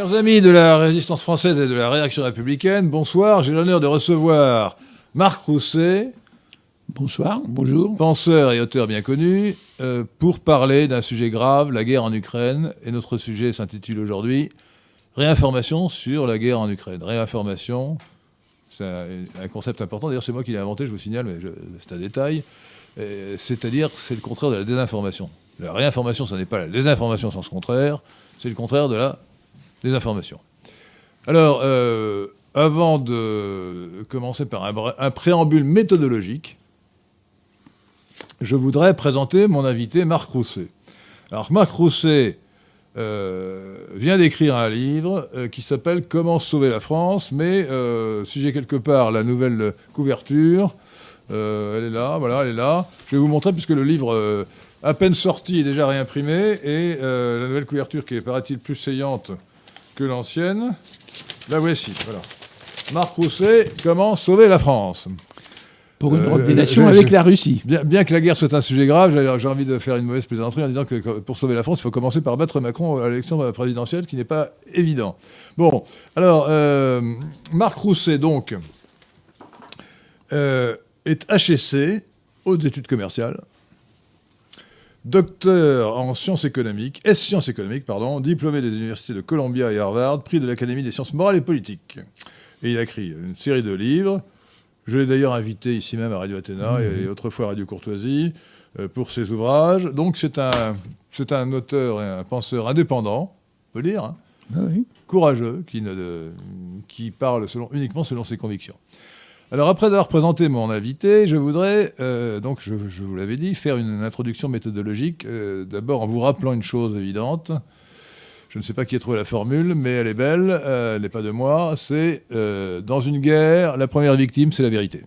Chers amis de la résistance française et de la réaction républicaine, bonsoir. J'ai l'honneur de recevoir Marc Rousset. Bonsoir, bonjour. Penseur et auteur bien connu, euh, pour parler d'un sujet grave, la guerre en Ukraine. Et notre sujet s'intitule aujourd'hui Réinformation sur la guerre en Ukraine. Réinformation, c'est un, concept important. D'ailleurs, c'est moi qui l'ai inventé, je vous signale, mais c'est un détail. C'est-à-dire, c'est le contraire de la désinformation. La réinformation, ce n'est pas la désinformation sans ce contraire, c'est le contraire de la désinformation. Alors, euh, avant de commencer par un, préambule méthodologique, je voudrais présenter mon invité Marc Rousset. Alors, Marc Rousset euh, vient d'écrire un livre euh, qui s'appelle Comment sauver la France, mais si j'ai quelque part la nouvelle couverture, elle est là, voilà, elle est là. Je vais vous montrer puisque le livre à peine sorti et déjà réimprimé, et la nouvelle couverture qui est, paraît-il, plus saillante que l'ancienne. La voici, voilà. Marc Rousset, Comment sauver la France? Pour une Europe des Nations avec la Russie. Bien, que la guerre soit un sujet grave, j'ai envie de faire une mauvaise plaisanterie en disant que pour sauver la France, il faut commencer par battre Macron à l'élection présidentielle, qui n'est pas évident. Bon, alors, euh, Marc Rousset, donc, euh, est HSC, hautes études commerciales, docteur en sciences économiques, S-sciences économiques, pardon, diplômé des universités de Columbia et Harvard, prix de l'Académie des sciences morales et politiques. Et il a écrit une série de livres. Je l'ai d'ailleurs invité ici même à Radio Athéna mmh. et autrefois à Radio Courtoisie euh, pour ses ouvrages. Donc c'est un, c'est un auteur et un penseur indépendant, on peut dire, hein, ah courageux, qui, ne, qui parle selon, uniquement selon ses convictions. Alors après avoir présenté mon invité, je voudrais, euh, donc je, vous l'avais dit, faire une introduction méthodologique, euh, d'abord en vous rappelant une chose évidente. Je ne sais pas qui a trouvé la formule, mais elle est belle, euh, elle n'est pas de moi. C'est dans une guerre, la première victime, c'est la vérité.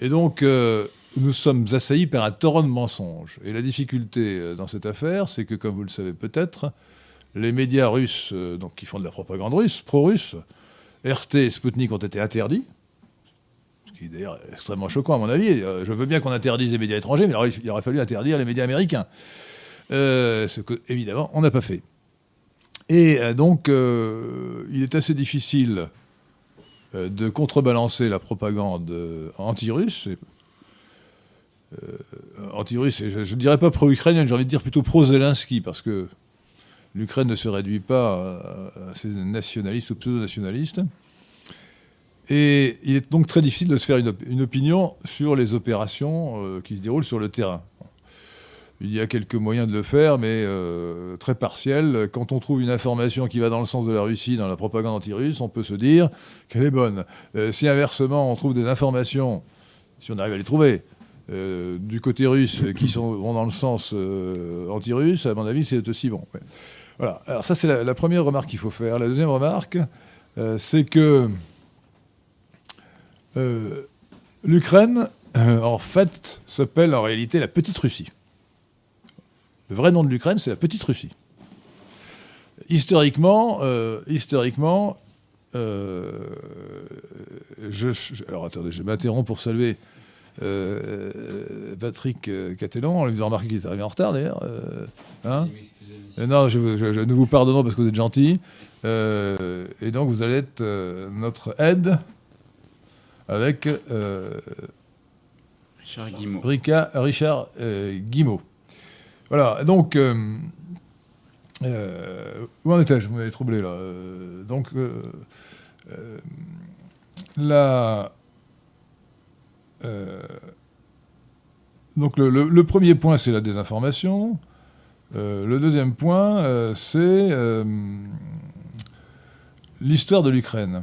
Et donc, nous sommes assaillis par un torrent de mensonges. Et la difficulté dans cette affaire, c'est que, comme vous le savez peut-être, les médias russes, donc qui font de la propagande russe, pro-russe, RT et Sputnik ont été interdits, ce qui est d'ailleurs extrêmement choquant à mon avis. Euh, je veux bien qu'on interdise les médias étrangers, mais il aurait fallu interdire les médias américains. Euh, ce que, évidemment, on n'a pas fait. Et euh, donc, il est assez difficile de contrebalancer la propagande anti-russe. anti-russe, je ne dirais pas pro-ukrainienne, j'ai envie de dire plutôt pro-Zelensky, parce que l'Ukraine ne se réduit pas à, ces nationalistes ou pseudo-nationalistes. Et il est donc très difficile de se faire une, opinion sur les opérations euh, qui se déroulent sur le terrain. Il y a quelques moyens de le faire, mais euh, très partiels. Quand on trouve une information qui va dans le sens de la Russie, dans la propagande anti-russe, on peut se dire qu'elle est bonne. Euh, si inversement, on trouve des informations, si on arrive à les trouver, du côté russe qui vont dans le sens anti-russe, à mon avis, c'est aussi bon. Voilà. Alors ça, c'est la, première remarque qu'il faut faire. La deuxième remarque, euh, c'est que euh, l'Ukraine, euh, en fait, s'appelle en réalité la Petite Russie. Le vrai nom de l'Ukraine, c'est la Petite Russie. Historiquement, historiquement je, alors attendez, je m'interromps pour saluer Patrick Catelan, en lui faisant remarquer qu'il est arrivé en retard d'ailleurs. Hein euh, non, je, nous vous pardonnons parce que vous êtes gentil. Euh, et donc, vous allez être euh, notre aide avec Richard Guimau. Richard Guimau. Voilà, donc, où en étais-je? Vous m'avez troublé là. donc, la. Donc, le, premier point, c'est la désinformation. Euh, le deuxième point, euh, c'est euh, l'histoire de l'Ukraine.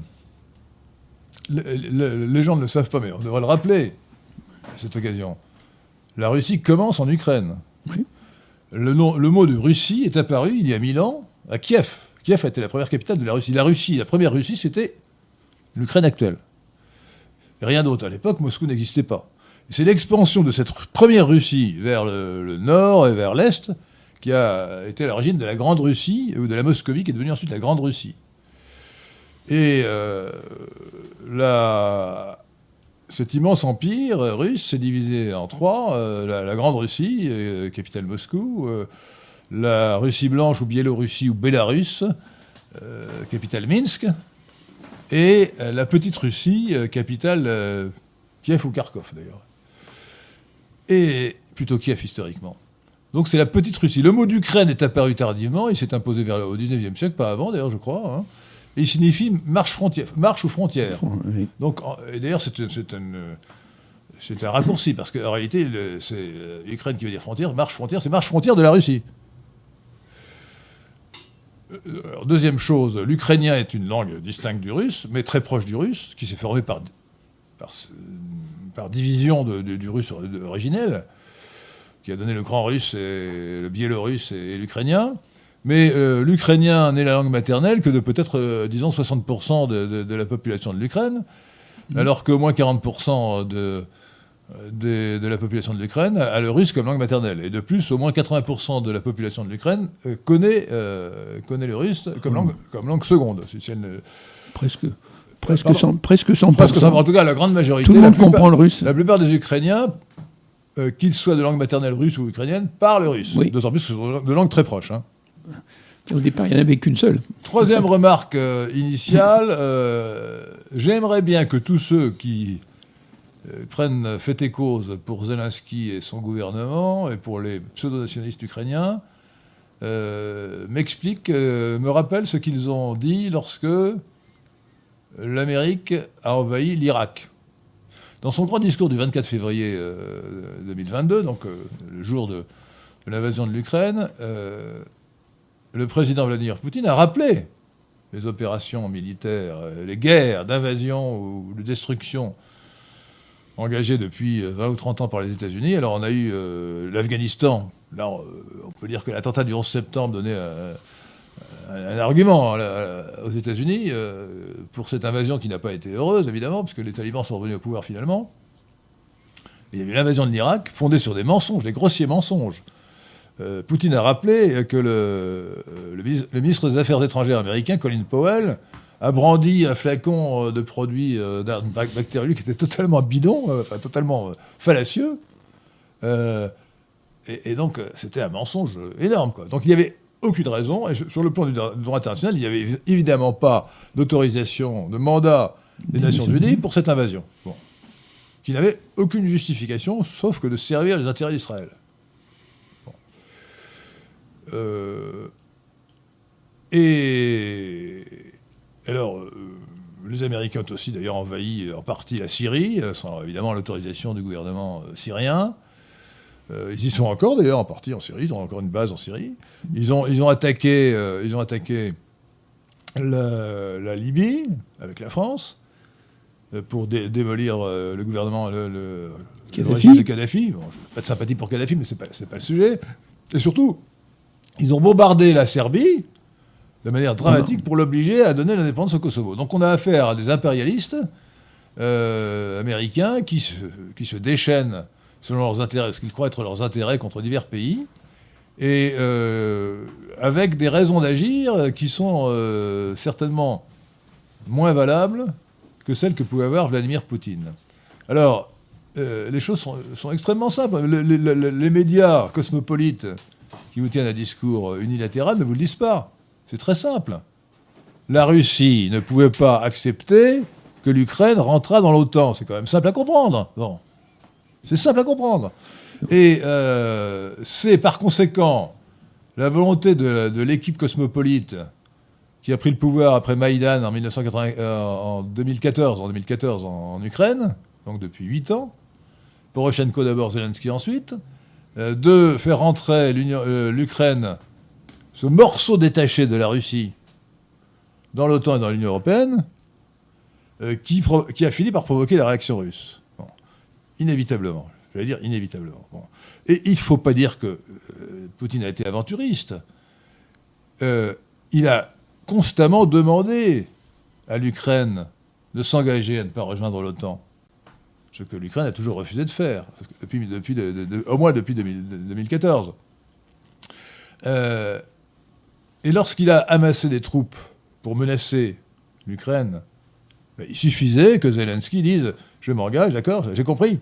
les gens ne le savent pas, mais on devrait le rappeler à cette occasion. La Russie commence en Ukraine. Le, mot de Russie est apparu il y a mille ans à Kiev. Kiev a été la première capitale de la Russie. La Russie, la première Russie, c'était l'Ukraine actuelle. Rien d'autre. À l'époque, Moscou n'existait pas. C'est l'expansion de cette première Russie vers le nord et vers l'est qui a été à l'origine de la Grande Russie, ou de la Moscovie, qui est devenue ensuite la Grande Russie. Et euh, cet immense empire russe s'est divisé en trois. Euh, la, Grande Russie, euh, capitale Moscou, la Russie blanche ou Biélorussie ou Bélarus, capitale Minsk, et la petite Russie, capitale Kiev ou Kharkov d'ailleurs. Et plutôt Kiev historiquement. Donc c'est la petite Russie. Le mot d'Ukraine est apparu tardivement, il s'est imposé vers, au 19e siècle, pas avant d'ailleurs je crois. Hein. Et il signifie marche, frontière, marche ou frontière. Donc, et d'ailleurs c'est un raccourci, parce qu'en réalité, c'est euh, Ukraine qui veut dire frontière, marche frontière, c'est marche frontière de la Russie. Deuxième chose, l'ukrainien est une langue distincte du russe, mais très proche du russe, qui s'est formé par, par, division du russe originel qui a donné le grand russe, et le biélorusse et, l'ukrainien. Mais euh, l'ukrainien n'est la langue maternelle que de peut-être, euh, disons, 60% de, la population de l'Ukraine, mmh. alors qu'au moins 40% de, de, la population de l'Ukraine a le russe comme langue maternelle. Et de plus, au moins 80% de la population de l'Ukraine euh, connaît, connaît le russe comme langue, comme langue seconde. Presque. Presque 100, presque 100%. Presque 100%. En tout cas, la grande majorité. Tout le monde comprend le russe. La plupart des Ukrainiens euh, qu'ils soient de langue maternelle russe ou ukrainienne, parlent russe. D'autant plus que ce sont de langues très proches. Hein. Au départ, il n'y en avait qu'une seule. Troisième remarque euh, initiale, euh, j'aimerais bien que tous ceux qui prennent fait et cause pour Zelensky et son gouvernement, et pour les pseudo-nationalistes ukrainiens, m'expliquent, me rappellent ce qu'ils ont dit lorsque l'Amérique a envahi l'Irak. Dans son grand discours du 24 février 2022, euh, donc euh, le jour de, l'invasion de l'Ukraine, euh, le président Vladimir Poutine a rappelé les opérations militaires, les guerres d'invasion ou de destruction engagées depuis 20 ou 30 ans par les États-Unis. Alors on a eu l'Afghanistan. Là, on peut dire que l'attentat du 11 septembre donnait un, argument aux États-Unis euh, pour cette invasion qui n'a pas été heureuse, évidemment, puisque les talibans sont revenus au pouvoir finalement. il y a eu l'invasion de l'Irak fondée sur des mensonges, des grossiers mensonges. Euh, Poutine a rappelé que le, ministre des Affaires étrangères américain, Colin Powell, a brandi un flacon euh, de produits bactérieux qui était totalement bidon, enfin totalement fallacieux. Et, et, donc, c'était un mensonge énorme. Quoi. Donc, il y avait aucune raison. Et sur le plan du droit international, il n'y avait évidemment pas d'autorisation, de mandat des Nations Unies pour cette invasion. Bon. Qui n'avait aucune justification, sauf que de servir les intérêts d'Israël. Euh, et alors, euh, les Américains ont aussi d'ailleurs envahi en partie la Syrie, sans évidemment l'autorisation du gouvernement euh, syrien. Euh, ils y sont encore d'ailleurs en partie en Syrie, ils ont encore une base en Syrie. Ils ont, ils ont attaqué, euh, ils ont attaqué la, Libye avec la France euh, pour démolir le gouvernement, le, régime de Kadhafi. pas de sympathie pour Kadhafi, mais ce n'est pas, pas le sujet. Et surtout, ils ont bombardé la Serbie de manière dramatique pour l'obliger à donner l'indépendance au Kosovo. Donc on a affaire à des impérialistes américains qui se, qui se déchaînent selon leurs intérêts, ce qu'ils croient être leurs intérêts contre divers pays, et euh, avec des raisons d'agir qui sont euh, certainement moins valables que celles que pouvait avoir Vladimir Poutine. Alors, euh, les choses sont, extrêmement simples. les médias cosmopolites qui vous tiennent un discours unilatéral ne vous le disent pas. C'est très simple. La Russie ne pouvait pas accepter que l'Ukraine rentrât dans l'OTAN. C'est quand même simple à comprendre. Bon. C'est simple à comprendre. Et euh, c'est par conséquent la volonté de, l'équipe cosmopolite qui a pris le pouvoir après Maïdan en, 1980, euh, en 2014, en, 2014 en, Ukraine, donc depuis 8 ans, Poroshenko d'abord, Zelensky ensuite, euh, de faire rentrer l'Ukraine, ce morceau détaché de la Russie, dans l'OTAN et dans l'Union européenne, qui, qui, a fini par provoquer la réaction russe. Inévitablement. Je vais dire inévitablement. Et il ne faut pas dire que euh, Poutine a été aventuriste. Euh, il a constamment demandé à l'Ukraine de s'engager à ne pas rejoindre l'OTAN. Ce que l'Ukraine a toujours refusé de faire, depuis, au moins depuis 2014. Euh, et lorsqu'il a amassé des troupes pour menacer l'Ukraine, ben, il suffisait que Zelensky dise Je m'engage, d'accord, j'ai compris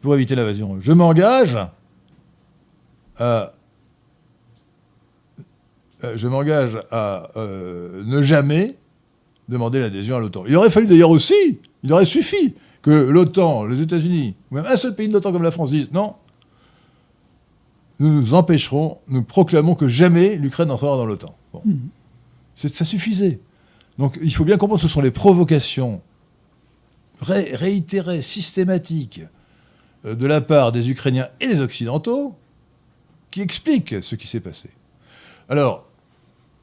pour éviter l'invasion. Je m'engage à euh, je m'engage à euh, ne jamais demander l'adhésion à l'OTAN. Il aurait fallu d'ailleurs aussi, il aurait suffi que l'OTAN, les États-Unis, ou même un seul pays de l'OTAN comme la France disent non, nous nous empêcherons, nous proclamons que jamais l'Ukraine n'entrera dans l'OTAN. Bon. Ça suffisait. Donc il faut bien comprendre que ce sont les provocations réitérées, systématiques, euh, de la part des Ukrainiens et des Occidentaux qui expliquent ce qui s'est passé. Alors,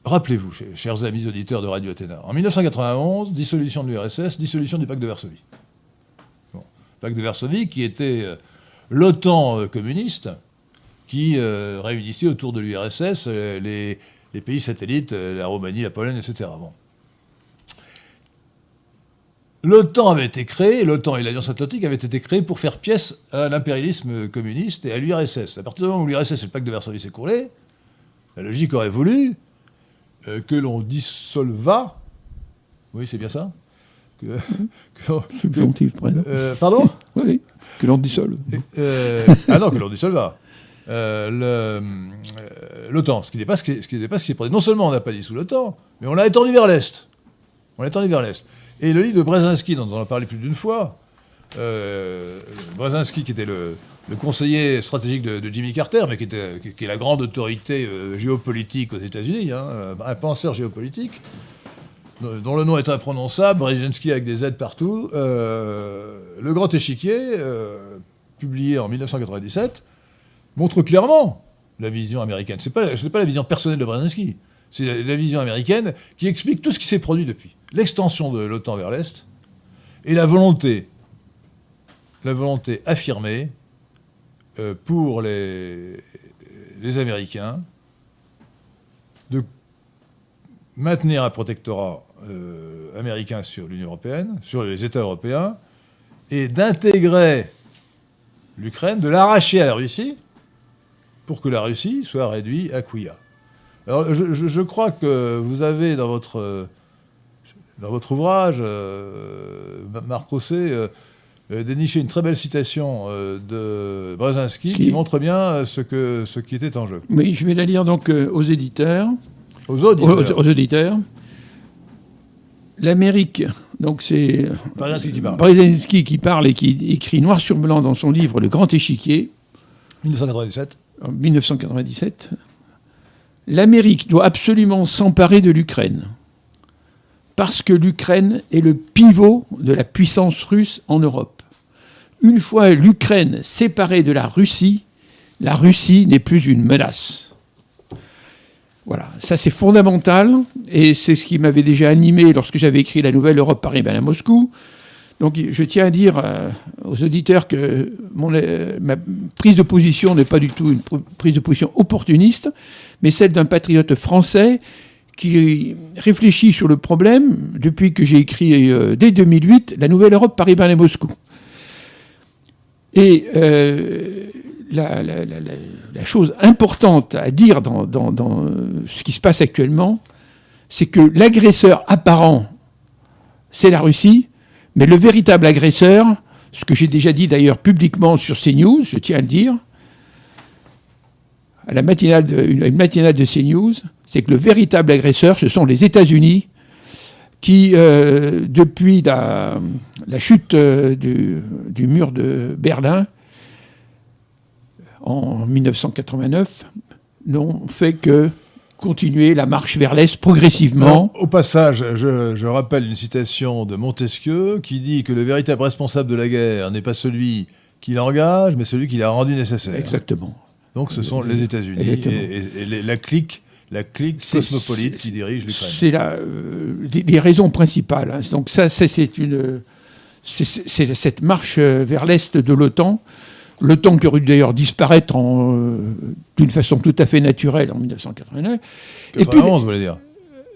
rappelez-vous, chers amis auditeurs de Radio Athéna, en 1991, dissolution de l'URSS, dissolution du pacte de Varsovie. Bon. Le pacte de Varsovie qui était euh, l'OTAN euh, communiste qui réunissait autour de l'URSS les, les, pays satellites, la Roumanie, la Pologne, etc. Bon. L'OTAN avait été créé, l'OTAN et l'Alliance Atlantique avaient été créés pour faire pièce à l'impérialisme communiste et à l'URSS. À partir du moment où l'URSS et le pacte de Varsovie s'écoulaient, la logique aurait voulu euh, que l'on dissolva. Oui, c'est bien ça que, Subjonctif, euh, Pardon? Oui, que l'on dissolve. Euh, ah non, que l'on dissolva. L'OTAN, ce qui n'est pas ce qui, n'est pas ce qui est Non seulement on n'a pas dissous l'OTAN, mais on l'a étendu vers l'Est. On l'a étendu vers l'Est. Et le livre de Brzezinski, dont on a parlé plus d'une fois, euh, Brzezinski, qui était le, conseiller stratégique de, Jimmy Carter, mais qui, était, qui, est la grande autorité euh, géopolitique aux États-Unis, hein, un penseur géopolitique, dont le nom est imprononçable, Brzezinski avec des Z partout, euh, Le Grand Échiquier, euh, publié en 1997, montre clairement la vision américaine. Ce n'est pas, la vision personnelle de Brzezinski, c'est la vision américaine qui explique tout ce qui s'est produit depuis l'extension de l'OTAN vers l'Est et la volonté, la volonté affirmée euh, pour les, les Américains de maintenir un protectorat euh, américain sur l'Union européenne, sur les États européens, et d'intégrer l'Ukraine, de l'arracher à la Russie, pour que la Russie soit réduite à Kouya. Alors, je, je, crois que vous avez dans votre dans votre ouvrage, euh, Marc Rosset euh, euh, déniché une très belle citation de Brzezinski qui montre bien ce, que, ce qui était en jeu. Oui, je vais la lire donc aux éditeurs. Aux auditeurs. Aux, auditeurs. L'Amérique, donc c'est Brzezinski qui parle et qui écrit noir sur blanc dans son livre Le Grand Échiquier. 1997. En 1997. L'Amérique doit absolument s'emparer de l'Ukraine parce que l'Ukraine est le pivot de la puissance russe en Europe. Une fois l'Ukraine séparée de la Russie, la Russie n'est plus une menace. Voilà, ça c'est fondamental, et c'est ce qui m'avait déjà animé lorsque j'avais écrit La Nouvelle Europe Paris à Moscou. Donc je tiens à dire euh, aux auditeurs que euh, ma prise de position n'est pas du tout une prise de position opportuniste, mais celle d'un patriote français qui réfléchit sur le problème depuis que j'ai écrit euh, dès 2008 La Nouvelle Europe Paris, Berlin, Moscou. Et euh, la, chose importante à dire dans, ce qui se passe actuellement, c'est que l'agresseur apparent, c'est la Russie, mais le véritable agresseur, ce que j'ai déjà dit d'ailleurs publiquement sur CNews, je tiens à le dire, à la matinale de, une matinale de CNews, c'est que le véritable agresseur, ce sont les États-Unis qui, euh, depuis la, chute euh, du, mur de Berlin en 1989, n'ont fait que continuer la marche vers l'Est progressivement. au passage, je, rappelle une citation de Montesquieu qui dit que le véritable responsable de la guerre n'est pas celui qui l'engage, mais celui qui l'a rendu nécessaire. Exactement. Donc ce sont les États-Unis et, la clique la clique cosmopolite qui dirige l'Ukraine. C'est euh, les, raisons principales. Hein. Donc ça, c'est une, c'est cette marche euh, vers l'est de l'OTAN. L'OTAN qui aurait dû d'ailleurs disparaître euh, d'une façon tout à fait naturelle en 1989. 91, vous voulez dire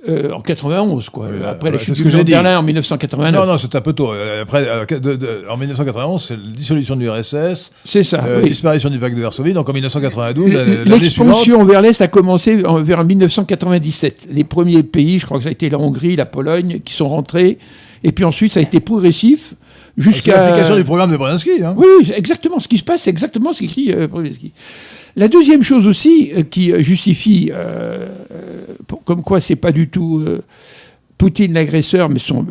euh, en 91, quoi. après la chute du de Berlin en 1989. Non, non, c'est un peu tôt. Euh, après, euh, en 1991, c'est la dissolution de l'URSS. C'est ça. Disparition du pacte de Varsovie. Donc en 1992, l'expansion vers l'est a commencé vers 1997. Les premiers pays, je crois que ça a été la Hongrie, la Pologne, qui sont rentrés. Et puis ensuite, ça a été progressif jusqu'à l'application du programme de Brzezinski. Hein. Oui, exactement. Ce qui se passe, c'est exactement ce qu'écrit Brzezinski. La deuxième chose aussi qui justifie comme quoi c'est pas du tout Poutine l'agresseur, mais sont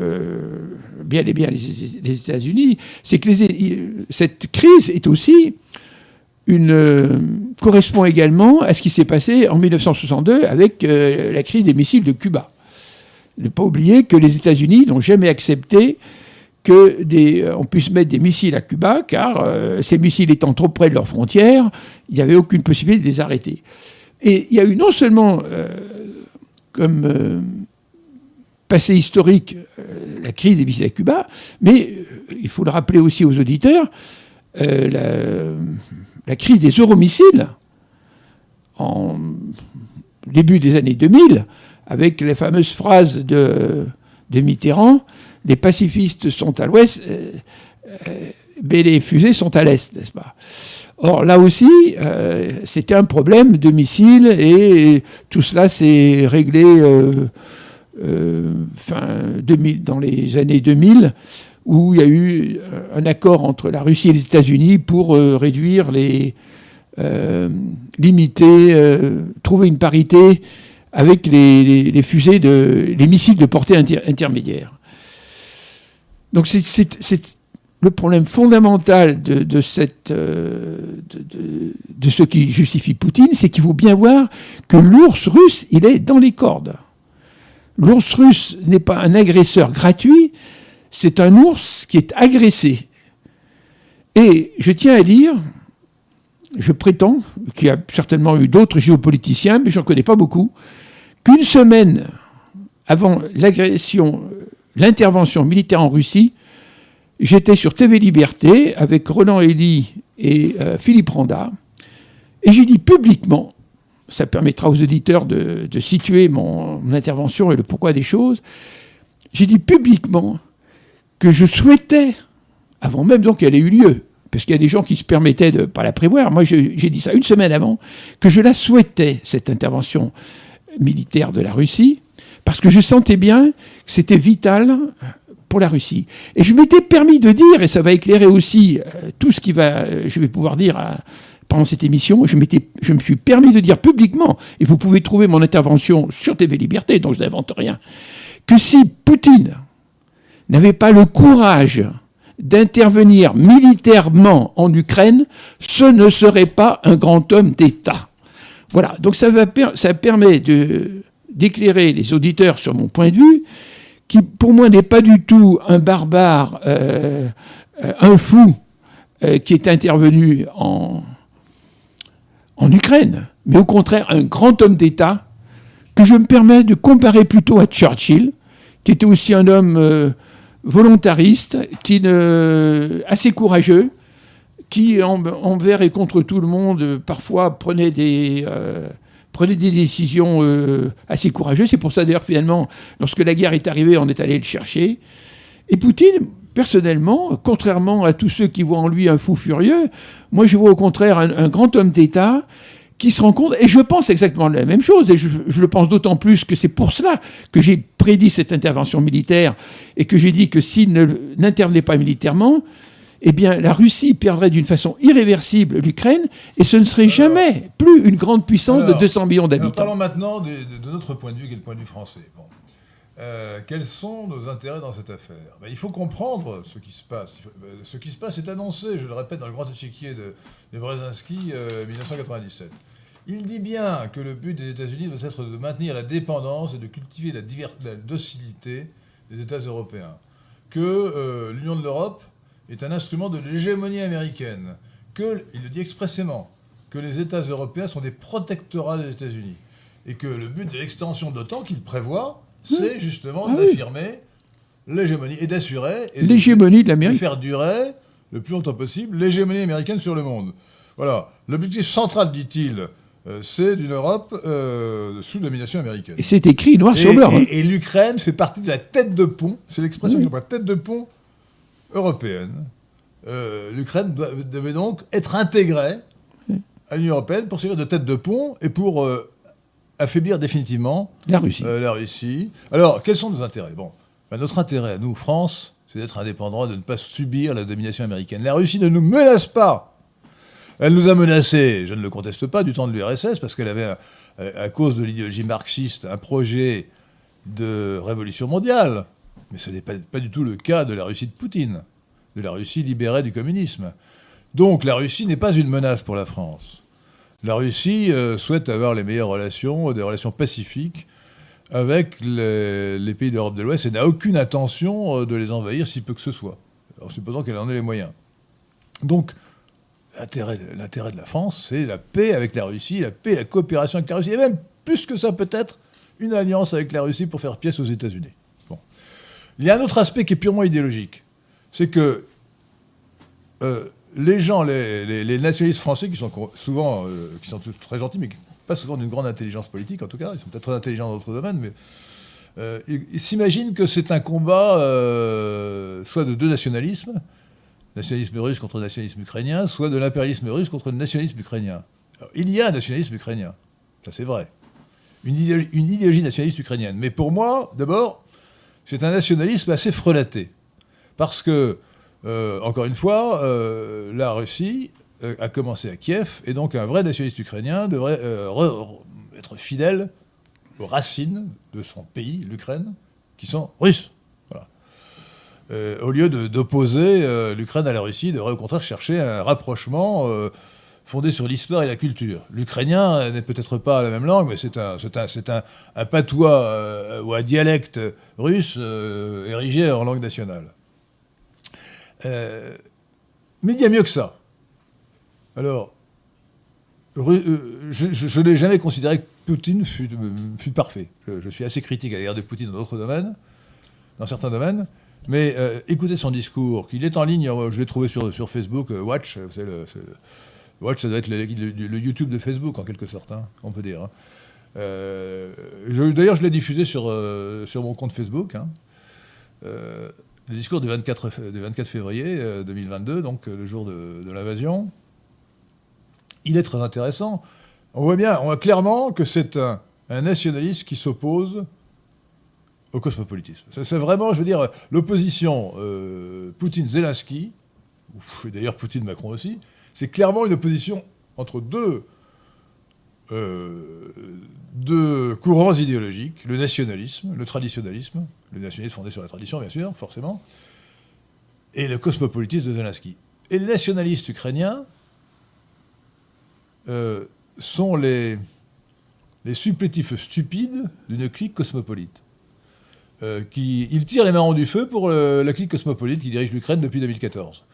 bien et bien les, États-Unis, c'est que cette crise est aussi une, correspond également à ce qui s'est passé en 1962 avec la crise des missiles de Cuba. Ne pas oublier que les États-Unis n'ont jamais accepté que des, euh, on puisse mettre des missiles à Cuba, car euh, ces missiles étant trop près de leurs frontières, il n'y avait aucune possibilité de les arrêter. Et il y a eu non seulement, euh, comme passé historique, la crise des missiles à Cuba, mais il faut le rappeler aussi aux auditeurs, la, la, crise des euromissiles en début des années 2000, avec les fameuses phrases de, Mitterrand, les pacifistes sont à l'ouest, euh, euh, mais les fusées sont à l'est, n'est-ce pas? Or, là aussi, euh, c'était un problème de missiles et tout cela s'est réglé fin 2000, dans les années 2000, où il y a eu un accord entre la Russie et les États-Unis pour réduire les. limiter, trouver une parité avec les, fusées de, les missiles de portée intermédiaire. Donc c'est le problème fondamental de, euh, de, ce qui justifie Poutine, c'est qu'il faut bien voir que l'ours russe, il est dans les cordes. L'ours russe n'est pas un agresseur gratuit, c'est un ours qui est agressé. Et je tiens à dire, je prétends, qu'il y a certainement eu d'autres géopoliticiens, mais je n'en connais pas beaucoup, qu'une semaine avant l'agression, l'intervention militaire en Russie, j'étais sur TV Liberté avec Roland Elie et euh, Philippe Randa, et j'ai dit publiquement, ça permettra aux auditeurs de, situer mon, intervention et le pourquoi des choses, j'ai dit publiquement que je souhaitais, avant même donc qu'elle ait eu lieu, parce qu'il y a des gens qui se permettaient de ne pas la prévoir, moi j'ai dit ça une semaine avant, que je la souhaitais, cette intervention militaire de la Russie, parce que je sentais bien que c'était vital pour la Russie. Et je m'étais permis de dire, et ça va éclairer aussi euh, tout ce qui va, euh, je vais pouvoir dire euh, pendant cette émission, je, je me suis permis de dire publiquement, et vous pouvez trouver mon intervention sur TV Liberté, dont je n'invente rien, que si Poutine n'avait pas le courage d'intervenir militairement en Ukraine, ce ne serait pas un grand homme d'État. Voilà, donc ça, va ça permet d'éclairer les auditeurs sur mon point de vue, qui pour moi n'est pas du tout un barbare, euh, euh, un fou euh, qui est intervenu en, Ukraine, mais au contraire un grand homme d'État que je me permets de comparer plutôt à Churchill, qui était aussi un homme volontariste, qui assez courageux, qui, envers et contre tout le monde, parfois prenait des, euh, prenait des décisions euh, assez courageuses. C'est pour ça, d'ailleurs, finalement, lorsque la guerre est arrivée, on est allé le chercher. Et Poutine, personnellement, contrairement à tous ceux qui voient en lui un fou furieux, moi, je vois au contraire un, grand homme d'État qui se rend compte, et je pense exactement la même chose, et je le pense d'autant plus que c'est pour cela que j'ai prédit cette intervention militaire, et que j'ai dit que s'il n'intervenait pas militairement, eh bien, la Russie perdrait d'une façon irréversible l'Ukraine et ce ne serait jamais plus une grande puissance de 200 millions d'habitants. Parlons maintenant de, notre point de vue, qui est le point de vue français. Euh, quels sont nos intérêts dans cette affaire? Ben, Il faut comprendre ce qui se passe. Ben, ce qui se passe est annoncé, je le répète, dans le grand échiquier de, de Brzezinski, 1997. Euh, Il dit bien que le but des États-Unis doit être de maintenir la dépendance et de cultiver la, docilité des États européens. Que euh, l'Union de l'Europe est un instrument de l'hégémonie américaine, que, il le dit expressément, que les États européens sont des protectorats des États-Unis. Et que le but de l'extension de l'OTAN qu'il prévoit, c'est justement ah d'affirmer l'hégémonie et d'assurer. L'hégémonie de l'Amérique. De faire durer le plus longtemps possible l'hégémonie américaine sur le monde. Voilà. L'objectif central, dit-il, euh, c'est d'une Europe euh, sous domination américaine. Et c'est écrit noir sur blanc. Hein. Et, l'Ukraine fait partie de la tête de pont, c'est l'expression oui. la tête de pont européenne. Euh, L'Ukraine devait donc être intégrée à l'Union européenne pour servir de tête de pont et pour euh, affaiblir définitivement la Russie. Euh, la Russie. Alors, quels sont nos intérêts? Bon, ben, notre intérêt, à nous, France, c'est d'être indépendants, de ne pas subir la domination américaine. La Russie ne nous menace pas. Elle nous a menacés, je ne le conteste pas, du temps de l'URSS, parce qu'elle avait, à cause de l'idéologie marxiste, un projet de révolution mondiale. Mais ce n'est pas, du tout le cas de la Russie de Poutine, de la Russie libérée du communisme. Donc la Russie n'est pas une menace pour la France. La Russie euh, souhaite avoir les meilleures relations, des relations pacifiques avec les, les pays d'Europe de l'Ouest et n'a aucune intention euh, de les envahir si peu que ce soit, en supposant qu'elle en ait les moyens. Donc, l'intérêt de la France, c'est la paix avec la Russie, la paix, la coopération avec la Russie, et même plus que ça peut-être, une alliance avec la Russie pour faire pièce aux États-Unis. Il y a un autre aspect qui est purement idéologique, c'est que euh, les gens, les, nationalistes français, qui sont souvent, euh, très gentils, mais pas souvent d'une grande intelligence politique en tout cas, ils sont peut-être très intelligents dans d'autres domaines, mais euh, ils, s'imaginent que c'est un combat soit de deux nationalismes, nationalisme russe contre nationalisme ukrainien, soit de l'impérialisme russe contre le nationalisme ukrainien. il y a un nationalisme ukrainien, ça c'est vrai. Une idéologie, nationaliste ukrainienne. Mais pour moi, d'abord, c'est un nationalisme assez frelaté. Parce que, euh, encore une fois, euh, la Russie euh, a commencé à Kiev, et donc un vrai nationaliste ukrainien devrait être fidèle aux racines de son pays, l'Ukraine, qui sont russes. Euh, au lieu d'opposer l'Ukraine à la Russie, il devrait au contraire chercher un rapprochement euh, fondé sur l'histoire et la culture. L'ukrainien n'est peut-être pas la même langue, mais c'est un, patois ou un dialecte russe érigé en langue nationale. mais il y a mieux que ça. Alors, je, n'ai jamais considéré que Poutine fut, parfait. Je, suis assez critique à l'égard de Poutine dans d'autres domaines, dans certains domaines. Mais euh, écoutez son discours, qu'il est en ligne, euh, je l'ai trouvé sur, sur Facebook, euh, Watch, c'est le, Watch, ça doit être le, YouTube de Facebook en quelque sorte, hein, on peut dire. Hein. D'ailleurs, je l'ai diffusé sur, sur mon compte Facebook. Hein. le discours du 24, 24 février 2022, donc le jour de, l'invasion, il est très intéressant. On voit bien, on voit clairement que c'est un, un nationaliste qui s'oppose au cosmopolitisme. C'est vraiment, je veux dire, l'opposition euh, Poutine-Zelensky, d'ailleurs Poutine-Macron aussi, c'est clairement une opposition entre deux, euh, courants idéologiques, le nationalisme, le traditionnalisme, le nationalisme fondé sur la tradition, bien sûr, forcément, et le cosmopolitisme de Zelensky. Et les nationalistes ukrainiens euh, sont les, supplétifs stupides d'une clique cosmopolite. Euh, qui, il tire les marrons du feu pour la clique cosmopolite qui dirige l'Ukraine depuis 2014.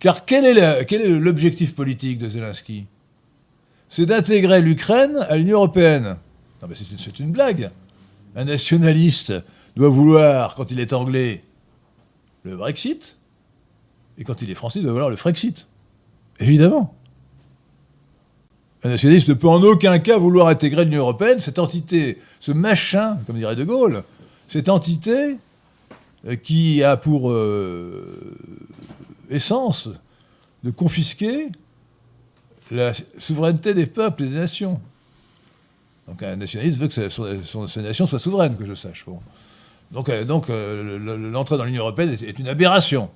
Car quel est l'objectif politique de Zelensky? C'est d'intégrer l'Ukraine à l'Union européenne. Non mais c'est une, blague. Un nationaliste doit vouloir, quand il est anglais, le Brexit, et quand il est français, il doit vouloir le Frexit. Évidemment. Un nationaliste ne peut en aucun cas vouloir intégrer l'Union européenne, cette entité, ce machin, comme dirait De Gaulle, cette entité euh, qui a pour euh, essence de confisquer la souveraineté des peuples et des nations. Donc un nationaliste veut que sa, nation soit souveraine, que je sache. Donc, euh, donc l'entrée dans l'Union européenne est, une aberration.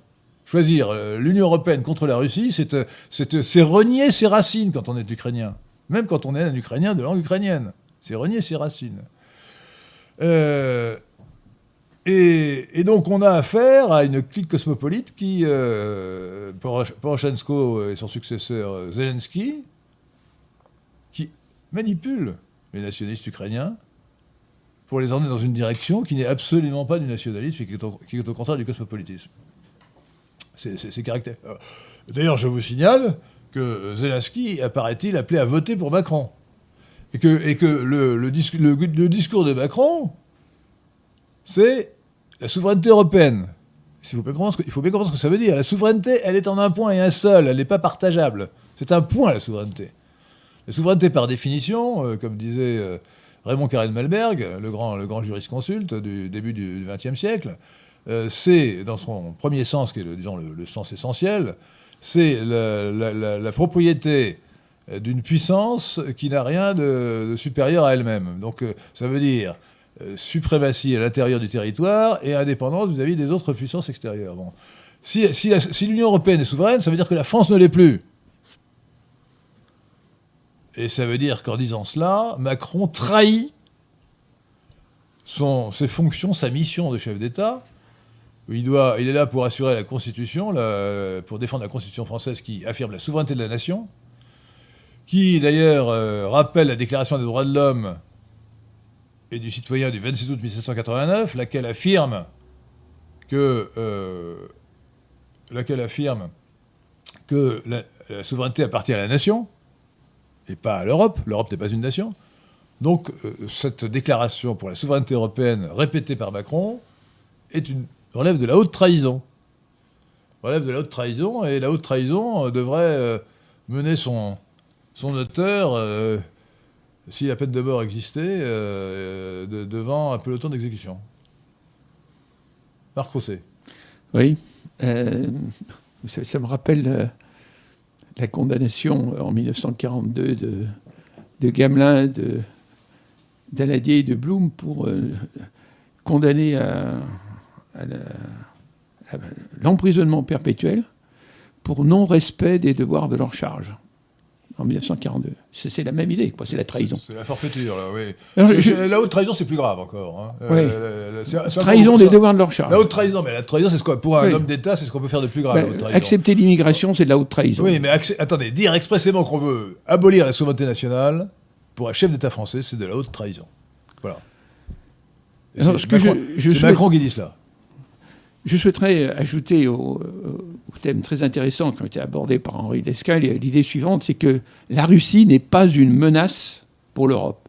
Choisir l'Union européenne contre la Russie, c'est renier ses racines quand on est ukrainien. Même quand on est un Ukrainien de langue ukrainienne. C'est renier ses racines. Euh, et, donc on a affaire à une clique cosmopolite qui, euh, Poroshenko et son successeur euh, Zelensky, qui manipule les nationalistes ukrainiens pour les emmener dans une direction qui n'est absolument pas du nationalisme et qui est au, contraire du cosmopolitisme. C'est caractère. D'ailleurs, je vous signale que Zelensky apparaît-il appelé à voter pour Macron. Et que, le discours de Macron, c'est la souveraineté européenne. Il faut, bien comprendre ce que ça veut dire. La souveraineté, elle est en un point et un seul, elle n'est pas partageable. C'est un point, la souveraineté. La souveraineté, par définition, euh, comme disait euh, Raymond Carrel Malberg, le grand, le grand jurisconsulte du début du XXe siècle, euh, c'est, dans son premier sens, qui est le, disons, le, sens essentiel, c'est la, propriété d'une puissance qui n'a rien de, de, supérieur à elle-même. Donc ça veut dire euh, suprématie à l'intérieur du territoire et indépendance vis-à-vis des autres puissances extérieures. Si, l'Union européenne est souveraine, ça veut dire que la France ne l'est plus. Et ça veut dire qu'en disant cela, Macron trahit son, ses fonctions, sa mission de chef d'État. Il, est là pour assurer la Constitution, pour défendre la Constitution française qui affirme la souveraineté de la nation, qui d'ailleurs euh, rappelle la Déclaration des droits de l'homme et du citoyen du 26 août 1789, laquelle affirme que, euh, laquelle affirme que la, souveraineté appartient à la nation et pas à l'Europe. L'Europe n'est pas une nation. Donc, euh, cette déclaration pour la souveraineté européenne répétée par Macron est une, relève de la haute trahison. Relève de la haute trahison, et la haute trahison euh, devrait mener son, son auteur, si la peine de mort existait, euh, de- devant un peloton d'exécution. Marc Rosset. Oui. Euh, ça, me rappelle euh, la condamnation en 1942 de, de Gamelin, Daladier et de Blum pour euh, condamner à l'emprisonnement perpétuel pour non-respect des devoirs de leur charge en 1942. C'est la même idée, quoi, c'est la trahison. C'est la forfaiture, là, oui. Alors, Je- je- La haute trahison, c'est plus grave encore. hein. Oui. Euh, Trahison des devoirs de leur charge. La haute trahison, mais la trahison, c'est ce quoi Pour un Oui. homme d'État, c'est ce qu'on peut faire de plus grave, Ben, trahison. accepter l'immigration, c'est de la haute trahison. Oui, mais attendez, dire expressément qu'on veut abolir la souveraineté nationale, pour un chef d'État français, c'est de la haute trahison. Voilà. C'est je- souhaite- Macron qui dit cela. Je souhaiterais ajouter au, au thème très intéressant qui a été abordé par Henri Lescal l'idée suivante, c'est que la Russie n'est pas une menace pour l'Europe.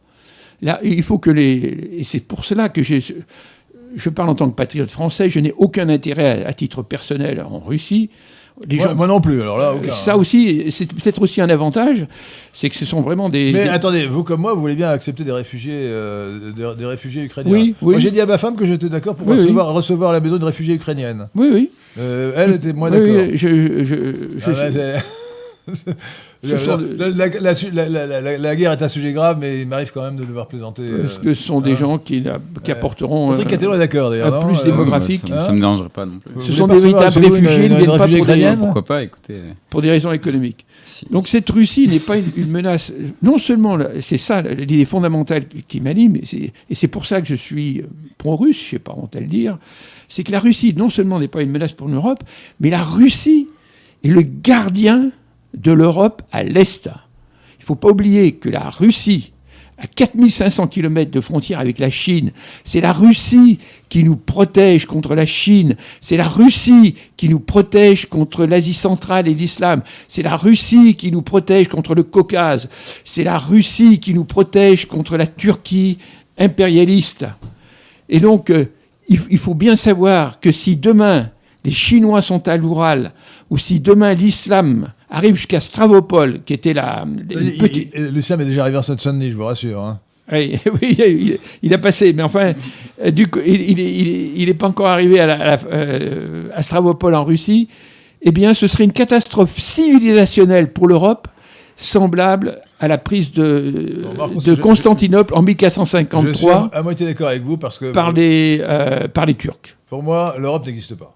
Là, il faut que les... Et c'est pour cela que. Je parle en tant que patriote français, je n'ai aucun intérêt à titre personnel en Russie. Les Moi, non plus, alors là, aucun. ça aussi, c'est peut-être aussi un avantage, c'est que ce sont vraiment des... Mais des- attendez, vous comme moi, vous voulez bien accepter des réfugiés, euh, des, des réfugiés ukrainiens. Oui, oui. Moi, j'ai dit à ma femme que j'étais d'accord pour Oui, recevoir, recevoir à la maison une réfugiée ukrainienne. Oui, oui. Euh, elle était moins d'accord. oui, je, je- je- je Ah bah, suis- sont la, de- la- la- la su- la- la- la- la guerre est un sujet grave, mais il m'arrive quand même de devoir plaisanter. Parce euh, que ce sont des hein. gens qui, apporteront... Patrick euh, est d'accord d'ailleurs. un plus Euh, démographique. ça, me- ça Hein me dérangerait pas non plus. Vous Ce sont des véritables réfugiés, ils ne viennent pas réfugiée pour des Pourquoi pas, écoutez. pour des raisons économiques. si- Donc cette Russie n'est pas une, une menace. Non seulement, c'est ça l'idée fondamentale qui, qui m'anime, et c'est- et c'est pour ça que je suis pro-russe, je ne sais pas honte à le dire, c'est que la Russie non seulement n'est pas une menace pour l'Europe, mais la Russie est le gardien de l'Europe à l'Est. Il ne faut pas oublier que la Russie, à 4500 km de frontière avec la Chine, c'est la Russie qui nous protège contre la Chine, c'est la Russie qui nous protège contre l'Asie centrale et l'islam, c'est la Russie qui nous protège contre le Caucase, c'est la Russie qui nous protège contre la Turquie impérialiste. Et donc, euh, il, il faut bien savoir que si demain les Chinois sont à l'Oural, ou si demain l'islam arrive jusqu'à Stravopol, qui était la... Il- petite- il- Lucien est déjà arrivé en Seine-Saint-Denis, je vous rassure. hein. oui, oui, il, il a passé, mais enfin, euh, du coup, il- n'est pas encore arrivé à, la- à la- euh, à Stravopol en Russie. Eh bien, ce serait une catastrophe civilisationnelle pour l'Europe, semblable à la prise de, Bon, Marcos, de je- Constantinople en Je suis 1453 à, à moitié d'accord avec vous parce que par les, euh, par les Turcs. pour moi, l'Europe n'existe pas.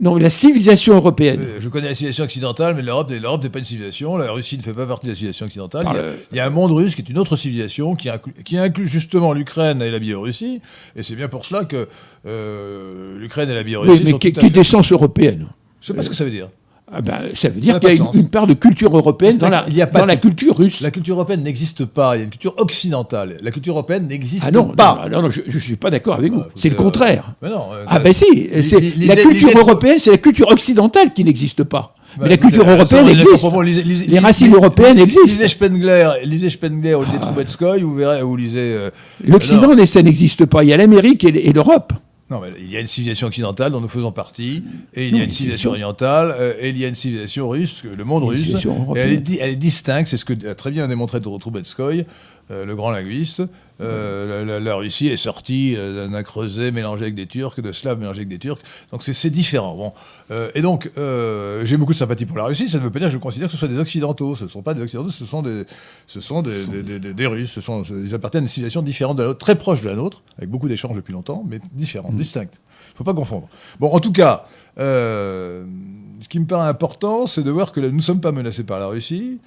Non, la civilisation européenne. Euh, Je connais la civilisation occidentale, mais l'Europe l'Europe n'est pas une civilisation. La Russie ne fait pas partie de la civilisation occidentale. Il y, a, le- il y a un monde russe qui est une autre civilisation qui inclut, qui inclut justement l'Ukraine et la Biélorussie. Et c'est bien pour cela que euh, l'Ukraine et la Biélorussie Oui, mais sont qui, est d'essence européenne. Je sais pas ce que ça veut dire. Ah ben, ça veut dire qu'il y a une, sens. une part de culture européenne dans la, Il y a pas dans de- la culture russe. La culture européenne n'existe pas. Il y a une culture occidentale. La culture européenne n'existe Ah non, pas. non, non, non, je ne suis pas d'accord avec vous. Bah, c'est le écoutez, contraire. Mais non. euh, Ah ben si, c'est la culture européenne, c'est la culture occidentale qui n'existe pas. Bah, Mais la culture euh, européenne ça, existe. Les racines européennes existent. Lisez Spengler, lisez Spengler ou lisez Troubetskoy, vous verrez, ou lisez. euh, L'Occident, ça n'existe pas. Il y a l'Amérique et l'Europe. Non, mais il y a une civilisation occidentale dont nous faisons partie, et il y a une civilisation orientale, euh, et il y a une civilisation russe, le monde russe. Et est, elle est distincte, c'est ce que a très bien démontré Troubetskoy, euh, le grand linguiste. Euh, la, Russie est sortie euh, d'un creuset mélangé avec des Turcs, de Slaves mélangés avec des Turcs. Donc c'est différent. Bon. Euh, et donc, euh, j'ai beaucoup de sympathie pour la Russie. Ça ne veut pas dire que je considère que ce soit des Occidentaux. Ce ne sont pas des Occidentaux, ce sont des, ce sont des, des- des- des- des Russes. Ce sont, ils appartiennent à une civilisation différente de la nôtre, très proche de la nôtre, avec beaucoup d'échanges depuis longtemps, mais différente, distincte. Il ne faut pas confondre. Bon, en tout cas, ce qui me paraît important, c'est de voir que nous ne sommes pas menacés par la Russie,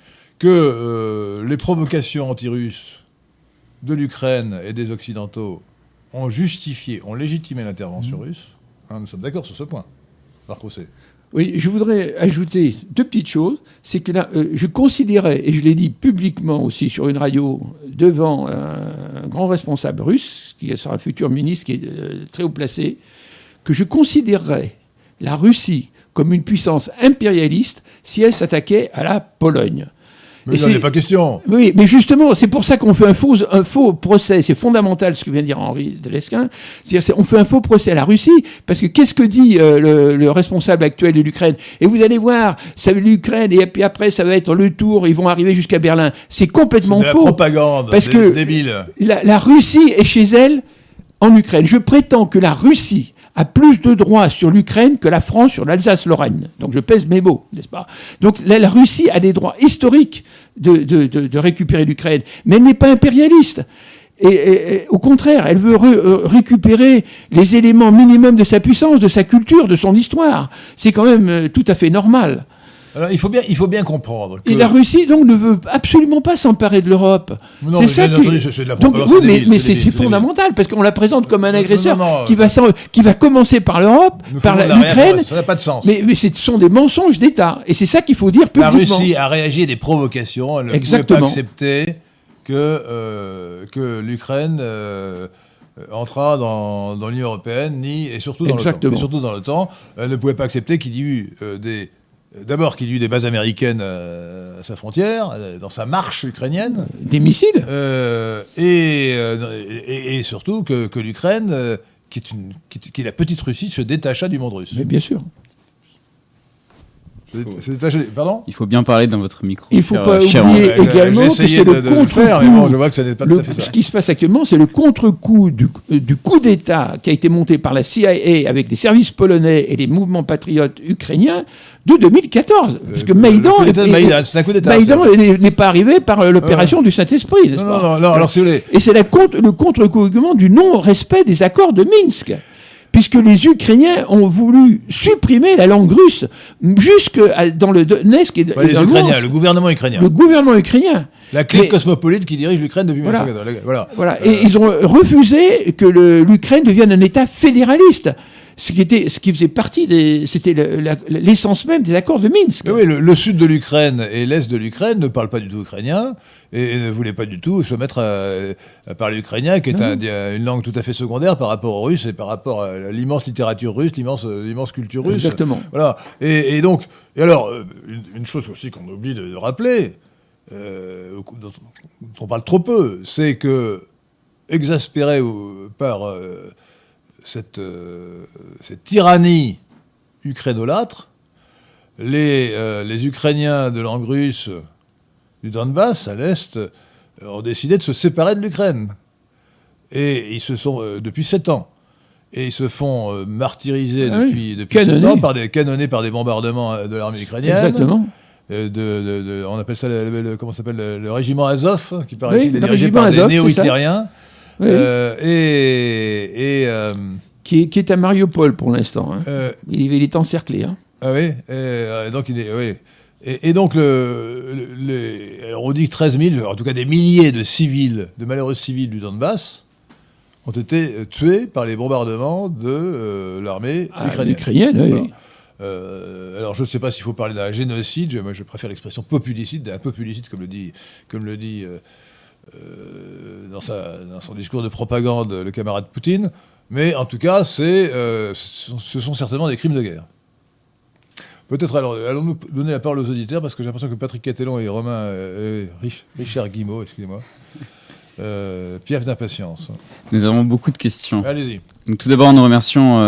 que euh, les provocations anti-russes de l'Ukraine et des Occidentaux ont justifié, ont légitimé l'intervention Mmh. russe. Hein, nous sommes d'accord sur ce point. Par Crosset. Oui, je voudrais ajouter deux petites choses. C'est que là, euh, je considérais, et je l'ai dit publiquement aussi sur une radio, devant un, un grand responsable russe, qui sera un futur ministre, qui est euh, très haut placé, que je considérerais la Russie comme une puissance impérialiste si elle s'attaquait à la Pologne. Mais il n'en est pas question. Oui, mais justement, c'est pour ça qu'on fait un faux, un faux procès. C'est fondamental ce que vient de dire Henri Delesquin. C'est-à-dire, c'est- on fait un faux procès à la Russie parce que qu'est-ce que dit euh, le, le responsable actuel de l'Ukraine? Et vous allez voir, ça l'Ukraine et puis après ça va être le tour. Ils vont arriver jusqu'à Berlin. C'est complètement de la faux. propagande Parce que- débile. La, la Russie est chez elle en Ukraine. Je prétends que la Russie a plus de droits sur l'Ukraine que la France sur l'Alsace-Lorraine. Donc je pèse mes mots, n'est-ce pas? Donc la, Russie a des droits historiques de, récupérer l'Ukraine, mais elle n'est pas impérialiste. Et, au contraire, elle veut euh, récupérer les éléments minimums de sa puissance, de sa culture, de son histoire. C'est quand même euh, tout à fait normal. Alors, il faut bien, il faut bien comprendre que. Et la Russie, donc, ne veut absolument pas s'emparer de l'Europe. Non, c'est ça c'est de la donc, oui, mais, c'est fondamental parce qu'on la présente comme un agresseur non, non, qui, va, qui va commencer par l'Europe, par la- la l'Ukraine. Ça n'a pas de sens. Mais, mais ce sont des mensonges d'État. Et c'est ça qu'il faut dire La publiquement. Russie a réagi à des provocations. Elle ne pouvait pas accepter que, euh, que l'Ukraine euh, entra dans, dans l'Union européenne, ni et surtout dans l'OTAN. Surtout dans l'OTAN, elle ne pouvait pas accepter qu'il y ait eu euh, des d'abord qu'il y ait eu des bases américaines euh, à sa frontière, euh, dans sa marche ukrainienne, Des missiles? Euh, et, et, et surtout que, que l'Ukraine, qui, est qui, la petite Russie, se détacha du monde russe. Mais bien sûr. Pardon Il faut bien parler dans votre micro. Il faut cher- pas oublier- également que c'est le contre-coup. je vois que ce n'est pas Le- tout à fait ça. ce qui se passe actuellement, c'est le contre-coup du, euh, du coup d'État qui a été monté par la CIA avec les services polonais et les mouvements patriotes ukrainiens de 2014. Parce que Maïdan, n'est pas arrivé par euh, l'opération du Saint-Esprit, n'est-ce Non, pas non, non, non, alors si vous voulez, Et c'est contre- le contre-coup également du non-respect des accords de Minsk. Puisque les Ukrainiens ont voulu supprimer la langue russe jusque dans le Donetsk et, les dans le Ukrainiens, Luhansk. le gouvernement ukrainien. le gouvernement ukrainien. La clique Mais- cosmopolite qui dirige l'Ukraine depuis Voilà. 1914. Voilà. Voilà. Euh, Et ils ont refusé que l'Ukraine devienne un État fédéraliste. Ce qui, était, ce qui faisait partie des. C'était l'essence même des accords de Minsk. mais oui, le, le sud de l'Ukraine et l'est de l'Ukraine ne parlent pas du tout ukrainien et, et ne voulaient pas du tout se mettre à, à parler ukrainien, qui est un- une langue tout à fait secondaire par rapport au russe et par rapport à l'immense littérature russe, l'immense l'immense culture russe. Exactement. Voilà. Et, et donc, et alors, euh, une, une chose aussi qu'on oublie de, de rappeler, euh, dont, on parle trop peu, c'est que, exaspéré par euh, cette, euh, cette tyrannie ukrainolâtre, les, euh, les Ukrainiens de langue russe du Donbass, à l'Est, euh, ont décidé de se séparer de l'Ukraine. Et ils se sont, euh, depuis sept ans, et ils se font euh, martyriser Ah oui. depuis, depuis sept ans, par des, canonnés par des bombardements de l'armée ukrainienne. Exactement. Euh, de, de- de- on appelle ça le, le- le- comment s'appelle le, le régiment Azov, qui paraît-il Oui, est dirigé par Azov, des néo-hitlériens. Oui. Euh, et, et euh, Qui, est, qui est à Mariupol pour l'instant. hein. euh, Il, est- il est encerclé. hein. ah oui, et, donc il est, oui. Et, et donc le, on dit que 13 000, en tout cas des milliers de civils, de malheureux civils du Donbass, ont été tués par les bombardements de l'armée Ah, ukrainienne. ukrainienne, oui. Voilà. Euh, alors je ne sais pas s'il faut parler d'un génocide, moi je préfère l'expression populicide, d'un populicide comme le dit, comme le dit euh, euh, dans, sa- dans son discours de propagande le camarade Poutine, mais en tout cas euh, ce sont- ce sont certainement des crimes de guerre. Peut-être alors, allons-nous donner la parole aux auditeurs, parce que j'ai l'impression que Patrick Catelon et Romain, euh, Richard Guimau, excusez-moi, euh, pièvent d'impatience. Nous avons beaucoup de questions. Allez-y. Donc, tout d'abord, nous remercions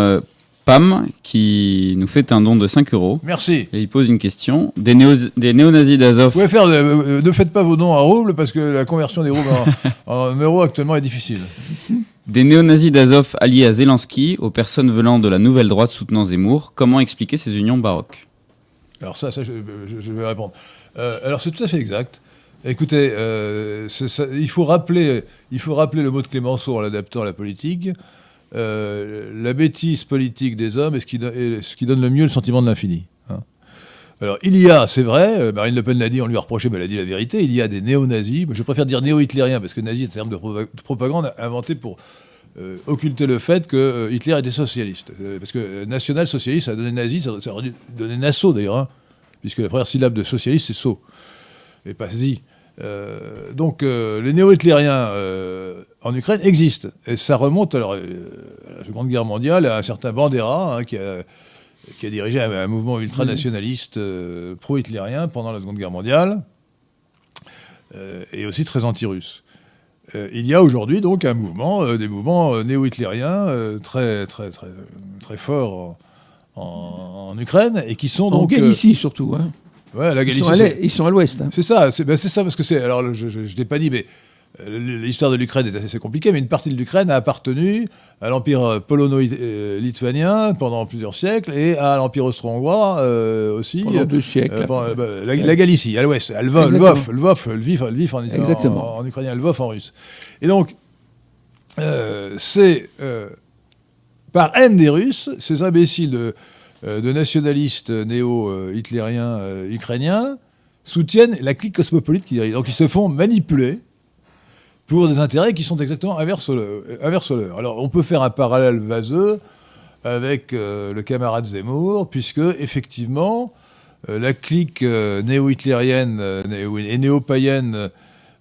Pam qui nous fait un don de 5 euros. Merci. Et il pose une question. Des, néo- des néo-nazis d'Azov. Vous pouvez faire, euh, ne faites pas vos noms en roubles parce que la conversion des roubles en, en euros actuellement est difficile. Des néo-nazis d'Azov alliés à Zelensky, aux personnes venant de la nouvelle droite soutenant Zemmour. Comment expliquer ces unions baroques? Alors ça, ça, je, je- je vais répondre. Euh, alors c'est tout à fait exact. Écoutez, euh, ça- il, faut rappeler, il faut rappeler le mot de Clémenceau en l'adaptant à la politique. Euh, la bêtise politique des hommes est ce qui, donne le mieux le sentiment de l'infini. hein. Alors, il y a, c'est vrai, euh, Marine Le Pen l'a dit, on lui a reproché, mais elle a dit la vérité, il y a des néo-nazis, je préfère dire néo-hitlériens, parce que nazi est un terme de, propa- de propagande inventé pour euh, occulter le fait que Hitler était socialiste. Parce que national-socialiste, ça a donné nazi, ça, ça dû donner Nassau d'ailleurs, hein, puisque la première syllabe de socialiste, c'est so, et pas zi. Euh, donc, euh, les néo-hitlériens euh, en Ukraine existent. Et ça remonte alors, à la Seconde Guerre mondiale à un certain Bandera, hein, qui, a, qui a dirigé un, un mouvement ultranationaliste euh, pro-hitlérien pendant la Seconde Guerre mondiale, et aussi très anti-russe. Il y a aujourd'hui donc un mouvement, des mouvements néo-hitlériens très, très, très, très forts en, en- en Ukraine, et qui sont En donc... euh, Galicie surtout. hein. Ouais, la Ils, sont à l'est- ils sont à l'ouest. hein. c'est ça, c'est ben, c'est ça parce que c'est. Alors, je ne l'ai pas dit, mais euh, l'histoire de l'Ukraine est assez compliquée, mais une partie de l'Ukraine a appartenu à l'empire euh, polono-lituanien pendant plusieurs siècles et à l'empire austro-hongrois euh, aussi. Pendant euh, deux siècles. euh, pendant- bah, la, la Galicie, à l'ouest, Lvov. Lvov, Lvov, Lviv, en, en- Exactement. en ukrainien, Lvov en russe. Et donc, euh, c'est euh, par haine des Russes, ces imbéciles de, euh, de nationalistes néo-hitlériens euh, ukrainiens soutiennent la clique cosmopolite qui dirige. Donc ils se font manipuler pour des intérêts qui sont exactement inverses aux leurs. Alors on peut faire un parallèle vaseux avec euh, le camarade Zemmour, puisque effectivement euh, la clique euh, néo-hitlérienne euh, néo- et néo-païenne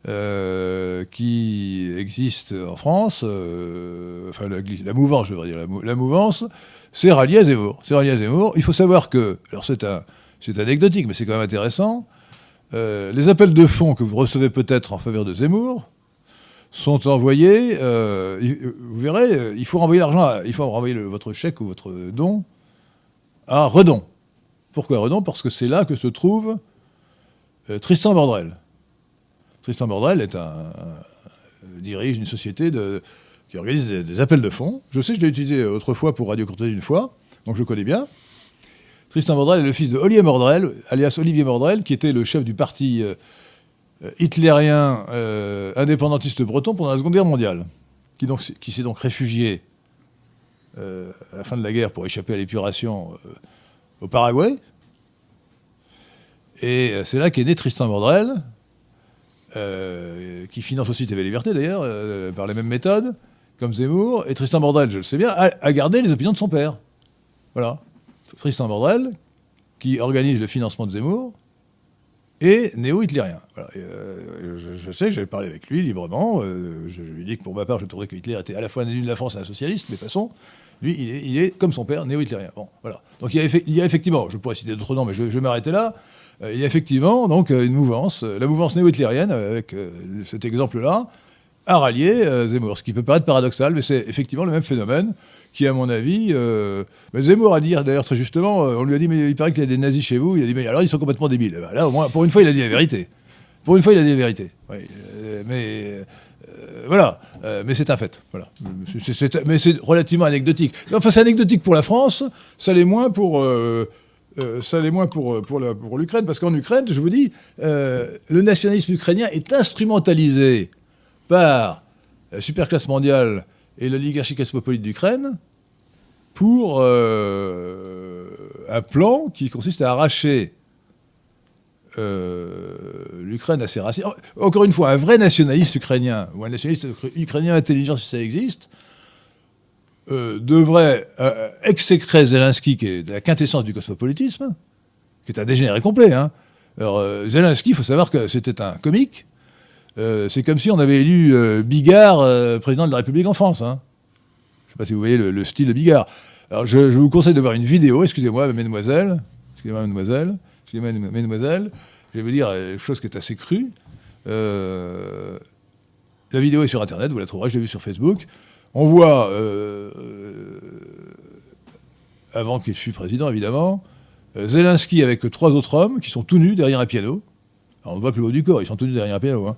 euh, qui existe en France, euh, enfin la, mouvance, je veux dire, la, mou- la mouvance, c'est rallié à Zemmour. C'est à Zemmour. Il faut savoir que, alors c'est un, c'est anecdotique, mais c'est quand même intéressant. euh, les appels de fonds que vous recevez peut-être en faveur de Zemmour sont envoyés. vous verrez, il faut renvoyer l'argent, il faut renvoyer votre chèque ou votre don à Redon. Pourquoi Redon? Parce que c'est là que se trouve Tristan Bordrel. Tristan Bordrel est un, un- dirige une société qui organise des, appels de fonds. Je sais, je l'ai utilisé autrefois pour Radio Courtesy une fois, donc je connais bien. Tristan Bordrel est le fils de Olivier Mordrel, alias Olivier Mordrel, qui était le chef du parti euh, euh, hitlérien euh, indépendantiste breton pendant la Seconde Guerre mondiale, qui, s'est donc réfugié euh, à la fin de la guerre pour échapper à l'épuration euh, au Paraguay. Et euh, c'est là qu'est né Tristan Bordrel, euh, qui finance aussi TV Liberté d'ailleurs, euh, par les mêmes méthodes, comme Zemmour. Et Tristan Bordrel, je le sais bien, a, gardé les opinions de son père. Voilà. Tristan Bordrel, qui organise le financement de Zemmour, et néo-hitlérien. Euh, je, sais, j'avais parlé avec lui librement. je, lui ai dit que pour ma part, je trouvais que Hitler était à la fois un élu de la France et un socialiste, mais passons. Lui, il est, il est comme son père, néo-hitlérien. Bon, voilà. Donc il y, a, effectivement, je pourrais citer d'autres noms, mais je vais m'arrêter là. Il y a effectivement donc euh, une mouvance, euh, la mouvance néo-hitlérienne, euh, avec cet exemple-là, a rallié Zemmour. Ce qui peut paraître paradoxal, mais c'est effectivement le même phénomène qui, à mon avis, Zemmour a dit d'ailleurs très justement, on lui a dit, mais il paraît qu'il y a des nazis chez vous. Il a dit, mais alors ils sont complètement débiles. Ben, là, au moins, pour une fois, il a dit la vérité. Pour une fois, il a dit la vérité. Mais voilà, mais c'est un fait. Voilà. Mais c'est relativement anecdotique. Enfin, c'est anecdotique pour la France, ça l'est moins pour. Euh, euh, ça l'est moins pour, la- pour l'Ukraine, parce qu'en Ukraine, je vous dis, euh, le nationalisme ukrainien est instrumentalisé par la superclasse mondiale et l'oligarchie cosmopolite d'Ukraine pour euh, un plan qui consiste à arracher euh, l'Ukraine à ses racines. En- Encore une fois, un vrai nationaliste ukrainien, ou un nationaliste ukrainien intelligent si ça existe, euh, devrait euh, exécrer Zelensky, qui est la quintessence du cosmopolitisme, qui est un dégénéré complet. Hein. Alors, euh, Zelensky, il faut savoir que c'était un comique. C'est comme si on avait élu Bigard président de la République en France. Hein. Je ne sais pas si vous voyez le, le style de Bigard. Alors, je, vous conseille de voir une vidéo, excusez-moi, mesdemoiselles, excusez-moi, mademoiselle, excusez-moi, mesdemoiselles, je vais vous dire une chose qui est assez crue. La vidéo est sur Internet, vous la trouverez, je l'ai vue sur Facebook. On voit, euh, euh, avant qu'il fût président évidemment, euh, Zelensky avec trois autres hommes qui sont tout nus derrière un piano. Alors, on voit que le haut du corps, ils sont tous nus derrière un piano. hein,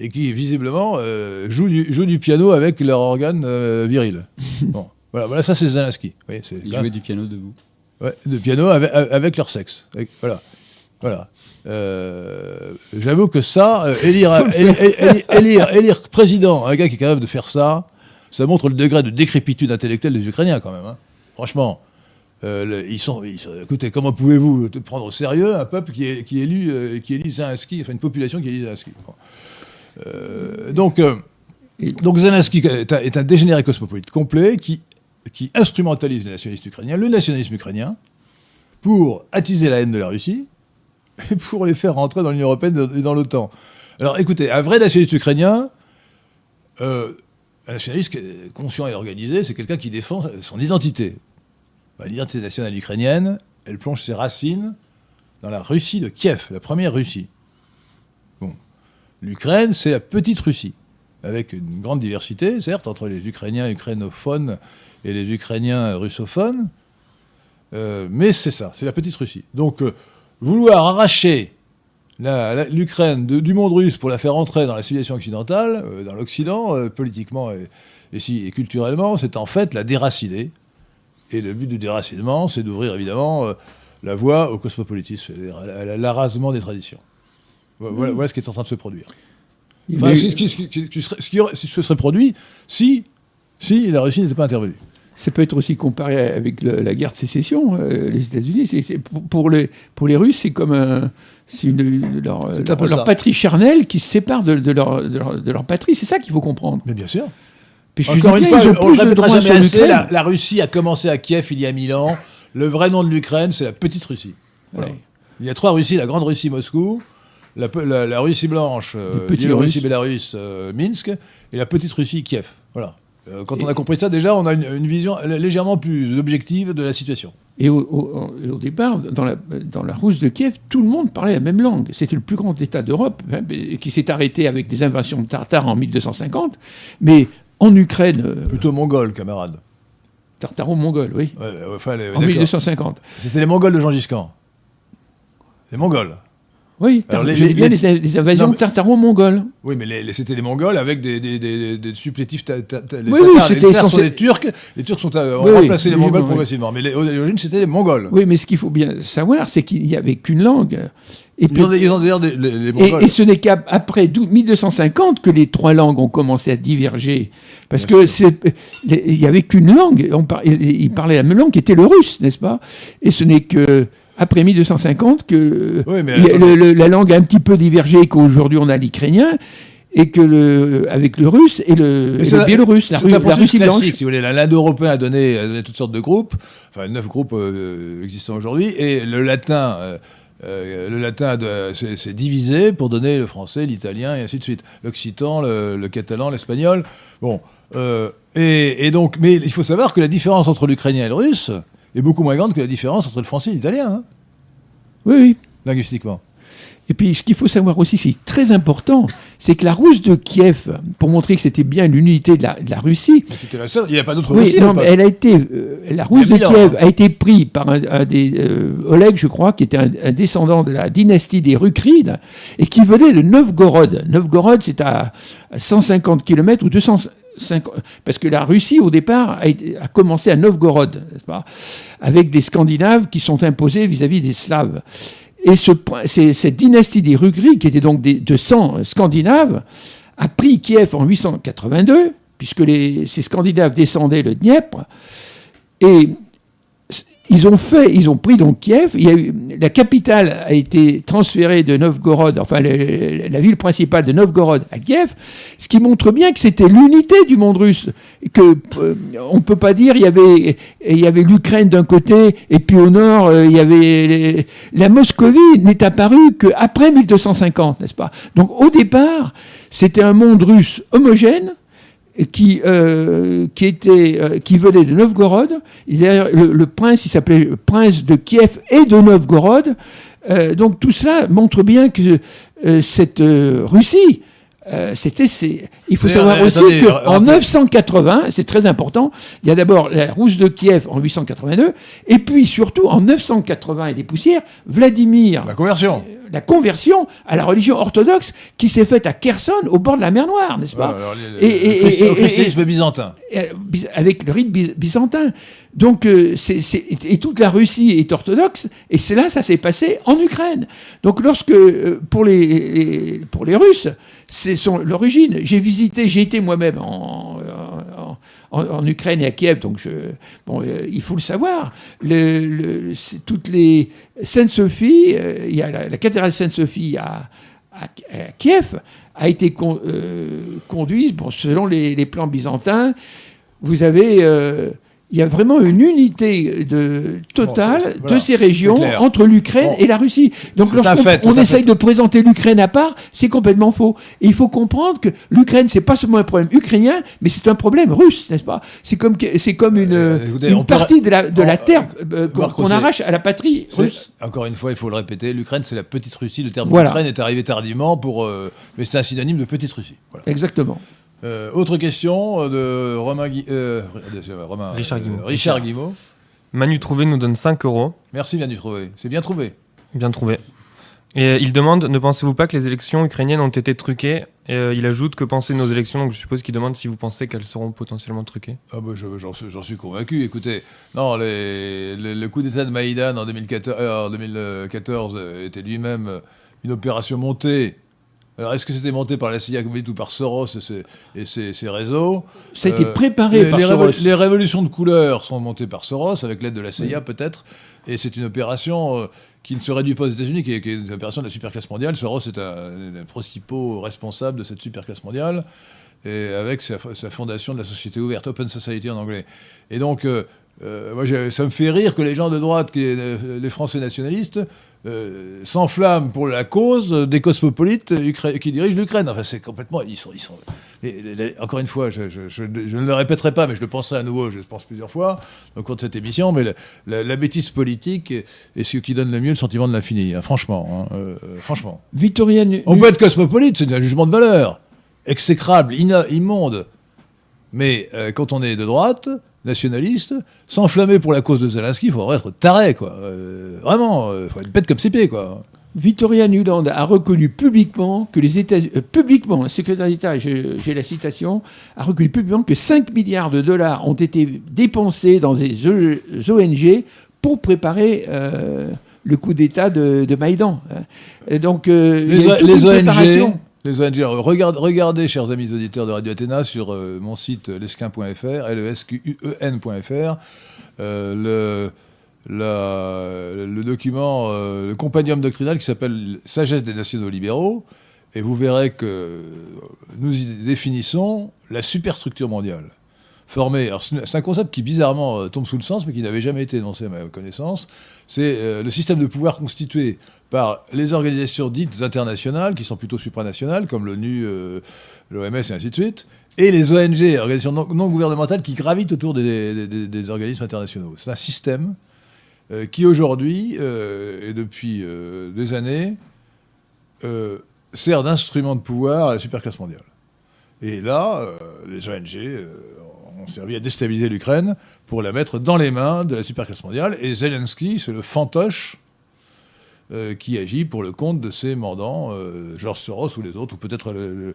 et qui visiblement euh, jouent, du, jouent du piano avec leur organe euh, viril. bon, voilà, voilà, ça c'est Zelensky. Vous voyez, c'est Il quand jouait du piano debout. Ouais, de piano avec, avec leur sexe. Avec- voilà. Voilà. Euh, J'avoue que ça, élire, élire président, un gars qui est capable de faire ça, ça montre le degré de décrépitude intellectuelle des Ukrainiens quand même. hein. Franchement. euh, ils sont, écoutez, comment pouvez-vous prendre au sérieux un peuple euh, qui élit Zelensky, enfin une population qui élit Zelensky. Euh, Donc, donc Zelensky est un, dégénéré cosmopolite complet qui, qui instrumentalise les nationalistes ukrainiens, le nationalisme ukrainien, pour attiser la haine de la Russie et pour les faire rentrer dans l'Union européenne et dans l'OTAN. Alors écoutez, un vrai nationaliste ukrainien, un nationaliste conscient et organisé, c'est quelqu'un qui défend son identité. Bah, L'identité nationale ukrainienne, elle plonge ses racines dans la Russie de Kiev, la première Russie. Bon. L'Ukraine, c'est la petite Russie, avec une grande diversité, certes, entre les Ukrainiens ukrainophones et les Ukrainiens russophones, euh, mais c'est ça, c'est la petite Russie. Donc, euh, vouloir arracher l'Ukraine du monde russe pour la faire entrer dans la civilisation occidentale, euh, dans l'Occident, euh, politiquement et, et si- et culturellement, c'est en fait la déraciner. Et le but du déracinement, c'est d'ouvrir évidemment euh, la voie au cosmopolitisme, à la- l'arasement des traditions. Voilà, voilà- voilà ce qui est en train de se produire. Enfin, ce, qui- ce qui- ce qui serait- ce qui serait produit si, si la Russie n'était pas intervenue. Ça peut être aussi comparé avec le- la guerre de sécession, euh, les États-Unis. C'est- pour, pour les, pour les Russes, c'est comme un- c'est une- leur, patrie charnelle qui se sépare de, de leur, de, leur, de leur patrie. C'est ça qu'il faut comprendre. Mais bien sûr. Puis Encore une fois, on ne répétera jamais assez, la, la Russie a commencé à Kiev il y a mille ans. Le vrai nom de l'Ukraine, c'est la petite Russie. Voilà. Ouais. Il y a trois Russies, la grande Russie Moscou, la, la- la Russie blanche, euh, Le petit Biélorussie, Russe. Bélarus, euh, Minsk, et la petite Russie Kiev. Voilà. Euh, quand on a compris ça, déjà, on a une, une vision légèrement plus objective de la situation. Et au, au- au départ, dans la, dans la Rousse de Kiev, tout le monde parlait la même langue. C'était le plus grand État d'Europe, hein, qui s'est arrêté avec des invasions de Tartares en 1250. Mais en Ukraine, euh, Plutôt mongol, camarade. tartaro-mongol, oui, Ouais, ouais, enfin, les- en d'accord. 1250. C'était les Mongols de Gengis Khan. Les Mongols. Oui, Alors, les- je dis les- bien les- les, les invasions tartaro-mongoles. Oui, mais les- les- c'était les Mongols avec des, des, des, des- des supplétifs. ta- ta- ta- les Oui, oui, les c'était censé- des Turcs. Les Turcs sont, euh, ont Oui, oui, remplacé les Mongols progressivement. Mais les, à l'origine, c'était les Mongols. Oui, mais ce qu'il faut bien savoir, c'est qu'il n'y avait qu'une langue. Et, Ils ont, ils ont des- les, les et- Mongols. et ce n'est qu'après 1250 que les trois langues ont commencé à diverger. Parce Bien que les- il n'y avait qu'une langue. On par- ils parlaient la même langue qui était le russe, n'est-ce pas? Et ce n'est que après 1250 que Oui, mais le- le- la langue a un petit peu divergé, qu'aujourd'hui on a l'ukrainien, et que le, avec le russe et le, et le biélorusse, la, la Russie classique, si vous voulez. L'Indo-européen a donné, a donné toutes sortes de groupes, enfin neuf groupes euh, existants aujourd'hui, et le latin, euh, euh, le latin s'est s'est divisé pour donner le français, l'italien et ainsi de suite, l'occitan, le, le catalan, l'espagnol. Bon, euh, et, et donc, mais il faut savoir que la différence entre l'ukrainien et le russe est beaucoup moins grande que la différence entre le français et l'italien, hein, Oui, oui. linguistiquement. Et puis, ce qu'il faut savoir aussi, c'est très important, c'est que la Rousse de Kiev, pour montrer que c'était bien l'unité de la, de la Russie, C'était la seule. Il n'y a pas d'autre oui, Russie. non, mais elle a été, euh, la a de Kiev hein. a été prise par un, un des euh, Oleg, je crois, qui était un, un descendant de la dynastie des Rukrides et qui venait de Novgorod. Novgorod, c'est à, à 150 km ou 250, parce que la Russie au départ a, commencé à Novgorod, n'est-ce pas, avec des Scandinaves qui sont imposés vis-à-vis des Slaves. Et cette dynastie des Rugri, qui était donc de sang scandinaves, a pris Kiev en 882, puisque ces Scandinaves descendaient le Dniepr, et ils ont fait, ils ont pris donc Kiev. La capitale a été transférée de Novgorod, enfin la ville principale de Novgorod à Kiev, ce qui montre bien que c'était l'unité du monde russe. Que euh, on peut pas dire il y avait l'Ukraine d'un côté et puis au nord euh, il y avait la Moscovie n'est apparue qu'après 1250, n'est-ce pas? Donc au départ c'était un monde russe homogène qui, euh, qui, était, euh, qui venait de Novgorod. Le, le prince, il s'appelait prince de Kiev et de Novgorod. Euh, donc tout cela montre bien que euh, cette euh, Russie, euh, c'était. Il faut savoir euh, aussi qu'en rappelez- 980, c'est très important, il y a d'abord la Rousse de Kiev en 882, et puis surtout en 980 et des poussières, Vladimir La conversion. La conversion à la religion orthodoxe qui s'est faite à Kherson, au bord de la mer Noire, n'est-ce pas Ouais, Et- le christianisme byzantin. Avec le rite byzantin. Donc, euh, c'est- et toute la Russie est orthodoxe, et c'est là, ça s'est passé en Ukraine. Donc, lorsque, euh, pour les, les- pour les Russes, c'est l'origine. J'ai visité, j'ai été moi-même en, en- en, Ukraine et à Kiev, donc je, bon, euh, il faut le savoir. Le, toutes les Sainte-Sophie, euh, il y a la, cathédrale Sainte-Sophie à, Kiev a été conduite bon, selon les, les, plans byzantins. Vous avez il y a vraiment une unité de, totale de ces régions entre l'Ukraine et la Russie. Donc lorsqu'on on essaye de présenter l'Ukraine à part, c'est complètement faux. Et il faut comprendre que l'Ukraine, c'est pas seulement un problème ukrainien, mais c'est un problème russe, n'est-ce pas? C'est comme, c'est comme une, euh, une partie de la, de la terre euh, qu'on arrache à la patrie russe. Encore une fois, il faut le répéter, l'Ukraine, c'est la petite Russie. Le terme Ukraine est arrivé tardivement, pour, euh, mais c'est un synonyme de petite Russie. Exactement. Euh, autre question euh, de Romain, euh, Richard, Guimau. Richard Guimau. Manu Trouvé nous donne 5 euros. Merci Manu Trouvé. C'est bien trouvé. Bien trouvé. Et il demande Ne pensez-vous pas que les élections ukrainiennes ont été truquées? Et Il ajoute Que pensez nos élections Donc je suppose qu'il demande si vous pensez qu'elles seront potentiellement truquées. Ah bah, J'en suis convaincu. Écoutez, non, le coup d'État de Maïdan en 2014, en 2014 était lui-même une opération montée alors, est-ce que c'était monté par la CIA, ou par Soros et ses, réseaux Ça a été euh, préparé par Soros. les révolutions de couleur sont montées par Soros, avec l'aide de la CIA peut-être, et c'est une opération euh, qui ne se réduit pas aux États-Unis, qui, est une opération de la superclasse mondiale. Soros est un, des principaux responsable de cette superclasse mondiale, et avec sa, fondation de la société ouverte, Open Society en anglais. Et donc, euh, moi, ça me fait rire que les gens de droite, qui, les Français nationalistes, euh, s'enflamme pour la cause des cosmopolites qui dirigent l'Ukraine. Enfin, c'est complètement. Ils sont, ils sont, encore une fois, je, ne le répéterai pas, mais je le penserai à nouveau, je le pense plusieurs fois au cours de cette émission, mais la, bêtise politique est, ce qui donne le mieux le sentiment de l'infini, hein, franchement. Hein, euh, franchement. On peut être cosmopolite, c'est un jugement de valeur. Exécrable, immonde. Mais euh, quand on est de droite, nationaliste, s'enflammer pour la cause de Zelensky, il faut être taré, quoi. Euh, vraiment, il euh, faut être bête comme CP, quoi. Victoria Nuland a reconnu publiquement que les États euh, publiquement, le secrétaire d'État, j'ai la citation, a reconnu publiquement que 5 milliards de dollars ont été dépensés dans des ONG pour préparer le coup d'État de, de, Maïdan. donc, les, ONG, les ONG. regardez, chers amis auditeurs de Radio Athéna, sur euh, mon site lesquin.fr, l e s q u e n.fr, euh, le, le, document, euh, le compendium doctrinal qui s'appelle Sagesse des nationaux libéraux, et vous verrez que nous y définissons la superstructure mondiale. Formée, c'est un concept qui bizarrement tombe sous le sens, mais qui n'avait jamais été énoncé à ma connaissance. C'est le système de pouvoir constitué par les organisations dites internationales, qui sont plutôt supranationales, comme l'ONU, euh, l'OMS et ainsi de suite, et les ONG, organisations non, gouvernementales, qui gravitent autour des, organismes internationaux. C'est un système euh, qui aujourd'hui, euh, et depuis des années, sert d'instrument de pouvoir à la superclasse mondiale. Et là, les ONG ont servi à déstabiliser l'Ukraine pour la mettre dans les mains de la superclasse mondiale, et Zelensky, c'est le fantoche euh, qui agit pour le compte de ses mandants, euh, George Soros ou les autres, ou peut-être le,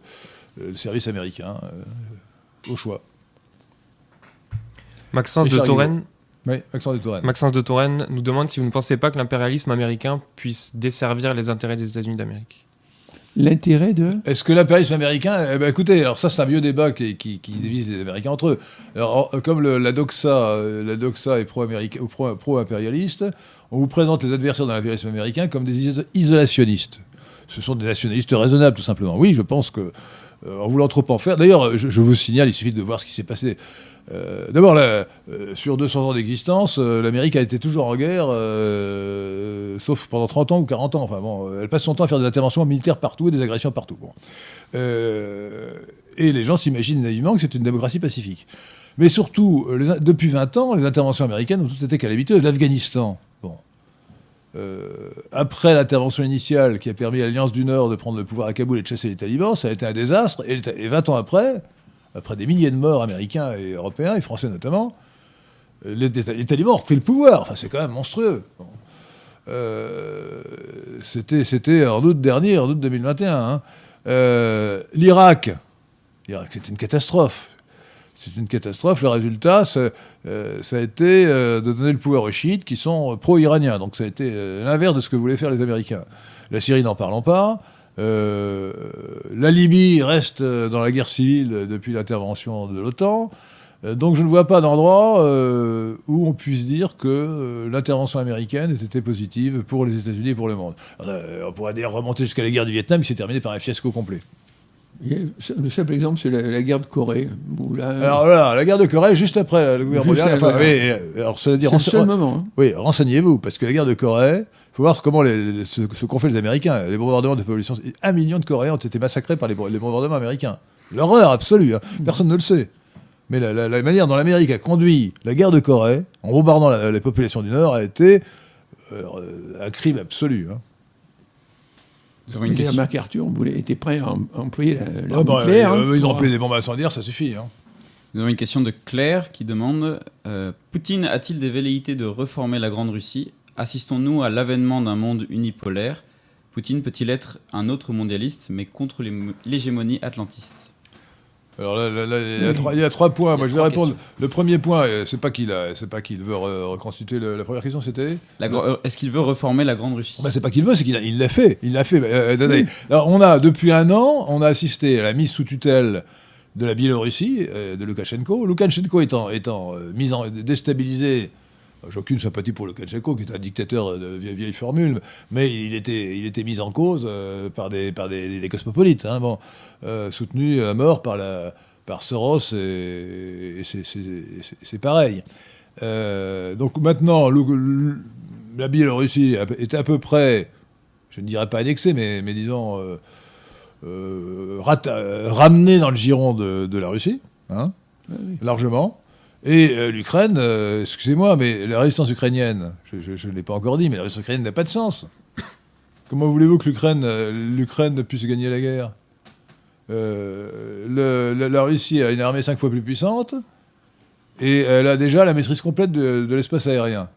service américain, euh, au choix. Maxence de Touraine. Oui, Maxence de Touraine. Maxence de Touraine nous demande si vous ne pensez pas que l'impérialisme américain puisse desservir les intérêts des États-Unis d'Amérique. L'intérêt de Est-ce que l'impérialisme américain eh ben, Écoutez, alors ça c'est un vieux débat qui, divise les Américains entre eux. Alors, comme la doxa, la doxa est pro-impérialiste, on vous présente les adversaires de l'impérialisme américain comme des isolationnistes. Ce sont des nationalistes raisonnables, tout simplement. Oui, je pense que, euh, en voulant trop en faire. D'ailleurs, je, vous signale, il suffit de voir ce qui s'est passé. Euh, d'abord, euh, sur 200 ans d'existence, l'Amérique a été toujours en guerre, sauf pendant 30 ans ou 40 ans. Enfin bon, elle passe son temps à faire des interventions militaires partout et des agressions partout. et les gens s'imaginent naïvement que c'est une démocratie pacifique. Mais surtout, depuis 20 ans, les interventions américaines ont toutes été calamiteuses. L'Afghanistan, euh, après l'intervention initiale qui a permis à l'Alliance du Nord de prendre le pouvoir à Kaboul et de chasser les talibans, ça a été un désastre. Et, 20 ans après, après des milliers de morts américains et européens, et français notamment, les, talibans ont repris le pouvoir. Enfin, c'est quand même monstrueux. Euh, c'était en août dernier, en août 2021. Hein. Euh, L'Irak, c'était une catastrophe c'est une catastrophe. Le résultat, ça, euh, a été euh, de donner le pouvoir aux chiites qui sont pro-iraniens. Donc ça a été l'inverse de ce que voulaient faire les Américains. La Syrie, n'en parlons pas. La Libye reste dans la guerre civile depuis l'intervention de l'OTAN. Euh, donc je ne vois pas d'endroit euh, où on puisse dire que euh, l'intervention américaine ait été positive pour les États-Unis et pour le monde. Euh, on pourrait d'ailleurs remonter jusqu'à la guerre du Vietnam, qui s'est terminée par un fiasco complet. Et Le simple exemple, c'est la, la guerre de Corée. Où là, Alors voilà, la guerre de Corée, juste après la guerre mondiale. enfin, oui, euh, alors cela dit, c'est le rense- seul moment. hein. oui, renseignez-vous, parce que la guerre de Corée, faut voir comment les- ce, ce qu'ont fait les Américains. Les bombardements de population. Un million de Coréens ont été massacrés par les, bo- les bombardements américains. L'horreur absolue, hein. personne ne le sait. Mais la, la- la manière dont l'Amérique a conduit la guerre de Corée, en bombardant la- les populations du Nord, a été euh, un crime absolu. hein. Nous avons une question. MacArthur voulait, était prêt à, em- à employer la, l'arme Ah bah, nucléaire. euh, hein, ils ont employé des bombes incendiaires, ça suffit. hein. Nous avons une question de Claire qui demande euh, Poutine a-t-il des velléités de reformer la Grande Russie? Assistons-nous à l'avènement d'un monde unipolaire Poutine peut-il être un autre mondialiste, mais contre l'hégémonie atlantiste? Alors là, là, là, il, y a trois, il y a trois points. A Moi, je vais répondre. questions. Le premier point, euh, c'est pas qu'il c'est pas qu'il veut re- reconstituer. le- la première question, c'était? Euh, Est-ce qu'il veut reformer la Grande Russie? Bah, c'est pas qu'il veut, c'est qu'il a- il l'a fait. Il l'a fait. Euh. Alors, on a depuis un an, on a assisté à la mise sous tutelle de la Biélorussie, euh, de Loukachenko. Loukachenko étant, étant euh, mis en déstabilisé. Euh, J'ai aucune sympathie pour Loukachenko, qui est un dictateur de vieille, vieille formule, mais il était, il était mis en cause euh, par des, par des, des cosmopolites, hein, bon, euh, soutenu à mort par, la, par Soros, et, et c'est- pareil. Euh, donc maintenant, la Biélorussie est à peu près, je ne dirais pas annexée, mais, mais disons, ramenée dans le giron de, de la Russie, hein, oui. largement. Et euh, l'Ukraine, euh, excusez-moi, mais la résistance ukrainienne, je ne l'ai pas encore dit, mais la résistance ukrainienne n'a pas de sens. Comment voulez-vous que l'Ukraine euh, puisse gagner la guerre? Le- la, la Russie a une armée cinq fois plus puissante et elle a déjà la maîtrise complète de, de l'espace aérien.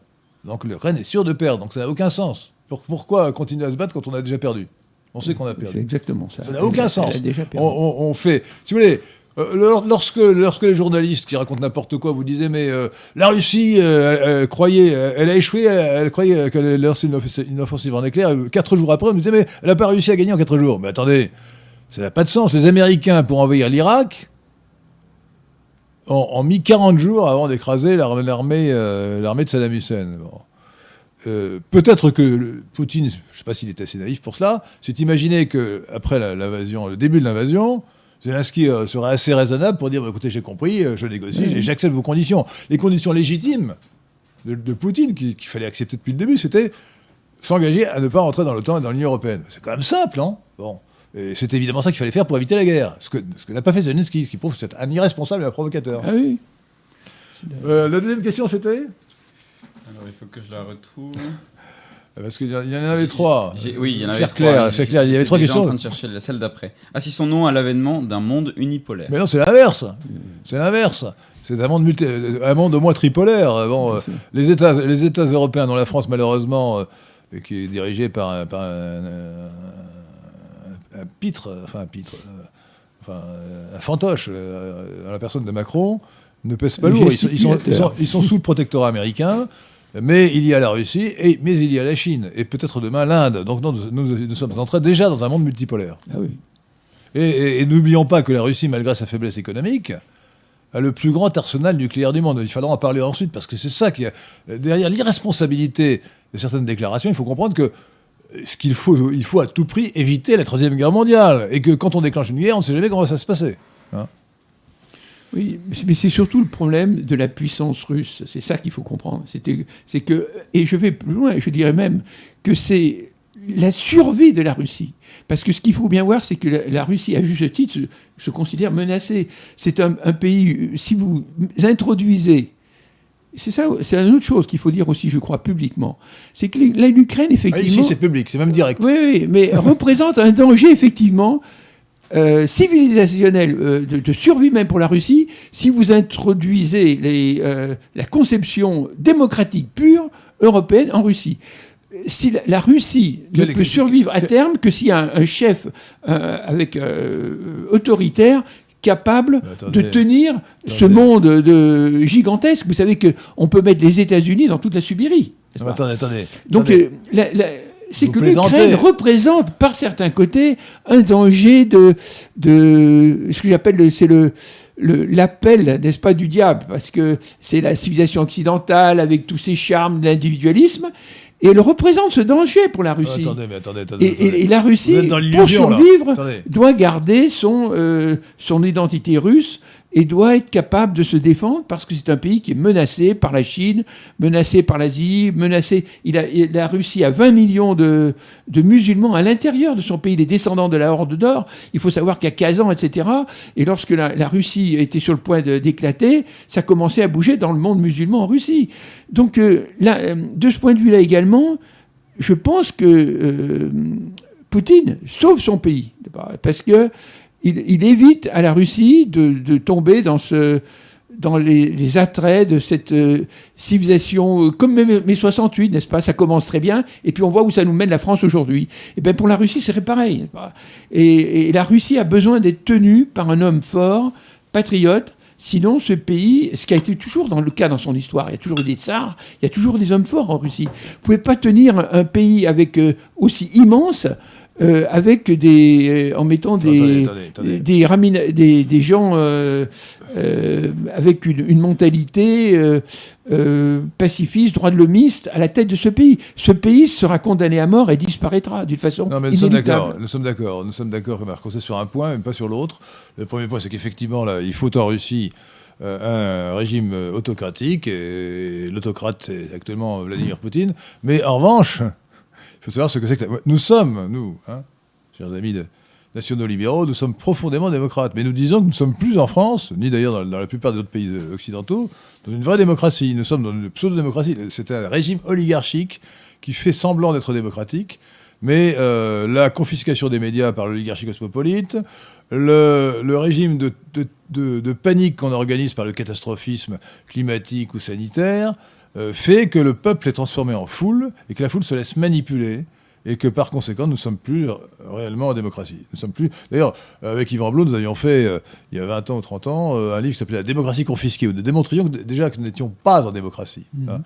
Donc l'Ukraine est sûre de perdre, donc ça n'a aucun sens. Pour- pourquoi continuer à se battre quand on a déjà perdu? On sait qu'on a C'est perdu. exactement ça. Ça n'a aucun sens. On fait, si vous voulez, euh, lor- lorsque, lorsque les journalistes qui racontent n'importe quoi vous disaient mais euh, la Russie euh, croyait, elle a échoué, elle, croyait qu'elle lancer une, offensive- une offensive en éclair. Quatre jours après, on nous disait mais elle n'a pas réussi à gagner en quatre jours. Mais attendez, ça n'a pas de sens. Les Américains pour envahir l'Irak ont, mis 40 jours avant d'écraser l'armée, de Saddam Hussein. Peut-être que Poutine, je ne sais pas s'il est assez naïf pour cela, s'est imaginé que après l'invasion, le début de l'invasion, Zelensky euh, serait assez raisonnable pour dire bah, écoutez, j'ai compris, euh, je négocie, j'accepte vos conditions. Les conditions légitimes de, de Poutine, qui- qu'il fallait accepter depuis le début, c'était s'engager à ne pas rentrer dans l'OTAN et dans l'Union européenne. C'est quand même simple, hein Bon. Et c'est évidemment ça qu'il fallait faire pour éviter la guerre. Ce que, ce que n'a pas fait Zelensky, ce qui prouve que c'est un irresponsable et un provocateur. Ah oui. Euh, la deuxième question, c'était? Alors il faut que je la retrouve. Parce qu'il y en il y en avait trois. Oui, il y en avait trois. c'est clair, il y avait trois questions. en train de chercher la- celle d'après. Assistons-nous à l'avènement d'un monde unipolaire. Mais non, c'est l'inverse. C'est l'inverse. C'est un monde, multi- un monde au moins tripolaire. Bon, euh, les, États, les États européens, dont la France, malheureusement, euh, qui est dirigée par un, par un- un- un pitre, enfin un pitre, euh, enfin un fantoche, la personne de Macron, ne pèsent pas lourd. Ils sont, ils sont- ils sont- gesticulateur. ils sont sous le protectorat américain. Mais il y a la Russie, et, mais il y a la Chine, et peut-être demain l'Inde. Donc non, nous, nous- nous sommes entrés déjà dans un monde multipolaire. Ah oui. Et, et- et n'oublions pas que la Russie, malgré sa faiblesse économique, a le plus grand arsenal nucléaire du monde. Il faudra en parler ensuite, parce que c'est ça qui est derrière l'irresponsabilité de certaines déclarations. Il faut comprendre que ce qu'il faut, il faut à tout prix éviter la troisième guerre mondiale, et que quand on déclenche une guerre, on ne sait jamais comment ça va se passer. Oui, mais c'est- surtout le problème de la puissance russe. C'est ça qu'il faut comprendre. C'est que, et je vais plus loin, je dirais même que c'est la survie de la Russie. Parce que ce qu'il faut bien voir, c'est que la, la Russie, à juste titre, se, se considère menacée. C'est un, un pays, si vous introduisez c'est ça, c'est une autre chose qu'il faut dire aussi, je crois, publiquement. C'est que l'Ukraine, Ah, effectivement. ici, c'est public, c'est même direct. Oui, oui, mais représente un danger effectivement euh, civilisationnel euh, de, de survie même pour la Russie si vous introduisez les, euh, la conception démocratique pure européenne en Russie. Si la, la Russie ne peut survivre à terme que s'il y a un, un chef euh, avec autoritaire capable attendez, de tenir ce monde de gigantesque. Vous savez qu'on peut mettre les États-Unis dans toute la Sibérie. pas? attendez, attendez. donc, la- c'est que l'Ukraine représente, par certains côtés, un danger de, de ce que j'appelle, le- c'est le l'appel, n'est-ce pas, du diable, parce que c'est la civilisation occidentale avec tous ses charmes d'individualisme, et elle représente ce danger pour la Russie. Attendez, mais attendez, attendez. Et, attendez. et- et la Russie, pour survivre, doit garder son, euh, son identité russe et doit être capable de se défendre parce que c'est un pays qui est menacé par la Chine, menacé par l'Asie, menacé. Il a, la Russie a 20 millions de, musulmans à l'intérieur de son pays, les descendants de la Horde d'Or. Il faut savoir qu'il y a Kazan, etc. Et lorsque la, Russie était sur le point d'éclater, ça commençait à bouger dans le monde musulman en Russie. Donc, euh, là, euh, de ce point de vue-là également, je pense que euh, Poutine sauve son pays. Parce que il, évite à la Russie de, tomber dans, les, attraits de cette euh, civilisation, euh, comme mai, mai 68, n'est-ce pas? Ça commence très bien, et puis on voit où ça nous mène la France aujourd'hui. Et bien pour la Russie, c'est pareil. et, la Russie a besoin d'être tenue par un homme fort, patriote, Sinon, ce pays, ce qui a été toujours dans le cas dans son histoire, il y a toujours eu des tsars, il y a toujours des hommes forts en Russie. Vous pouvez pas tenir un, un pays avec euh, aussi immense euh, avec des, euh, en mettant des, Attendez, attendez, attendez. des, ramina- des, des gens euh, avec une, une mentalité pacifiste, droit de l'homiste à la tête de ce pays. Ce pays sera condamné à mort et disparaîtra d'une façon Non, mais nous sommes inéluctable. d'accord. Nous sommes d'accord. Nous sommes d'accord, Marc Rosset, sur un point, mais pas sur l'autre. Le premier point, c'est qu'effectivement, là, il faut en Russie euh, un régime autocratique, et l'autocrate, c'est actuellement Vladimir Poutine. Mais en revanche, il faut savoir ce que c'est que. la- Nous sommes, nous, hein, chers amis nationaux libéraux, nous sommes profondément démocrates. Mais nous disons que nous ne sommes plus en France, ni d'ailleurs dans, la plupart des autres pays euh, occidentaux, dans une vraie démocratie. Nous sommes dans une pseudo-démocratie. C'est un régime oligarchique qui fait semblant d'être démocratique. Mais euh, la confiscation des médias par l'oligarchie cosmopolite, le, régime de panique qu'on organise par le catastrophisme climatique ou sanitaire, euh, fait que le peuple est transformé en foule et que la foule se laisse manipuler et que par conséquent nous ne sommes plus réellement en démocratie. Nous sommes plus. D'ailleurs, avec Yvan Blot, nous avions fait euh, il y a 20 ans ou 30 ans euh, un livre qui s'appelait La démocratie confisquée où nous démontrions que, déjà que nous n'étions pas en démocratie. hein.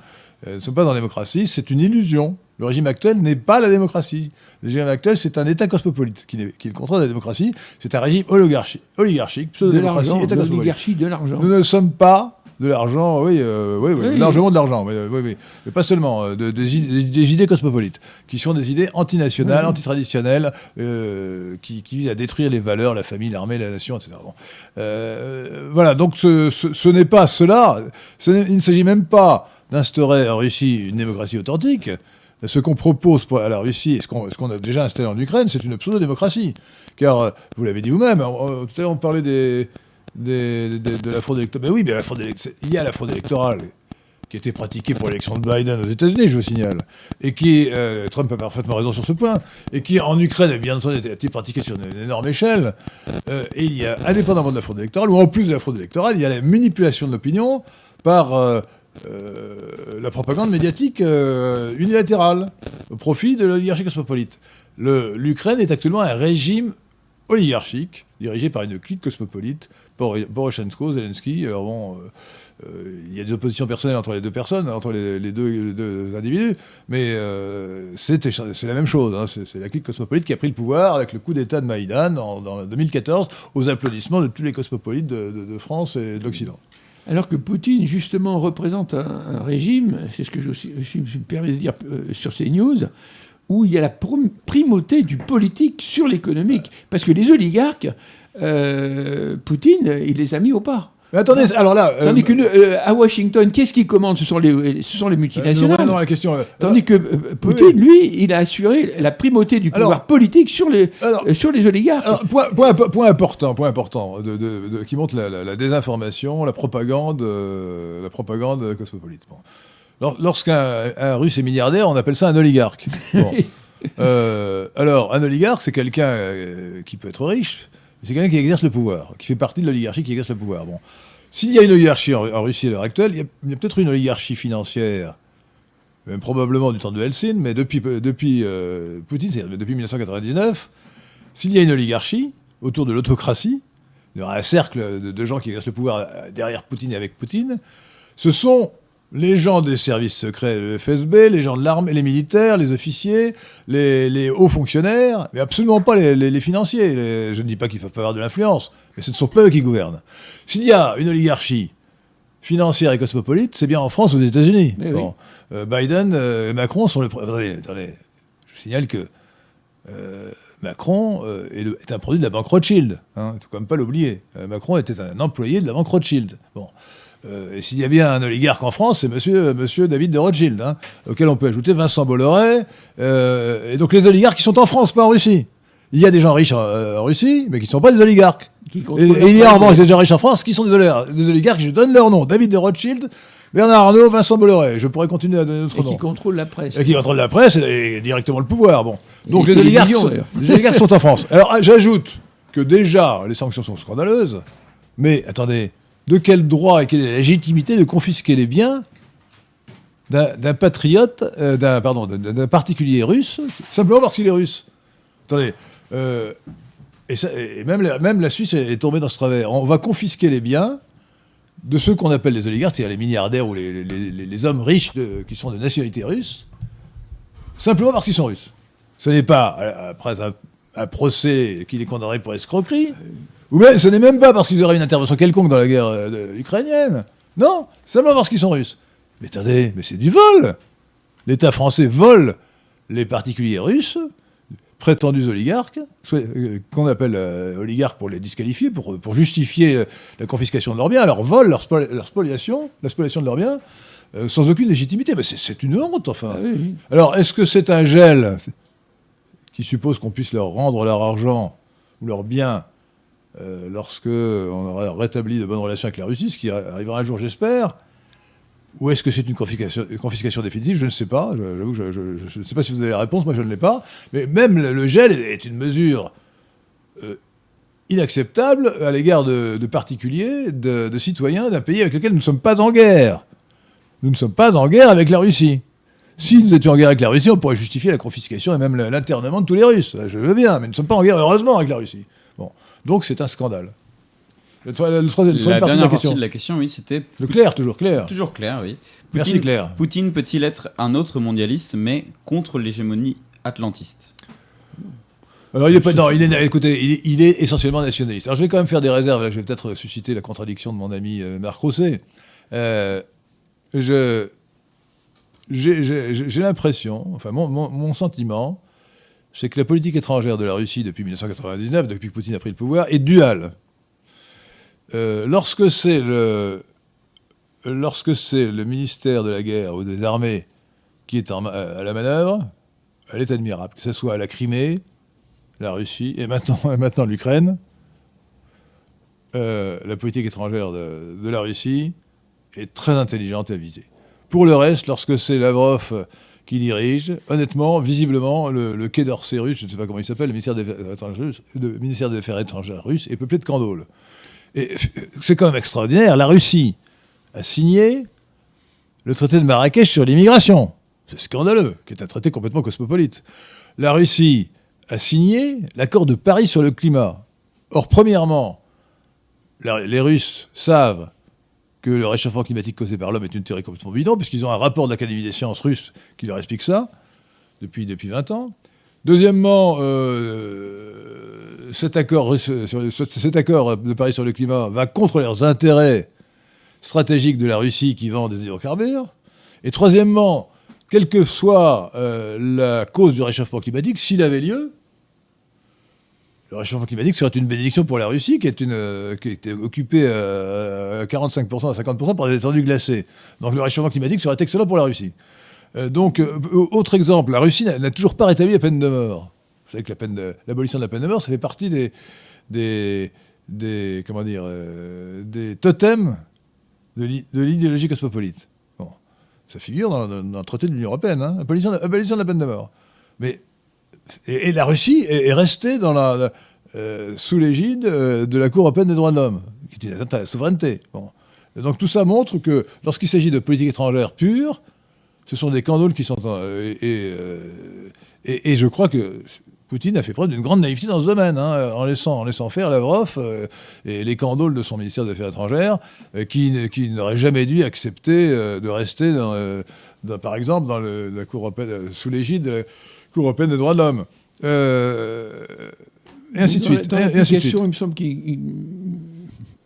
Euh, nous ne sommes pas en démocratie, c'est une illusion. Le régime actuel n'est pas la démocratie. Le régime actuel, c'est un État cosmopolite qui, est le contraire de la démocratie. C'est un régime oligarchique, oligarchique pseudo-démocratie, État cosmopolite. de l'argent. Nous ne sommes pas de l'argent, oui, euh, oui, oui, Oui. largement de l'argent, mais, euh, oui, oui. mais pas seulement, euh, de- des, idées, des idées cosmopolites, qui sont des idées antinationales, antitraditionnelles, euh, qui, qui visent à détruire les valeurs, la famille, l'armée, la nation, etc. Bon. Euh, voilà, donc ce, ce- ce n'est pas cela, Ce il ne s'agit même pas d'instaurer en Russie une démocratie authentique. Ce qu'on propose pour- à la Russie, et ce qu'on a déjà installé en Ukraine, c'est une pseudo-démocratie. Car, vous l'avez dit vous-même, tout à l'heure on parlait des, de la fraude électorale. Mais oui, il y a la fraude électorale qui été pratiquée pour l'élection de Biden aux États-Unis, je vous signale, et qui, euh, Trump a parfaitement raison sur ce point, et qui en Ukraine, bien entendu, a été pratiquée sur une, énorme échelle. Euh, et il y a, indépendamment de la fraude électorale, ou en plus de la fraude électorale, il y a la manipulation de l'opinion par euh, la propagande médiatique unilatérale au profit de l'oligarchie cosmopolite. L'Ukraine est actuellement un régime oligarchique dirigé par une clique cosmopolite, Por- Poroshenko, Zelensky. Alors bon, euh, euh, il y a des oppositions personnelles entre les deux personnes, entre les, deux, individus, mais euh, c'est la même chose. hein. C'est la clique cosmopolite qui a pris le pouvoir avec le coup d'État de Maïdan en, en 2014, aux applaudissements de tous les cosmopolites de, France et de l'Occident. Alors que Poutine, justement, représente un, régime, c'est ce que je, me permets de dire euh, sur ces news, où il y a la primauté du politique sur l'économique. Parce que les oligarques, euh, Poutine, il les a mis au pas. Mais attendez, alors là... euh, Tandis que euh, à Washington, qu'est-ce qui commande ce sont, les, ce sont les euh, multinationales. revenons à la question. euh, Tandis que euh, Poutine, lui, il a assuré la primauté du pouvoir Alors- politique sur les, alors, euh, sur les oligarques. Alors, point, point, point important, point important, de, de- de- qui montre la, la- la désinformation, la propagande, euh, la propagande cosmopolite. Bon. Lors- Lorsqu'un un Russe est milliardaire, on appelle ça un oligarque. Bon. Euh, alors, un oligarque, c'est quelqu'un euh, qui peut être riche, mais c'est quelqu'un qui exerce le pouvoir, qui fait partie de l'oligarchie qui exerce le pouvoir. Bon. S'il y a une oligarchie en, en Russie à l'heure actuelle, il y a, peut-être une oligarchie financière, même probablement du temps de Helsinki, mais depuis, depuis euh, Poutine, c'est-à-dire depuis 1999, s'il y a une oligarchie autour de l'autocratie, il y aura un cercle de, de gens qui exercent le pouvoir derrière Poutine et avec Poutine, ce sont les gens des services secrets, le FSB, les gens de l'armée, les militaires, les officiers, les, les hauts fonctionnaires, mais absolument pas les, les- les financiers. Je ne dis pas qu'ils ne peuvent pas avoir de l'influence, mais ce ne sont pas eux qui gouvernent. S'il y a une oligarchie financière et cosmopolite, c'est bien en France ou aux États-Unis. Oui. Euh, Biden euh, et Macron sont le. Attendez, attendez. Je signale que euh, Macron euh, est, le- est un produit de la banque Rothschild. Il ne faut quand même pas l'oublier. Euh, Macron était un employé de la banque Rothschild. Bon. Euh, et s'il y a bien un oligarque en France, c'est monsieur, monsieur David de Rothschild, hein, auquel on peut ajouter Vincent Bolloré. euh, et donc les oligarques qui sont en France, pas en Russie. Il y a des gens riches en, euh, en Russie, mais qui ne sont pas des oligarques. Et, il y a en revanche des gens riches en France qui sont des oligarques. Des oligarques, je donne leur nom. David de Rothschild, Bernard Arnault, Vincent Bolloré. Je pourrais continuer à donner d'autres et qui contrôle la presse. Et qui contrôle la presse et, et directement le pouvoir. Bon. Donc les oligarques, sont, d'ailleurs. les oligarques sont en France. Alors j'ajoute que déjà les sanctions sont scandaleuses, mais attendez, de quel droit et quelle est la légitimité de confisquer les biens d'un patriote, euh, d'un particulier russe, simplement parce qu'il est russe Attendez, euh, et, même, la, Suisse est, tombée dans ce travers. On va confisquer les biens de ceux qu'on appelle les oligarques, c'est-à-dire les milliardaires ou les, hommes riches qui sont de nationalité russe, simplement parce qu'ils sont russes. Ce n'est pas, euh, après un, un procès qui les condamnerait pour escroquerie, ou même, ce n'est même pas parce qu'ils auraient une intervention quelconque dans la guerre euh, ukrainienne. Non, simplement parce qu'ils sont russes. Mais attendez, mais c'est du vol L'État français vole les particuliers russes, prétendus oligarques, soit, euh, qu'on appelle euh, oligarques pour les disqualifier, pour, pour justifier euh, la confiscation de leurs biens, leur vol, leur, spoli- leur spoliation, la spoliation de leurs biens, euh, sans aucune légitimité. Mais c'est- c'est une honte, enfin. Ah oui, oui. Alors, est-ce que c'est un gel qui suppose qu'on puisse leur rendre leur argent ou leurs biens euh, lorsque on aura rétabli de bonnes relations avec la Russie, ce qui arrivera un jour, j'espère Ou est-ce que c'est une confiscation, définitive? Je ne sais pas. Je- ne sais pas si vous avez la réponse. Moi, je ne l'ai pas. Mais même le, gel est, une mesure euh, inacceptable à l'égard de, particuliers, de, de citoyens d'un pays avec lequel nous ne sommes pas en guerre. Nous ne sommes pas en guerre avec la Russie. Si nous étions en guerre avec la Russie, on pourrait justifier la confiscation et même l'internement de tous les Russes. Je veux bien, mais nous ne sommes pas en guerre, heureusement, avec la Russie. Bon. Donc c'est un scandale. Le, La partie de la partie question. de la question, oui, c'était Le clair, toujours clair. toujours clair, oui. Merci, Claire. Poutine peut-il être un autre mondialiste, mais contre l'hégémonie atlantiste? Alors il est pas, non, il est, écoutez, il est, il est essentiellement nationaliste. Alors je vais quand même faire des réserves. Là, je vais peut-être susciter la contradiction de mon ami euh, Marc Rousset. Euh, je, j'ai, l'impression, enfin mon, mon- mon sentiment, c'est que la politique étrangère de la Russie depuis 1999, depuis que Poutine a pris le pouvoir, est duale. Euh, lorsque c'est le le ministère de la guerre ou des armées qui est ma- à la manœuvre, elle est admirable, que ce soit à la Crimée, la Russie et maintenant, maintenant l'Ukraine, euh, la politique étrangère de, de la Russie est très intelligente et avisée. Pour le reste, lorsque c'est Lavrov euh, qui dirige, honnêtement, visiblement, le, quai d'Orsay russe, je ne sais pas comment il s'appelle, le ministère des, Affaires étrangères russe- est peuplé de candoles. Et c'est quand même extraordinaire, la Russie a signé le traité de Marrakech sur l'immigration. C'est scandaleux, qui est un traité complètement cosmopolite. La Russie a signé l'accord de Paris sur le climat. Or, premièrement, les Russes savent que le réchauffement climatique causé par l'homme est une théorie complètement bidon, puisqu'ils ont un rapport de l'Académie des sciences russe qui leur explique ça, depuis, depuis 20 ans. Deuxièmement, euh, cet, accord cet accord de Paris sur le climat va contre leurs intérêts stratégiques de la Russie qui vend des hydrocarbures. Et troisièmement, quelle que soit euh, la cause du réchauffement climatique, s'il avait lieu, le réchauffement climatique serait une bénédiction pour la Russie, qui est, euh, occupée euh, à 45% à 50% par des étendues glacées. Donc le réchauffement climatique serait excellent pour la Russie. Euh, donc, autre exemple, la Russie n'a toujours pas rétabli la peine de mort. Vous savez que l'abolition de la peine de mort, ça fait partie des, des, des comment dire, des totems de l'i- de l'idéologie cosmopolite. Bon. Ça figure dans, le traité de l'Union européenne, hein, de la peine de mort. Mais et, la Russie est, est restée dans la, euh, sous l'égide euh, de la Cour européenne des droits de l'homme, qui est une atteinte à la souveraineté. Donc tout ça montre que lorsqu'il s'agit de politique étrangère pure, ce sont des candoles qui sont... euh, et- et je crois que Poutine a fait preuve d'une grande naïveté dans ce domaine, hein, en, laissant, en laissant faire Lavrov et les candoles de son ministère des Affaires étrangères, qui, qui n'aurait jamais dû accepter de rester, dans, par exemple, dans la Cour européenne, sous l'égide Cour européenne des droits de l'homme. Euh, et ainsi de suite. Dans et- et ainsi de suite. l'application, il me semble qu'ils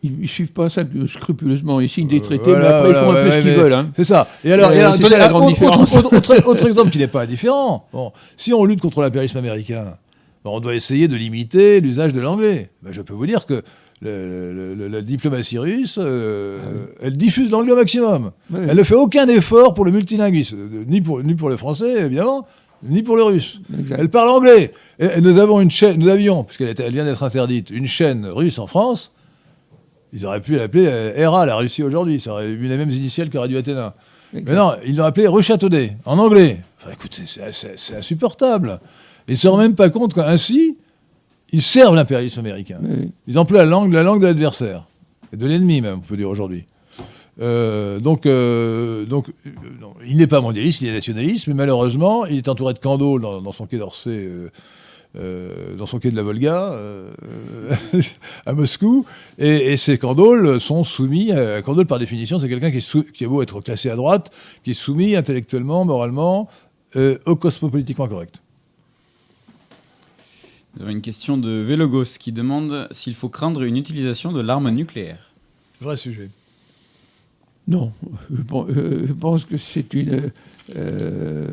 ils, ils suivent pas ça scrupuleusement. Ils signent des traités, Voilà, mais après voilà, ils font un peu ouais, ce qu'ils veulent. hein. C'est ça. Et alors, Euh, et alors, attendez, ça la ah, grande autre, différence. autre- autre- autre exemple qui n'est pas différent. Bon, si on lutte contre l'impérialisme américain, ben, on doit essayer de limiter l'usage de l'anglais. Ben, je peux vous dire que le- le- le- la diplomatie russe, euh, elle diffuse l'anglais au maximum. Ouais. Elle ne fait aucun effort pour le multilinguisme, euh, ni pour, ni pour les Français, évidemment, ni pour les Russes. Exact. Elle parle anglais. Et, et nous avons une chaîne, nous avions, puisqu'elle elle vient d'être interdite, une chaîne russe en France. Ils auraient pu l'appeler euh, ERA, la Russie aujourd'hui. Ça aurait eu les mêmes initiales que Radio Athéna. Exact. Mais non, ils l'ont appelé Ruchatodé, en anglais. Enfin, écoutez, c'est- insupportable. Ils ne se rendent même pas compte qu'ainsi, ils servent l'impérialisme américain. Oui. Ils emploient la langue, la langue de l'adversaire. Et de l'ennemi, même, on peut dire aujourd'hui. Euh, donc, euh, donc euh, non, il n'est pas mondialiste, il est nationaliste, mais malheureusement, il est entouré de candoles dans, dans son quai d'Orsay, dans son quai de la Volga, à Moscou. Et, et ces candoles sont soumis. À, candole, par définition, c'est quelqu'un qui, sou- qui a beau être classé à droite, qui est soumis intellectuellement, moralement, au cosmopolitiquement correct. Nous avons une question de Vélogos qui demande s'il faut craindre une utilisation de l'arme nucléaire. Vrai sujet. Non, euh, je pense que c'est une, euh,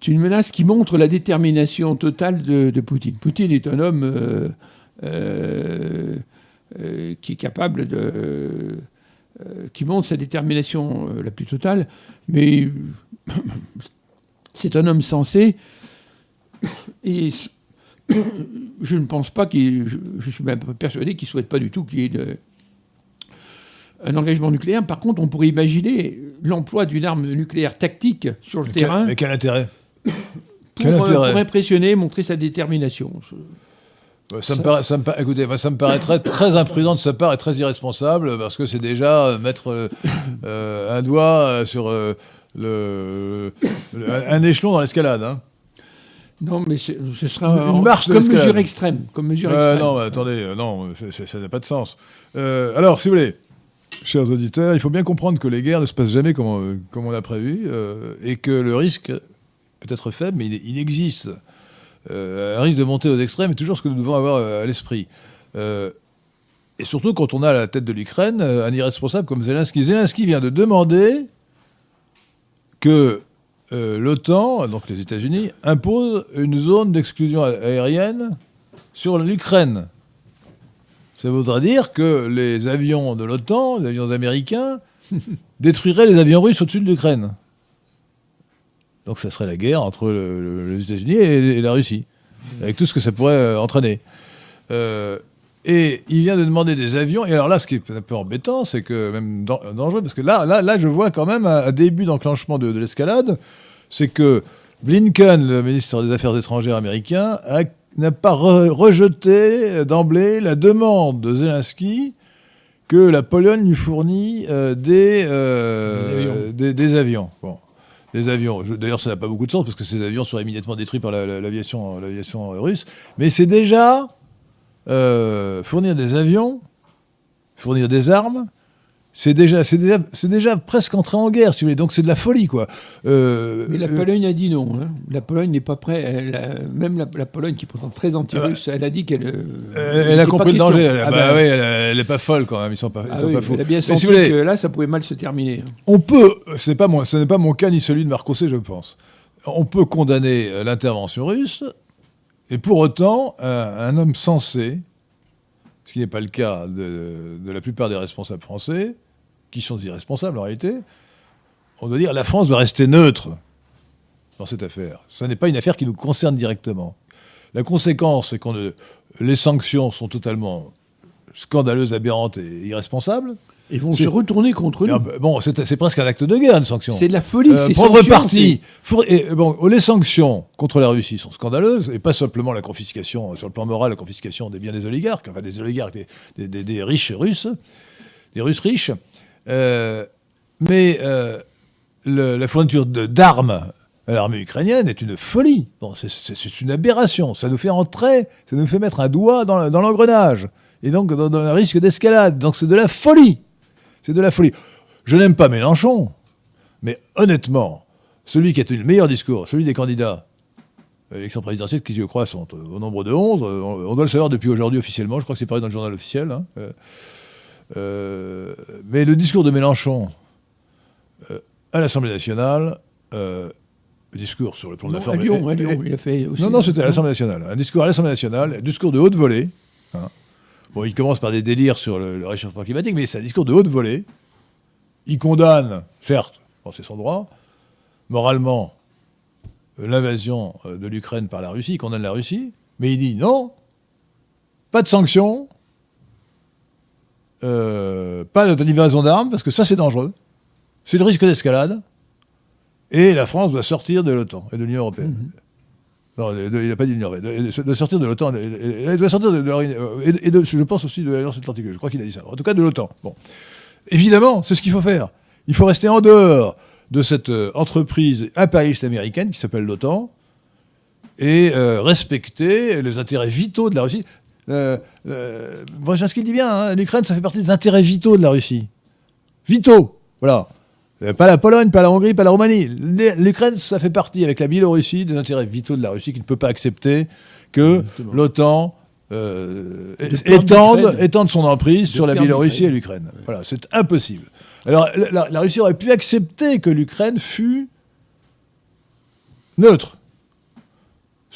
c'est une menace qui montre la détermination totale de, Poutine. Poutine est un homme euh, qui est capable de. qui montre sa détermination la plus totale, mais c'est un homme sensé. Et je ne pense pas qu'il. Je, je suis même persuadé qu'il ne souhaite pas du tout qu'il y ait de, un engagement nucléaire. Par contre, on pourrait imaginer l'emploi d'une arme nucléaire tactique sur le Mais terrain quel, mais quel intérêt pour, quel euh, intérêt pour impressionner, montrer sa détermination. Ça me paraît, ça me paraît- écoutez, ça me paraîtrait très imprudent de sa part et très irresponsable parce que c'est déjà euh, mettre euh, un doigt sur euh, le, le- un échelon dans l'escalade. Hein. Non, mais ce sera Une marche comme mesure extrême. Comme mesure Euh, extrême. non, mais attendez, non, ça n'a pas de sens. Alors, si vous voulez, chers auditeurs, il faut bien comprendre que les guerres ne se passent jamais comme on, l'a prévu euh, et que le risque peut être faible, mais il, existe. Euh, un risque de monter aux extrêmes est toujours ce que nous devons avoir euh, à l'esprit. Et surtout quand on a à la tête de l'Ukraine un irresponsable comme Zelensky. Zelensky vient de demander que l'OTAN, donc les États-Unis, impose une zone d'exclusion a- aérienne sur l'Ukraine. Ça voudrait dire que les avions de l'OTAN, les avions américains, détruiraient les avions russes au-dessus de l'Ukraine. Donc ça serait la guerre entre le- le- les États-Unis et, la Russie, avec tout ce que ça pourrait euh, entraîner. Euh, et il vient de demander des avions. Et alors là, ce qui est un peu embêtant, c'est que même dan- dangereux, parce que là, là, là, je vois quand même un, début d'enclenchement de, de l'escalade. C'est que Blinken, le ministre des Affaires étrangères américain, a- n'a pas re- rejeté d'emblée la demande de Zelensky que la Pologne lui fournit euh, des, euh, des, des avions. Bon. Des avions. Je- D'ailleurs, ça n'a pas beaucoup de sens parce que ces avions seraient immédiatement détruits par la- la- l'aviation l'aviation russe. Mais c'est déjà euh, fournir des avions, fournir des armes. C'est déjà, c'est déjà, c'est déjà presque entrer en guerre, si vous voulez. Donc c'est de la folie, quoi. Euh, Mais la euh, Pologne a dit non. hein. La Pologne n'est pas prête. A- même la, la Pologne, qui est pourtant très anti-russe, elle a dit qu'elle. euh, Euh, elle a compris le danger. Elle, Ah bah bah, oui, elle, elle est pas folle quand même. Ils sont pas, ils ah sont oui, pas fous. Elle a bien si senti voulez, que là, ça pouvait mal se terminer. hein. on peut. C'est pas moi. Ce n'est pas mon cas ni celui de Marcosé, je pense. On peut condamner euh, l'intervention russe, et pour autant, un, un homme sensé, ce qui n'est pas le cas de, de la plupart des responsables français, qui sont irresponsables en réalité, on doit dire la France doit rester neutre dans cette affaire. Ce n'est pas une affaire qui nous concerne directement. La conséquence, c'est que les sanctions sont totalement scandaleuses, aberrantes et irresponsables. Ils vont se retourner contre Et, nous. ah, bah, bon, c'est presque un acte de guerre, une sanction. C'est de la folie. Euh, prendre parti. Et, bon, les sanctions contre la Russie sont scandaleuses, et pas simplement la confiscation, euh, sur le plan moral, la confiscation des biens des oligarques, enfin des oligarques, des, des- des- des riches russes, des Russes riches. Euh, mais euh, la fourniture d'armes l'armée ukrainienne est une folie. Bon, c'est- une aberration. Ça nous fait entrer, ça nous fait mettre un doigt dans le- dans l'engrenage. Et donc dans, un risque d'escalade. Donc c'est de la folie. C'est de la folie. Je n'aime pas Mélenchon, mais honnêtement, celui qui a tenu le meilleur discours, celui des candidats à l'élection présidentielle, qui je crois sont au nombre de 11, euh, on, doit le savoir depuis aujourd'hui officiellement, je crois que c'est paru dans le journal officiel. hein. Euh, mais le discours de Mélenchon euh, à l'Assemblée nationale, euh, le discours sur le plan de la à forme. Lyon, à et- Lyon, et- il a fait aussi. non, non, c'était à l'Assemblée nationale. Un discours à l'Assemblée nationale, un discours de haute volée. hein. Bon, il commence par des délires sur le, le réchauffement climatique, mais c'est un discours de haute volée. Il condamne, certes, bon, c'est son droit, moralement, l'invasion euh, de l'Ukraine par la Russie, il condamne la Russie, mais il dit non, pas de sanctions, euh, pas de livraison d'armes, parce que ça c'est dangereux, c'est le risque d'escalade, et la France doit sortir de l'OTAN et de l'Union européenne. Non, de- de- il n'a pas dit l'Union européenne, de, sortir de l'OTAN, elle doit sortir de, de la- et, de- je pense aussi de l'Alliance Atlantique, je crois qu'il a dit ça, en tout cas de l'OTAN. Bon. Évidemment, c'est ce qu'il faut faire. Il faut rester en dehors de cette euh, entreprise impérialiste américaine qui s'appelle l'OTAN et euh, respecter les intérêts vitaux de la Russie. Euh, euh, Brzezinski dit bien, hein, l'Ukraine, ça fait partie des intérêts vitaux de la Russie. Vitaux, voilà. Euh, Pas la Pologne, pas la Hongrie, pas la Roumanie. L'U- L'Ukraine, ça fait partie, avec la Biélorussie, des intérêts vitaux de la Russie qui ne peut pas accepter que l'OTAN euh, étende, son emprise De sur la Biélorussie et l'Ukraine. Voilà, c'est impossible. Alors, la Russie aurait pu accepter que l'Ukraine fût neutre.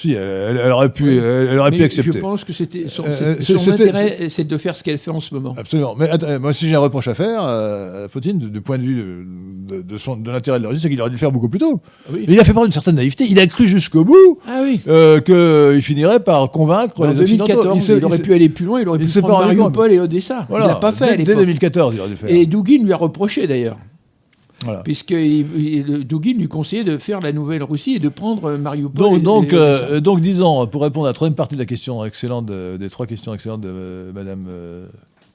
Si, elle, elle aurait pu, Oui. elle, aurait Mais pu accepter. Je pense que c'était son, Euh, c'est- son intérêt, c'est de faire ce qu'elle fait en ce moment. Absolument. Mais attends, moi, si j'ai un reproche à faire euh, à Poutine, du, point de vue de, de, de son- de l'intérêt de la Russie, c'est qu'il aurait dû le faire beaucoup plus tôt. Oui. Mais il a fait part d'une certaine naïveté. Il a cru jusqu'au bout Ah oui. euh, qu'il finirait par convaincre En les Occidentaux. 2014, il, s'est- aurait pu aller plus loin, il aurait il pu prendre. Mariupol et Odessa. voilà, il l'a pas fait à dès, dès l'époque. 2014, il aurait dû faire. Et Dugin lui a reproché d'ailleurs, Voilà. puisque il- Dugin lui conseillait de faire la nouvelle Russie et de prendre Mariupol. Donc, et- donc, et euh, donc, disons, pour répondre à la troisième partie de la question excellente, de- des trois questions excellentes de euh, Madame, euh,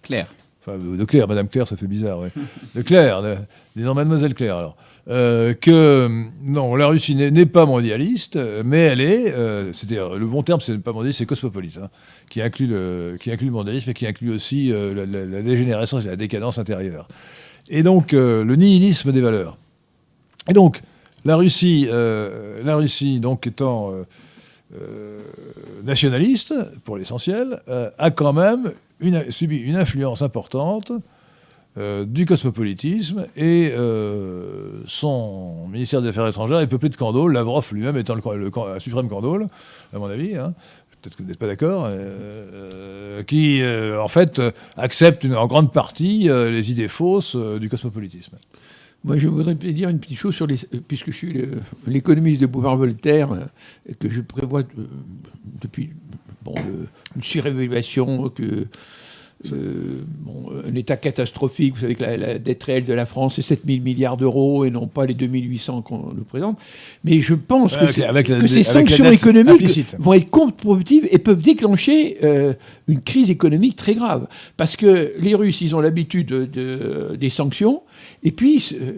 Claire. enfin de Claire, Madame Claire, ça fait bizarre, ouais. de Claire, de- disons Mademoiselle Claire, alors, euh, que non, la Russie n'est pas mondialiste, euh, mais elle est, euh, c'est-à-dire le bon terme, c'est pas mondialiste, c'est cosmopolite, hein, qui inclut le, qui inclut le mondialisme et qui inclut aussi euh, la, la- la dégénérescence et la décadence intérieure. Et donc euh, le nihilisme des valeurs. Et donc, la Russie, euh, la Russie donc étant euh, nationaliste, pour l'essentiel, a quand même subi une influence importante du cosmopolitisme et son ministère des Affaires étrangères est peuplé de candoles, Lavrov lui-même étant le suprême candole, à mon avis. hein. Peut-être que vous n'êtes pas d'accord, euh, euh, qui euh, en fait accepte en grande partie les idées fausses du cosmopolitisme. Moi, je voudrais dire une petite chose sur les, puisque je suis l'économiste de Bouvard-Voltaire, euh, et que je prévois depuis une surévaluation, que euh, bon, un état catastrophique. Vous savez que la, la dette réelle de la France est 7 000 milliards d'euros et non pas les 2800 qu'on nous présente. Mais je pense que, avec la- que ces avec sanctions économiques implicite. vont être contre-productives et peuvent déclencher euh, une crise économique très grave. Parce que les Russes, ils ont l'habitude de- de- des sanctions, et puis euh,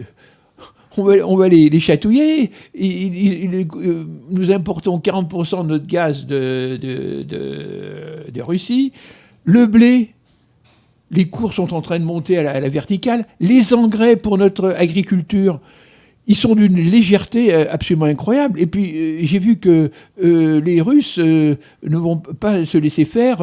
on va, on va les, les chatouiller. Euh, nous importons 40% de notre gaz de, de, de- de Russie. Le blé, les cours sont en train de monter à la, verticale. Les engrais pour notre agriculture, ils sont d'une légèreté euh, absolument incroyable. Et puis, euh, j'ai vu que euh, les Russes ne vont pas se laisser faire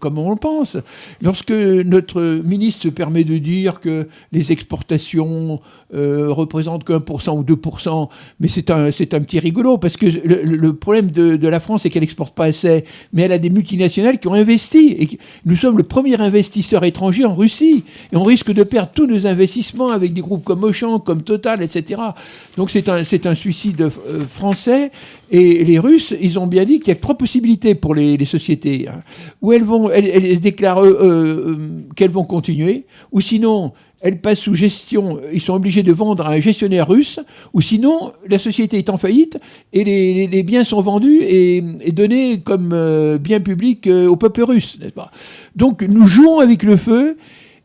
comme on le pense. Lorsque notre ministre se permet de dire que les exportations représentent que 1% ou 2%, mais c'est un, c'est un petit rigolo, parce que le, problème de, la France, c'est qu'elle n'exporte pas assez, mais elle a des multinationales qui ont investi. Nous sommes le premier investisseur étranger en Russie. Et on risque de perdre tous nos investissements avec des groupes comme Auchan, comme Total, etc. Donc c'est un, suicide euh, français. Et les Russes, ils ont bien dit qu'il y a trois possibilités pour les, sociétés. hein. Ou elles, vont, elles, se déclarent euh, euh, qu'elles vont continuer, ou sinon elles passent sous gestion, ils sont obligés de vendre à un gestionnaire russe, ou sinon la société est en faillite et les, biens sont vendus et, donnés comme euh, biens publics au peuple russe, n'est-ce pas? Donc nous jouons avec le feu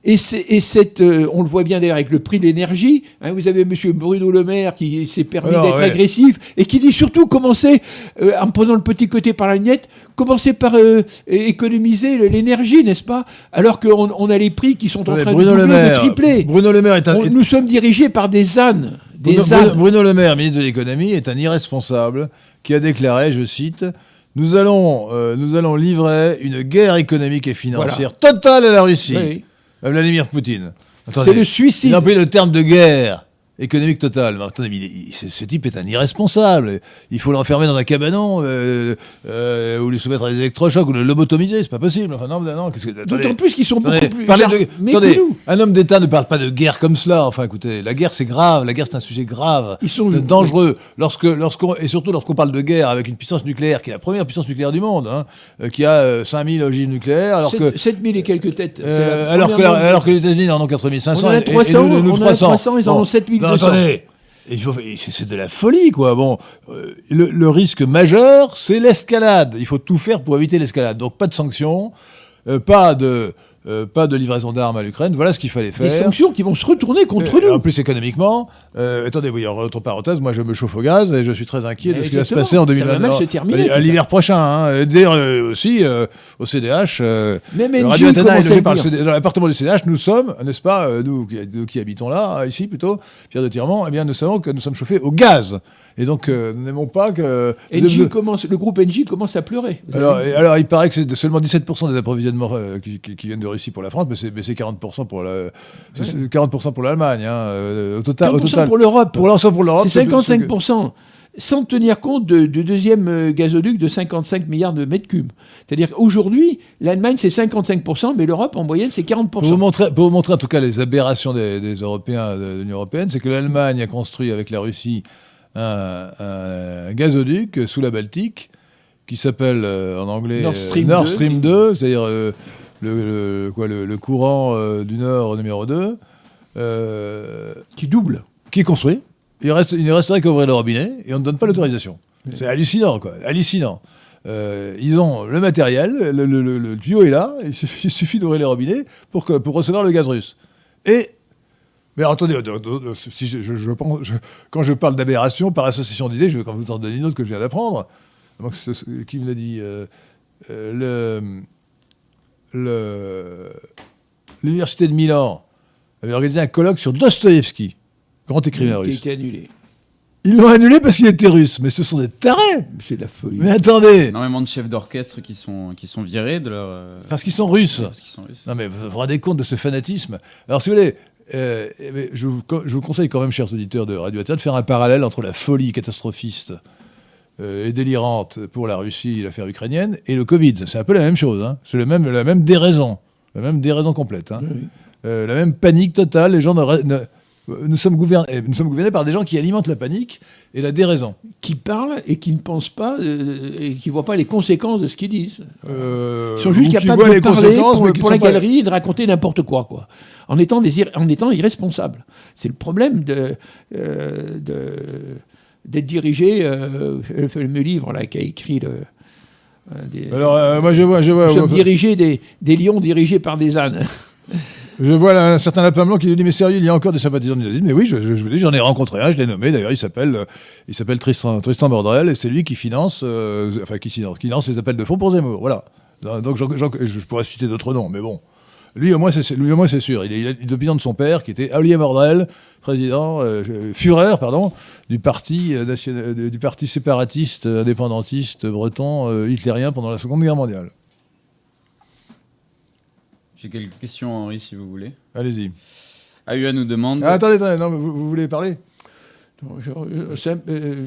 Et, et cette, euh, on le voit bien d'ailleurs avec le prix de l'énergie. hein, vous avez M. Bruno Le Maire qui s'est permis d'être ouais. agressif et qui dit surtout commencer, euh, en prenant le petit côté par la lunette, commencer par euh, économiser l'énergie, n'est-ce pas? Alors qu'on on a les prix qui sont en train Bruno de Le doubler, de tripler. Bruno Le Maire est un. On- nous sommes dirigés par des ânes. Des Bruno, ânes. Bruno- Bruno Le Maire, ministre de l'économie, est un irresponsable qui a déclaré, je cite, nous allons, nous allons livrer une guerre économique et financière totale à la Russie. Oui. À Vladimir Poutine. C'est le suicide. Il a employé le terme de guerre économique totale. Mais attendez, mais il est- il- ce, type est un irresponsable. Il faut l'enfermer dans un cabanon euh, euh, ou lui soumettre à des électrochocs ou le lobotomiser. C'est pas possible. Enfin, non, non. D'autant plus qu'ils sont Attendez, beaucoup plus. parlez de- attendez, un homme d'État ne parle pas de guerre comme cela. Enfin, écoutez, la guerre c'est grave. La guerre c'est un sujet grave, Ils sont- c'est dangereux. Lorsque, lorsqu'on et surtout lorsqu'on parle de guerre avec une puissance nucléaire qui est la première puissance nucléaire du monde, hein, euh, qui a euh, 5000 ogives nucléaires, alors que 7000 et quelques têtes. euh, alors que alors les États-Unis en ont 4500 On en a et- et- 300, et nous, nous, on en a 300. 300, ils en Bon. ont 7200. Non, attendez. C'est c'est de la folie, quoi. Bon, euh, le, le risque majeur, c'est l'escalade. Il faut tout faire pour éviter l'escalade. Donc, pas de sanctions, euh, pas de, euh, pas de livraison d'armes à l'Ukraine. Voilà ce qu'il fallait faire. Des sanctions qui vont se retourner contre Euh, nous. En plus, économiquement, euh, attendez, oui, entre parenthèses, moi je me chauffe au gaz et je suis très inquiet de ce qui va se passer en Ça 2020. va mal se terminer, À tout l'hiver prochain. Hein. Et D'ailleurs, euh, aussi, euh, au CDH, euh, le Radio Athéna est logé par le. CD dans l'appartement du CDH. Nous sommes, n'est-ce pas, euh, nous, qui- nous qui habitons là, ici plutôt, Pierre de Tirement, eh bien, nous savons que nous sommes chauffés au gaz. Et donc, euh, nous n'aimons pas que. NJ commence, le groupe NJ commence à pleurer. Alors, il paraît que c'est seulement 17% des approvisionnements euh, qui, qui- qui viennent de Russie pour la France, mais c'est mais c'est 40% pour la, c'est 40% pour l'Allemagne. Hein, euh, au total, au 40% total. pour l'Europe. Pour l'ensemble pour l'Europe. C'est c'est- 55%. Sans tenir compte de- du deuxième gazoduc de 55 milliards de mètres cubes. C'est-à-dire qu'aujourd'hui, l'Allemagne, c'est 55%, mais l'Europe, en moyenne, c'est 40%. Pour vous, montrer, pour vous montrer en tout cas les aberrations des, des Européens de l'Union Européenne, c'est que l'Allemagne a construit avec la Russie un, un gazoduc sous la Baltique qui s'appelle euh, en anglais Nord euh, Stream Nord 2. Stream 2, c'est-à-dire euh, le, le- quoi, le, le courant euh, du Nord numéro 2, euh, Qui double. qui est construit. Il, reste, il ne resterait qu'à ouvrir le robinet et on ne donne pas l'autorisation. C'est hallucinant, quoi. Hallucinant. Euh, ils ont le matériel, le, le- le- le tuyau est là, il suffit, suffit d'ouvrir les robinets pour, que, pour recevoir le gaz russe. Et. Mais attendez, euh, euh, euh, si je, je- je pense- je- quand je parle d'aberration par association d'idées, je vais quand vous en donner une autre que je viens d'apprendre. Qui me l'a dit euh, euh, le- le- L'université de Milan avait organisé un colloque sur Dostoïevski, grand écrivain qui a russe. été annulé. Ils l'ont annulé parce qu'il était russe, mais ce sont des tarés. C'est de la folie. Mais attendez, Énormément de chefs d'orchestre qui sont, qui sont virés de leur. parce qu'ils sont russes. parce qu'ils sont russes. Non mais vous vous rendez compte de ce fanatisme Alors si vous voulez, euh, eh ben, je, vous, je vous conseille quand même, chers auditeurs de Radio Athènes, de faire un parallèle entre la folie catastrophiste euh, et délirante pour la Russie, l'affaire ukrainienne, et le Covid. C'est un peu la même chose. hein. C'est même, la même déraison, la même déraison complète. hein. Oui. Euh, la même panique totale. Les gens ne, nous, sommes gouvernés, eh, nous sommes gouvernés par des gens qui alimentent la panique et la déraison. Qui parlent et qui ne pensent pas euh, et qui ne voient pas les conséquences de ce qu'ils disent. Euh, Ils sont juste capables de les parler pour, mais pour la galerie et de raconter n'importe quoi, quoi. En étant, des ir- en étant irresponsables. C'est le problème de, euh, de- d'être dirigé, euh, le fameux livre là, qu'a écrit le. des- Alors, euh, moi, je vois, je vois, Nous sommes dirigés des, des lions dirigés par des ânes. Je vois là, un certain lapin blanc qui lui dit mais sérieux il y a encore des sympathisants du nazisme mais oui je, vous dis j'en ai rencontré un je l'ai nommé d'ailleurs il s'appelle euh, il s'appelle Tristan Tristan Bordrel et c'est lui qui finance euh, enfin qui finance qui lance les appels de fonds pour Zemmour voilà. Donc j'en- j'en- je, pourrais citer d'autres noms mais bon. Lui au moins c'est lui au moins c'est sûr. Il est, opposant de son père qui était Olivier Bordrel président euh, Führer pardon du parti euh, euh, du parti séparatiste euh, indépendantiste breton euh, hitlérien pendant la Seconde Guerre mondiale J'ai quelques questions, Henri, si vous voulez. allez-y AUA nous demande. ah, attendez attendez non mais vous, vous voulez parler je- euh,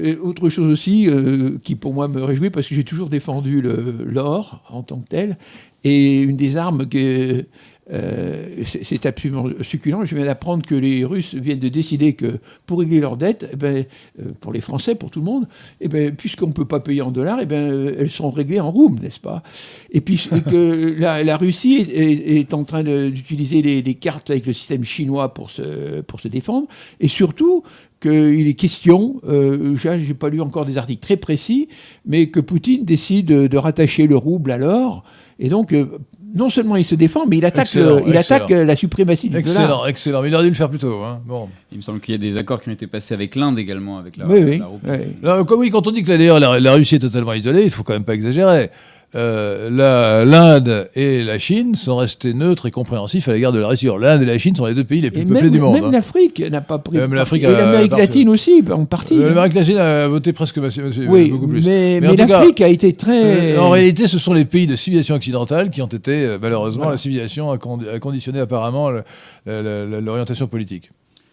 euh, autre chose aussi euh, qui pour moi me réjouit parce que j'ai toujours défendu l'or en tant que tel et une des armes que euh, c'est absolument succulent. Je viens d'apprendre que les Russes viennent de décider que pour régler leurs dettes, eh ben, euh, pour les Français, pour tout le monde, eh ben, puisqu'on ne peut pas payer en dollars, eh ben, euh, elles sont réglées en roubles, n'est-ce pas? Et puis et que la, la Russie est, est- est en train d'utiliser les, les cartes avec le système chinois pour se, pour se défendre, et surtout qu'il est question, euh, j'ai j'ai pas lu encore des articles très précis, mais que Poutine décide de, de rattacher le rouble à l'or, et donc euh, non seulement il se défend, mais il attaque, Excellent, le- il excellent. attaque euh, la suprématie du dollar. Excellent, excellent. Mais il aurait dû le faire plus tôt. Hein. Bon. Il me semble qu'il y a des accords qui ont été passés avec l'Inde également, avec la, Oui, oui. la roupie. oui. Là, comme- oui, quand on dit que là, d'ailleurs la, la Russie est totalement isolée, il faut quand même pas exagérer. Euh, L'Inde et la Chine sont restés neutres et compréhensifs à l'égard de la Russie. L'Inde et la Chine sont les deux pays les plus Et peuplés même, du monde. même hein. l'Afrique n'a pas pris. Même l'Afrique. Et l'Amérique latine aussi, en partie. Euh. L'Amérique latine a voté presque monsieur- monsieur- oui, beaucoup plus. mais, l'Afrique a été très. Euh, en réalité, ce sont les pays de civilisation occidentale qui ont été, malheureusement, Voilà. la civilisation a, condi- a conditionné apparemment l'orientation politique.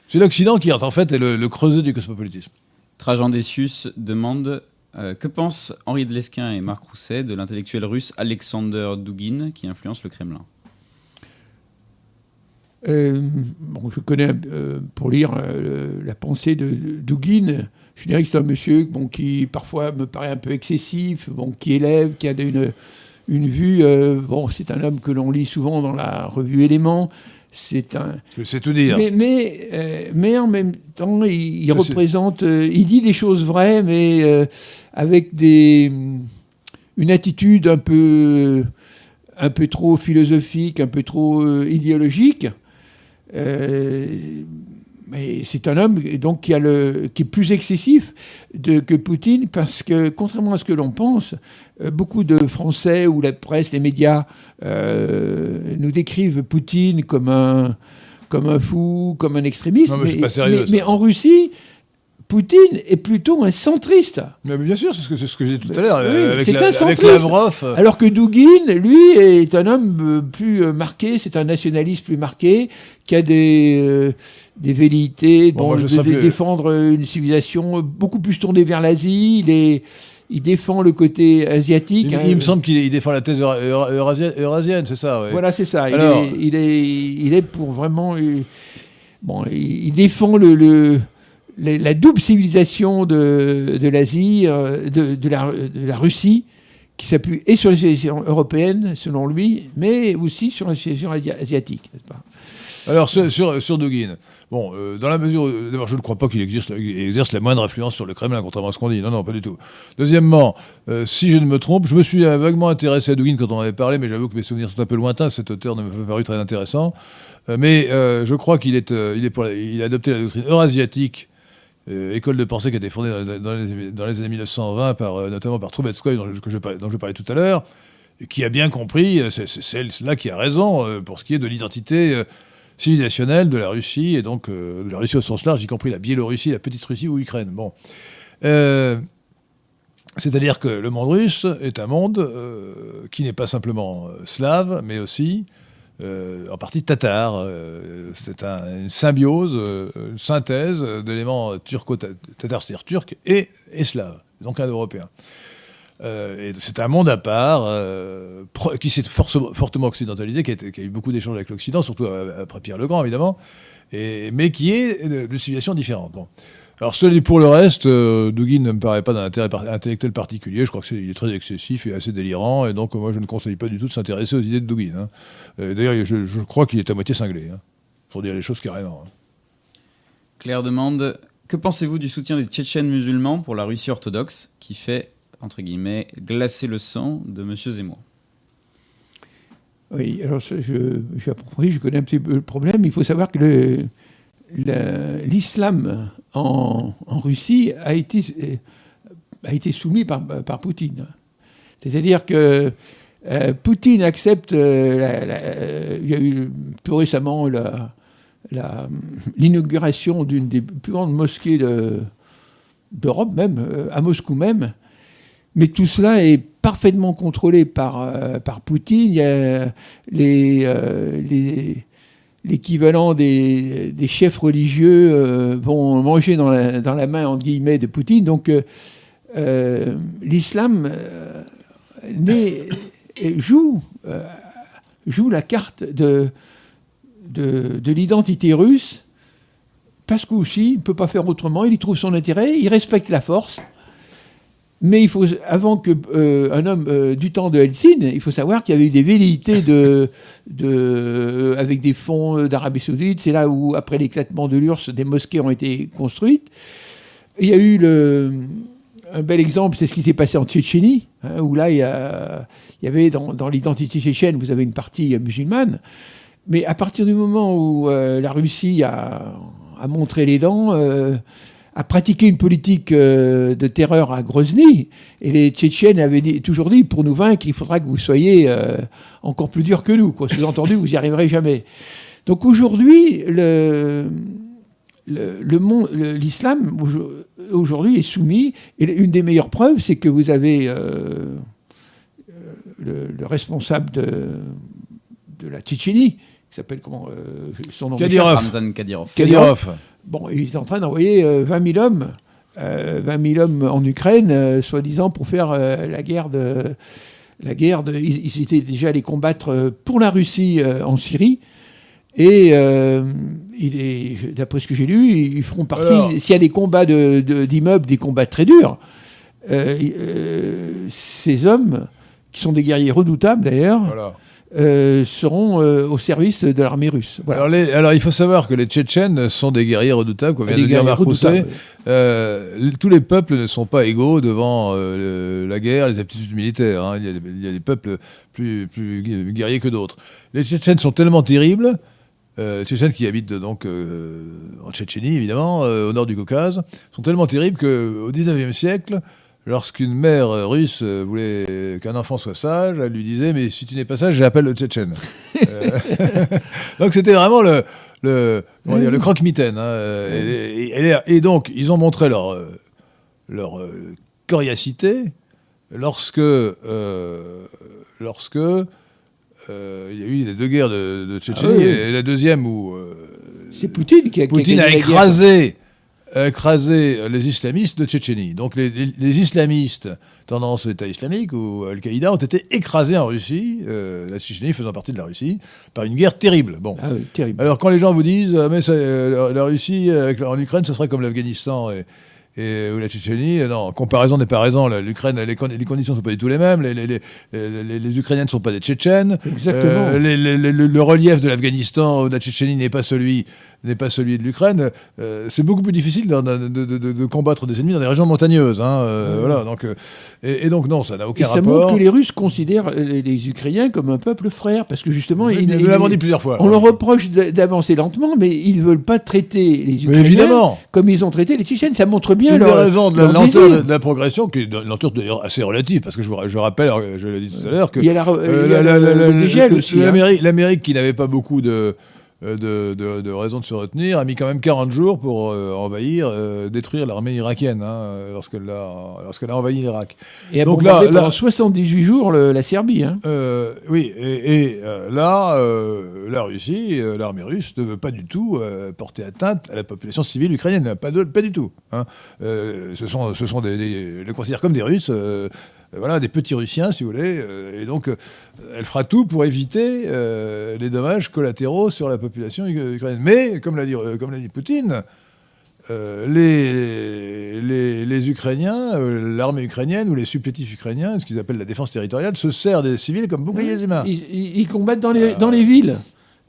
C'est l'Occident qui, en fait, est le, le creuset du cosmopolitisme. Trajan Decius demande euh, Que pensent Henri de Lesquin et Marc Rousset de l'intellectuel russe Alexander Dugin qui influence le Kremlin? Euh, je connais, euh, pour lire la pensée de je dirais que c'est un monsieur qui parfois me paraît un peu excessif, bon, qui élève, qui a une, vue. c'est un homme que l'on lit souvent dans la revue Éléments. C'est un, Je sais tout dire. mais, mais, euh, mais en même temps, il, représente, euh, il dit des choses vraies, mais euh, avec des, une attitude un peu, un peu trop philosophique, un peu trop idéologique. Mais c'est un homme donc qui, a le, qui est plus excessif de, que Poutine parce que contrairement à ce que l'on pense, euh, beaucoup de Français ou la presse, les médias euh, nous décrivent Poutine comme un, comme un fou, comme un extrémiste. Non, mais c'est pas sérieux, mais- ça. mais en Russie, Poutine est plutôt un centriste. Mais bien sûr, c'est ce que, ce que j'ai dit tout à l'heure. Oui, avec, c'est un avec centriste. Lavrov. euh, Alors que Dugin, lui, est un homme euh, plus euh, marqué, c'est un nationaliste plus marqué, qui a des, euh, des velléités Bon, bon, de, de défendre une civilisation beaucoup plus tournée vers l'Asie. Il, est- il défend le côté asiatique. il, hein. il me semble qu'il il défend la thèse eura- eura- eurasienne, eurasienne, c'est ça. ouais. Voilà, c'est ça. Il, est, il, est, il est pour vraiment. euh, Bon, il, il défend le, le- la, la double civilisation de, de l'Asie, euh, de, de la, la Russie, qui s'appuie et sur les civilisations européennes, selon lui, mais aussi sur les civilisations asia- asiatiques, n'est-ce pas? Alors, sur, sur, bon, euh, dans la mesure. D'abord, je ne crois pas qu'il exerce, la moindre influence sur le Kremlin, contrairement à ce qu'on dit. Non, non, pas du tout. Deuxièmement, euh, si je ne me trompe, je me suis vaguement intéressé à Dugin quand on en avait parlé, mais j'avoue que mes souvenirs sont un peu lointains. Cet auteur ne m'a pas paru très intéressant. Mais je crois qu'il est, la- a adopté la doctrine eurasiatique. Euh, école de pensée qui a été fondée dans les, années 1920, par, euh, notamment par Trubetskoy, dont je, parlais, tout à l'heure, qui a bien compris, euh, c'est celle-là qui a raison pour ce qui est de l'identité civilisationnelle de la Russie, et donc de la Russie au sens large, y compris la Biélorussie, la petite Russie ou l'Ukraine. Bon. C'est-à-dire que le monde russe est un monde qui n'est pas simplement slave, mais aussi en partie tatar. Euh, c'est un- une symbiose, euh, une synthèse d'éléments turco-tatars, c'est-à-dire turcs, et, et slaves, donc indo-européens. Euh, et c'est un monde à part euh, qui s'est fortement occidentalisé, qui a, eu beaucoup d'échanges avec l'Occident, surtout euh, après Pierre le Grand, évidemment, mais qui est de, civilisation différente. Alors, celui pour le reste, euh, Dugin ne me paraît pas d'un intérêt par- intellectuel particulier. Je crois qu'il est très excessif et assez délirant. Et donc, moi, je ne conseille pas du tout de s'intéresser aux idées de Dugin. hein. Euh, D'ailleurs, je, je crois qu'il est à moitié cinglé, hein, pour dire les choses carrément. hein. Claire demande Que pensez-vous du soutien des Tchétchènes musulmans pour la Russie orthodoxe qui fait, entre guillemets, glacer le sang de M. Zemmour? Oui, alors je, j'ai approfondi, je connais un petit peu le problème. Il faut savoir que l'islam en, Russie a été, a été soumis par, par Poutine. C'est-à-dire que euh, Poutine accepte, euh, euh, il y a eu plus récemment l'inauguration d'une des plus grandes mosquées de- d'Europe même, à Moscou même, mais tout cela est parfaitement contrôlé par, par Poutine. Il y a les- l'équivalent des, chefs religieux euh, vont manger dans la, main, de Poutine. Donc, euh, euh, l'islam joue, la carte de l'identité russe parce qu'aussi, il ne peut pas faire autrement, il y trouve son intérêt, il respecte la force. Mais il faut, avant que euh, un homme euh, du temps de Helsinki, il faut savoir qu'il y avait eu des velléités de, euh, avec des fonds d'Arabie Saoudite. C'est là où, après l'éclatement de l'URSS, des mosquées ont été construites. Il y a eu un bel exemple, c'est ce qui s'est passé en Tchétchénie, hein, où là, il y, avait dans, l'identité tchétchène, vous avez une partie musulmane. Mais à partir du moment où la Russie a, montré les dents, a pratiqué une politique euh, de terreur à Grozny, et les Tchétchènes avaient dit- toujours dit, pour nous vaincre, il faudra que vous soyez euh, encore plus durs que nous. quoi. Sous-entendu, vous n'y arriverez jamais. Donc aujourd'hui, le, le, le le- l'islam aujo- aujourd'hui est soumis. Et une des meilleures preuves, c'est que vous avez euh, le, le responsable de, de la Tchétchénie, qui s'appelle comment euh, son nom. Ramzan Kadyrov. Kadyrov. Bon, il est en train d'envoyer euh, 20 000 hommes, euh, 20 000 hommes en Ukraine, euh, soi-disant pour faire euh, la guerre de. La guerre de, ils, ils étaient déjà allés combattre euh, pour la Russie euh, en Syrie. Et euh, d'après ce que j'ai lu, ils feront partie. S'il y a des combats de- de- d'immeubles, des combats très durs, euh, euh, ces hommes, qui sont des guerriers redoutables d'ailleurs, Voilà. Euh, seront euh, au service de l'armée russe. Voilà. Alors, les- alors, il faut savoir que les Tchétchènes sont des guerriers redoutables, comme vient de dire Marc Rousset. Euh, tous les peuples ne sont pas égaux devant la guerre, les aptitudes militaires. hein. Il, y a, des- il y a des peuples plus, plus gu- guerriers que d'autres. Les Tchétchènes sont tellement terribles, Tchétchènes qui habitent donc en Tchétchénie évidemment, au nord du Caucase, sont tellement terribles qu'au XIXe siècle, lorsqu'une mère russe voulait qu'un enfant soit sage, elle lui disait mais si tu n'es pas sage, j'appelle le Tchétchène. Euh, donc c'était vraiment le le, comment dire, le croque-mitaine. hein, et, et- et- et donc, ils ont montré leur, leur euh, coriacité lorsque, euh, lorsque il y a eu les deux guerres de, de Tchétchénie, Ah oui, et la deuxième où C'est Poutine qui a, qui écrasé, a écrasé les islamistes de Tchétchénie. Donc les, les- les islamistes tendance État islamique ou Al-Qaïda ont été écrasés en Russie, euh, la Tchétchénie faisant partie de la Russie, par une guerre terrible. Bon. Ah oui, terrible. Alors quand les gens vous disent euh, mais ça, euh, la, Russie euh, en Ukraine, ça serait comme l'Afghanistan et, et- ou la Tchétchénie, non, comparaison n'est pas raison. L'Ukraine, les, con- les conditions ne sont pas du tout les mêmes. Les, les, les, les- les Ukrainiens ne sont pas des Tchétchènes. Exactement. Euh, les- les- les- le, le relief de l'Afghanistan ou de la Tchétchénie n'est pas celui n'est pas celui de l'Ukraine. Euh, c'est beaucoup plus difficile de, de- de- de- de combattre des ennemis dans des régions montagneuses. hein, euh, Voilà. Donc euh, et, et donc non, ça n'a Et aucun ça montre rapport. que les Russes considèrent les, les Ukrainiens comme un peuple frère, parce que justement, ils, Nous l'avons dit plusieurs fois. on leur reproche d'avancer lentement, mais ils ne veulent pas traiter les Mais Ukrainiens évidemment. comme ils ont traité les Tchétchènes. Ça montre bien Une leur, raisons de la lenteur de, la progression, qui est une lenteur d'ailleurs assez relative, parce que je, vous, je rappelle, je l'ai dit tout à l'heure, que Il y a, la, euh, l'Amérique, qui n'avait pas beaucoup de, de, de, de raisons de se retenir, a mis quand même 40 jours pour euh, envahir, euh, détruire l'armée irakienne, hein, lorsqu'elle a, lorsqu'elle a envahi l'Irak. Et a Donc là- là- pendant 78 jours le- la Serbie. hein. Euh, oui, et, et, euh, là, euh, la Russie, euh, l'armée russe ne veut pas du tout euh, porter atteinte à la population civile ukrainienne, pas, de- pas du tout. hein. Euh, ce sont, ce sont des, des- les considère comme des Russes, euh, voilà, des petits Russiens, si vous voulez, euh, et donc euh, elle fera tout pour éviter euh, les dommages collatéraux sur la population ukrainienne. Mais, comme l'a dit, comme l'a dit Poutine, euh, les, les, les Ukrainiens, euh, l'armée ukrainienne ou les supplétifs ukrainiens, ce qu'ils appellent la défense territoriale, se sert des civils comme boucliers humains. Ils, combattent dans les, dans les villes.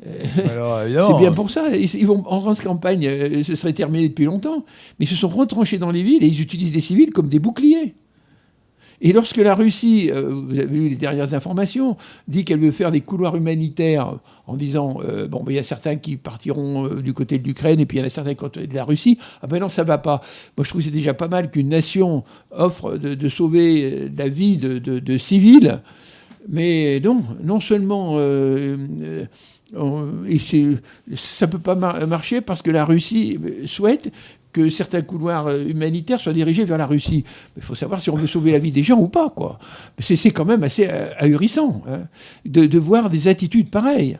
C'est bien pour ça. Ils, ils vont en France campagne, ce serait terminé depuis longtemps. Mais ils se sont retranchés dans les villes et ils utilisent des civils comme des boucliers. Et lorsque la Russie, euh, vous avez eu les dernières informations, dit qu'elle veut faire des couloirs humanitaires en disant, euh, bon, ben, il y a certains qui partiront euh, du côté de l'Ukraine et puis il y en a certains de la Russie, ah ben non, ça va pas. Moi, je trouve que c'est déjà pas mal qu'une nation offre de, sauver la vie de, civils, mais non, non seulement... ça ne peut pas mar- marcher parce que la Russie souhaite que certains couloirs euh, humanitaires soient dirigés vers la Russie. Il faut savoir si on veut sauver la vie des gens ou pas. quoi. C'est quand même assez euh, ahurissant hein, de, de voir des attitudes pareilles.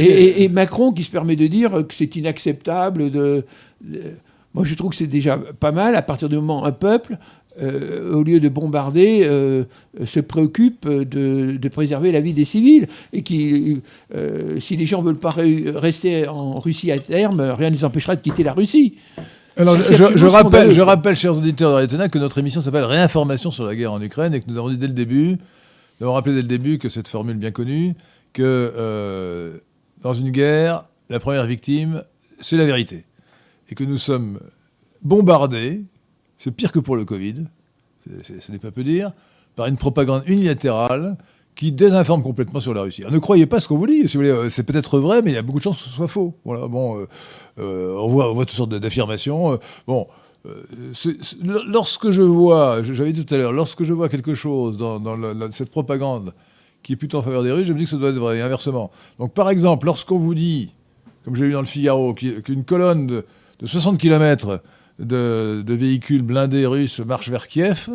Et, Macron qui se permet de dire que c'est inacceptable de, de- Moi, je trouve que c'est déjà pas mal à partir du moment où un peuple, euh, au lieu de bombarder, euh, se préoccupe de, de préserver la vie des civils. Et qui, euh, si les gens ne veulent pas re- rester en Russie à terme, rien ne les empêchera de quitter la Russie. Alors, je, rappelle, je rappelle, chers auditeurs de que notre émission s'appelle Réinformation sur la guerre en Ukraine et que nous avons dit dès le début, nous avons rappelé dès le début que cette formule bien connue, que dans une guerre, la première victime, c'est la vérité. Et que nous sommes bombardés c'est pire que pour le Covid, ce n'est pas peu dire, par une propagande unilatérale qui désinforme complètement sur la Russie. Ne croyez pas ce qu'on vous dit, euh, c'est peut-être vrai, mais il y a beaucoup de chances que ce soit faux. Voilà, bon, euh, euh, on, voit, toutes sortes d'affirmations. lorsque je vois, j'avais dit tout à l'heure, lorsque je vois quelque chose dans, cette propagande qui est plutôt en faveur des Russes, je me dis que ça doit être vrai, inversement. Donc, par exemple, lorsqu'on vous dit, comme j'ai lu dans le Figaro, qu'une colonne de, de 60 km de, véhicules blindés russes marche vers Kiev,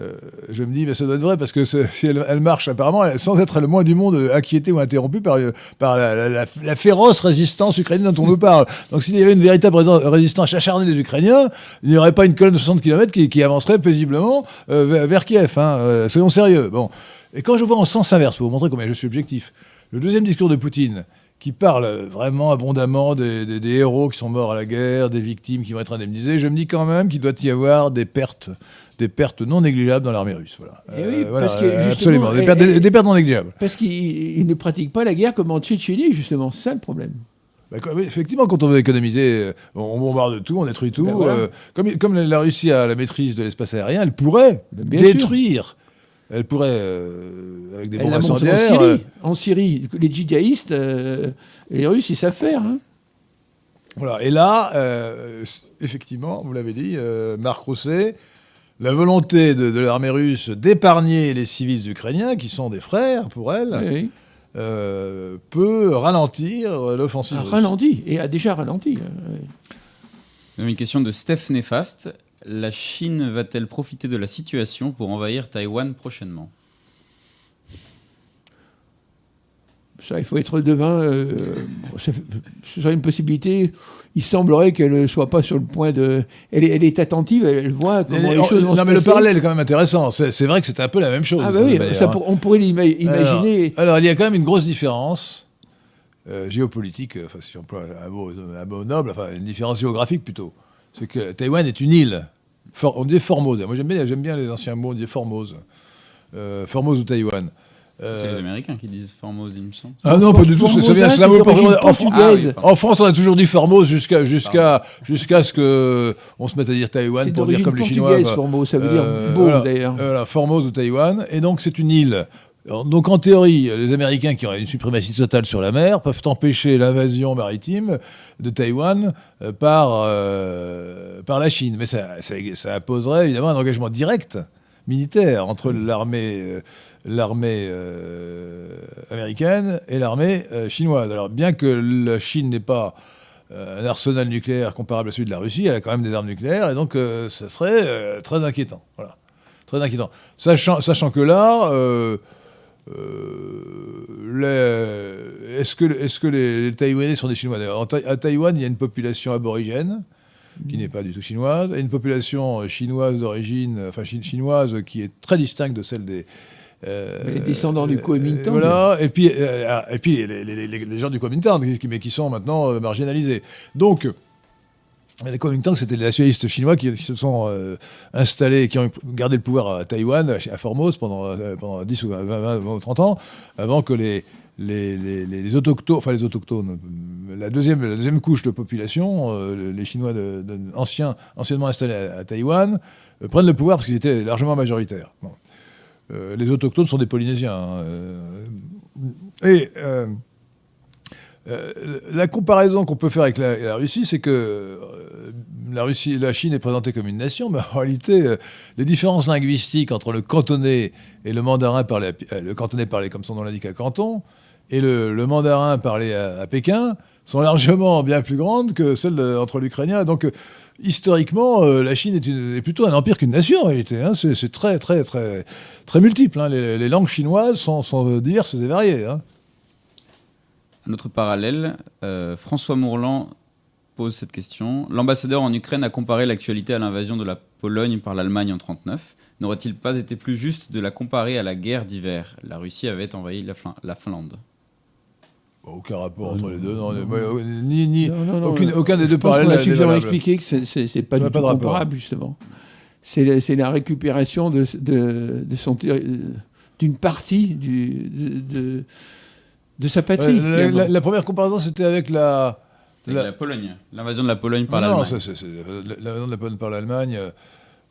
euh, je me dis, mais ça doit être vrai, parce que si elle, elle marche apparemment sans être le moins du monde euh, inquiétée ou interrompue par, euh, la, féroce résistance ukrainienne dont on nous parle. Donc s'il y avait une véritable rési- résistance acharnée des Ukrainiens, il n'y aurait pas une colonne de 60 km qui, avancerait paisiblement vers, Kiev. hein. Soyons sérieux. Bon. Et quand je vois en sens inverse, pour vous montrer combien je suis objectif, le deuxième discours de Poutine, qui parle vraiment abondamment des, des- des héros qui sont morts à la guerre, des victimes qui vont être indemnisées, je me dis quand même qu'il doit y avoir des pertes, des pertes non négligeables dans l'armée russe. Voilà. Eh oui, voilà, parce que euh, justement, absolument, des pertes, et- des- des pertes non négligeables. Parce qu'il il ne pratique pas la guerre comme en Tchétchénie, justement. C'est ça le problème. Bah, effectivement, quand on veut économiser, euh, on bombarde tout, on détruit tout. Ben voilà. euh, comme, comme la Russie a la maîtrise de l'espace aérien, elle pourrait Ben détruire. Elle pourrait, euh, avec des Elle bombes en. Syrie. euh, En Syrie, les djihadistes, euh, les Russes, ils savent faire. hein. Voilà. Et là, euh, effectivement, vous l'avez dit, euh, Marc Rousset, la volonté de, de l'armée russe d'épargner les civils ukrainiens, qui sont des frères pour elle, Oui, oui. euh, peut ralentir l'offensive ralenti, et a déjà ralenti. oui. Une question de Steph Néfaste. La Chine va-t-elle profiter de la situation pour envahir Taïwan prochainement? Ça, il faut être devin. euh, ce serait une possibilité. Il semblerait qu'elle ne soit pas sur le point de. Elle est, elle est attentive, elle, voit comment Et- les choses vont non, se mais le parallèle est quand même intéressant. C'est c'est vrai que c'était un peu la même chose. Ah, bah oui, ça pour- on pourrait l'ima- hein. Alors, alors, il y a quand même une grosse différence euh, géopolitique, euh, enfin, si on un mot, un mot noble, enfin, une différence géographique plutôt. C'est que Taïwan est une île. For- on dit Formose. Moi, j'aime bien, j'aime bien les anciens mots, on dit Formose. Euh, Formose ou Taïwan. Euh, C'est les Américains qui disent Formose, il me semble. ah non, pas du tout. C'est bien, en. Ah oui, en France, on a toujours dit Formose jusqu'à jusqu'à jusqu'à ce que on se mette à dire Taïwan pour dire comme les Chinois. Formosa, ça veut Euh, dire beau voilà, d'ailleurs. Voilà, Formose ou Taïwan. Et donc, c'est une île. Donc, en théorie, les Américains qui auraient une suprématie totale sur la mer peuvent empêcher l'invasion maritime de Taïwan euh, par, euh, par la Chine. Mais ça, ça, imposerait évidemment un engagement direct militaire entre l'armée euh, américaine et l'armée chinoise. Alors, bien que la Chine n'ait pas un arsenal nucléaire comparable à celui de la Russie, elle a quand même des armes nucléaires, et donc ça serait très inquiétant. Voilà. Très inquiétant. Sachant, sachant que là, euh, euh, est-ce que, est que les, les Taïwanais sont des Chinois? D'ailleurs, en Taï- À Taïwan, il y a une population aborigène qui n'est pas du tout chinoise, et une population euh, chinoise d'origine, enfin chi- chinoise, qui est très distincte de celle des, euh, Les descendants du Kuomintang. Voilà, et puis, euh, et puis les, les- les- les gens du Kuomintang, mais qui sont maintenant marginalisés. Donc, les Kuomintang, c'était les nationalistes chinois qui, se sont euh, installés, qui ont gardé le pouvoir à Taïwan, à Formose, pendant, euh, pendant 10 ou 20, 20 ou 30 ans, avant que les, autochtones, enfin les autochtones, la deuxième, couche de population, euh, les Chinois anciennement installés à, Taïwan, euh, prennent le pouvoir parce qu'ils étaient largement majoritaires. Euh, les autochtones sont des Polynésiens. hein, euh, et euh, la comparaison qu'on peut faire avec la, Russie, c'est que euh, la, Russie, la Chine est présentée comme une nation, mais en réalité, euh, les différences linguistiques entre le cantonais et le mandarin parlé, à- le cantonais parlé comme son nom l'indique à Canton, et le, mandarin parlé à, Pékin, sont largement bien plus grandes que celles entre l'ukrainien. Donc, historiquement, la Chine est, plutôt un empire qu'une nation, en réalité. hein. C'est très, très, très, très multiple. hein. Les, langues chinoises sont, sont diverses et variées. hein. Un autre parallèle, euh, François Mourlan pose cette question. L'ambassadeur en Ukraine a comparé l'actualité à l'invasion de la Pologne par l'Allemagne en 1939. N'aurait-il pas été plus juste de la comparer à la guerre d'hiver? La Russie avait envahi la, Fin- la Finlande. Bon, Aucun rapport entre les deux. Non, ni, ni, Non, non, non, aucune- aucun des deux parallèles a n'est suffisamment expliqué que c'est- pas du tout pas de rapport. comparable, justement. C'est la, récupération de, de, de son terri- euh, d'une partie du, de, de, sa patrie. Euh, la, finalement. la- la première comparaison, c'était avec la, c'était Avec La- la Pologne. L'invasion de la Pologne par non, l'Allemagne. ça, c'est, c'est- l'invasion de la Pologne par l'Allemagne. euh,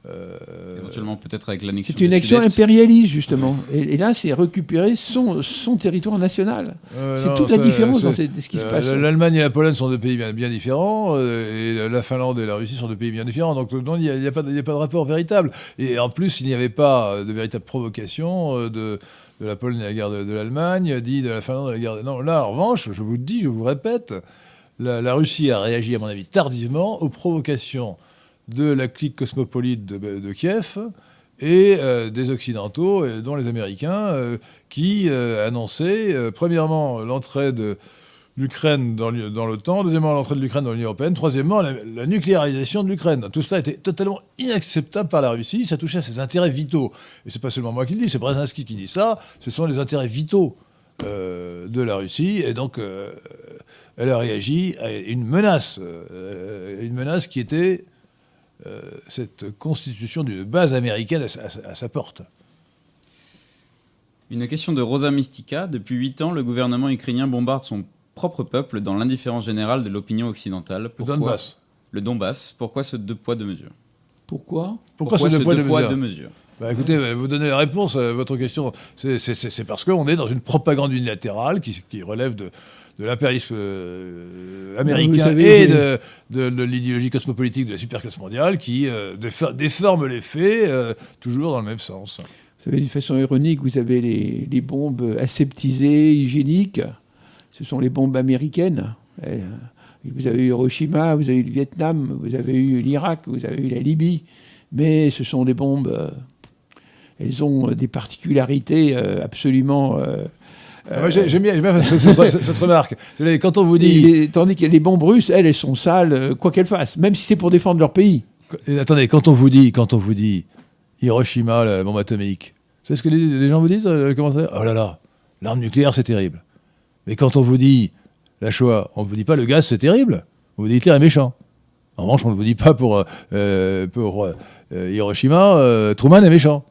euh, Éventuellement peut-être avec l'annexion C'est une des action impérialiste, justement. Et, et là, c'est récupérer son, son territoire national. euh, c'est non, toute la différence dans ce qui se euh, passe. L'Allemagne et la Pologne sont deux pays bien, bien différents, euh, et la Finlande et la Russie sont deux pays bien différents. Donc non, il n'y a, a pas de il y a pas de rapport véritable. Et en plus, il n'y avait pas de véritable provocation euh, de, de la Pologne à la guerre de, l'Allemagne, dit de la Finlande à la guerre de... Non, là, en revanche, je vous le dis, je vous répète, la, Russie a réagi, à mon avis, tardivement aux provocations de la clique cosmopolite de, Kiev et euh, des Occidentaux, et dont les Américains, euh, qui euh, annonçaient, euh, premièrement, l'entrée de l'Ukraine dans dans l'OTAN, deuxièmement, l'entrée de l'Ukraine dans l'Union européenne, troisièmement, la, nucléarisation de l'Ukraine. Tout cela était totalement inacceptable par la Russie, ça touchait à ses intérêts vitaux. Et c'est pas seulement moi qui le dis, c'est Brzezinski qui dit ça, ce sont les intérêts vitaux euh, de la Russie, et donc euh, elle a réagi à une menace, euh, une menace qui était cette constitution d'une base américaine à sa- à sa porte. Une question de Rosa Mystica. Depuis 8 ans, le gouvernement ukrainien bombarde son propre peuple dans l'indifférence générale de l'opinion occidentale. Le Pourquoi Donbass. Le Donbass. Pourquoi ce deux poids, deux mesures? Pourquoi? Pourquoi, ce deux poids, deux mesures? deux mesures? Bah, écoutez, euh, vous donnez la réponse à votre question. C'est- parce qu'on est dans une propagande unilatérale qui, qui relève de, de l'impérialisme euh, américain savez, et de, de- de l'idéologie cosmopolitique de la superclasse mondiale qui euh, déforme les faits euh, toujours dans le même sens. Vous savez, d'une façon ironique, vous avez les, les bombes aseptisées, hygiéniques. Ce sont les bombes américaines. Euh, Vous avez eu Hiroshima, vous avez eu le Vietnam, vous avez eu l'Irak, vous avez eu la Libye. Mais ce sont des bombes. euh, elles ont euh, des particularités euh, absolument. euh, Ah, J'aime bien, cette, remarque. Quand on vous dit. et- tandis que les bombes russes, elles, elles sont sales, quoi qu'elles fassent, même si c'est pour défendre leur pays. Et attendez, quand on vous dit, quand on vous dit Hiroshima, la bombe atomique, savez ce que les, les gens vous disent les commentaires? Oh là là, l'arme nucléaire c'est terrible. Mais quand on vous dit la Shoah, on ne vous dit pas le gaz c'est terrible. On vous dit Hitler est méchant. En revanche, on ne vous dit pas pour, euh, euh, Hiroshima, euh, Truman est méchant.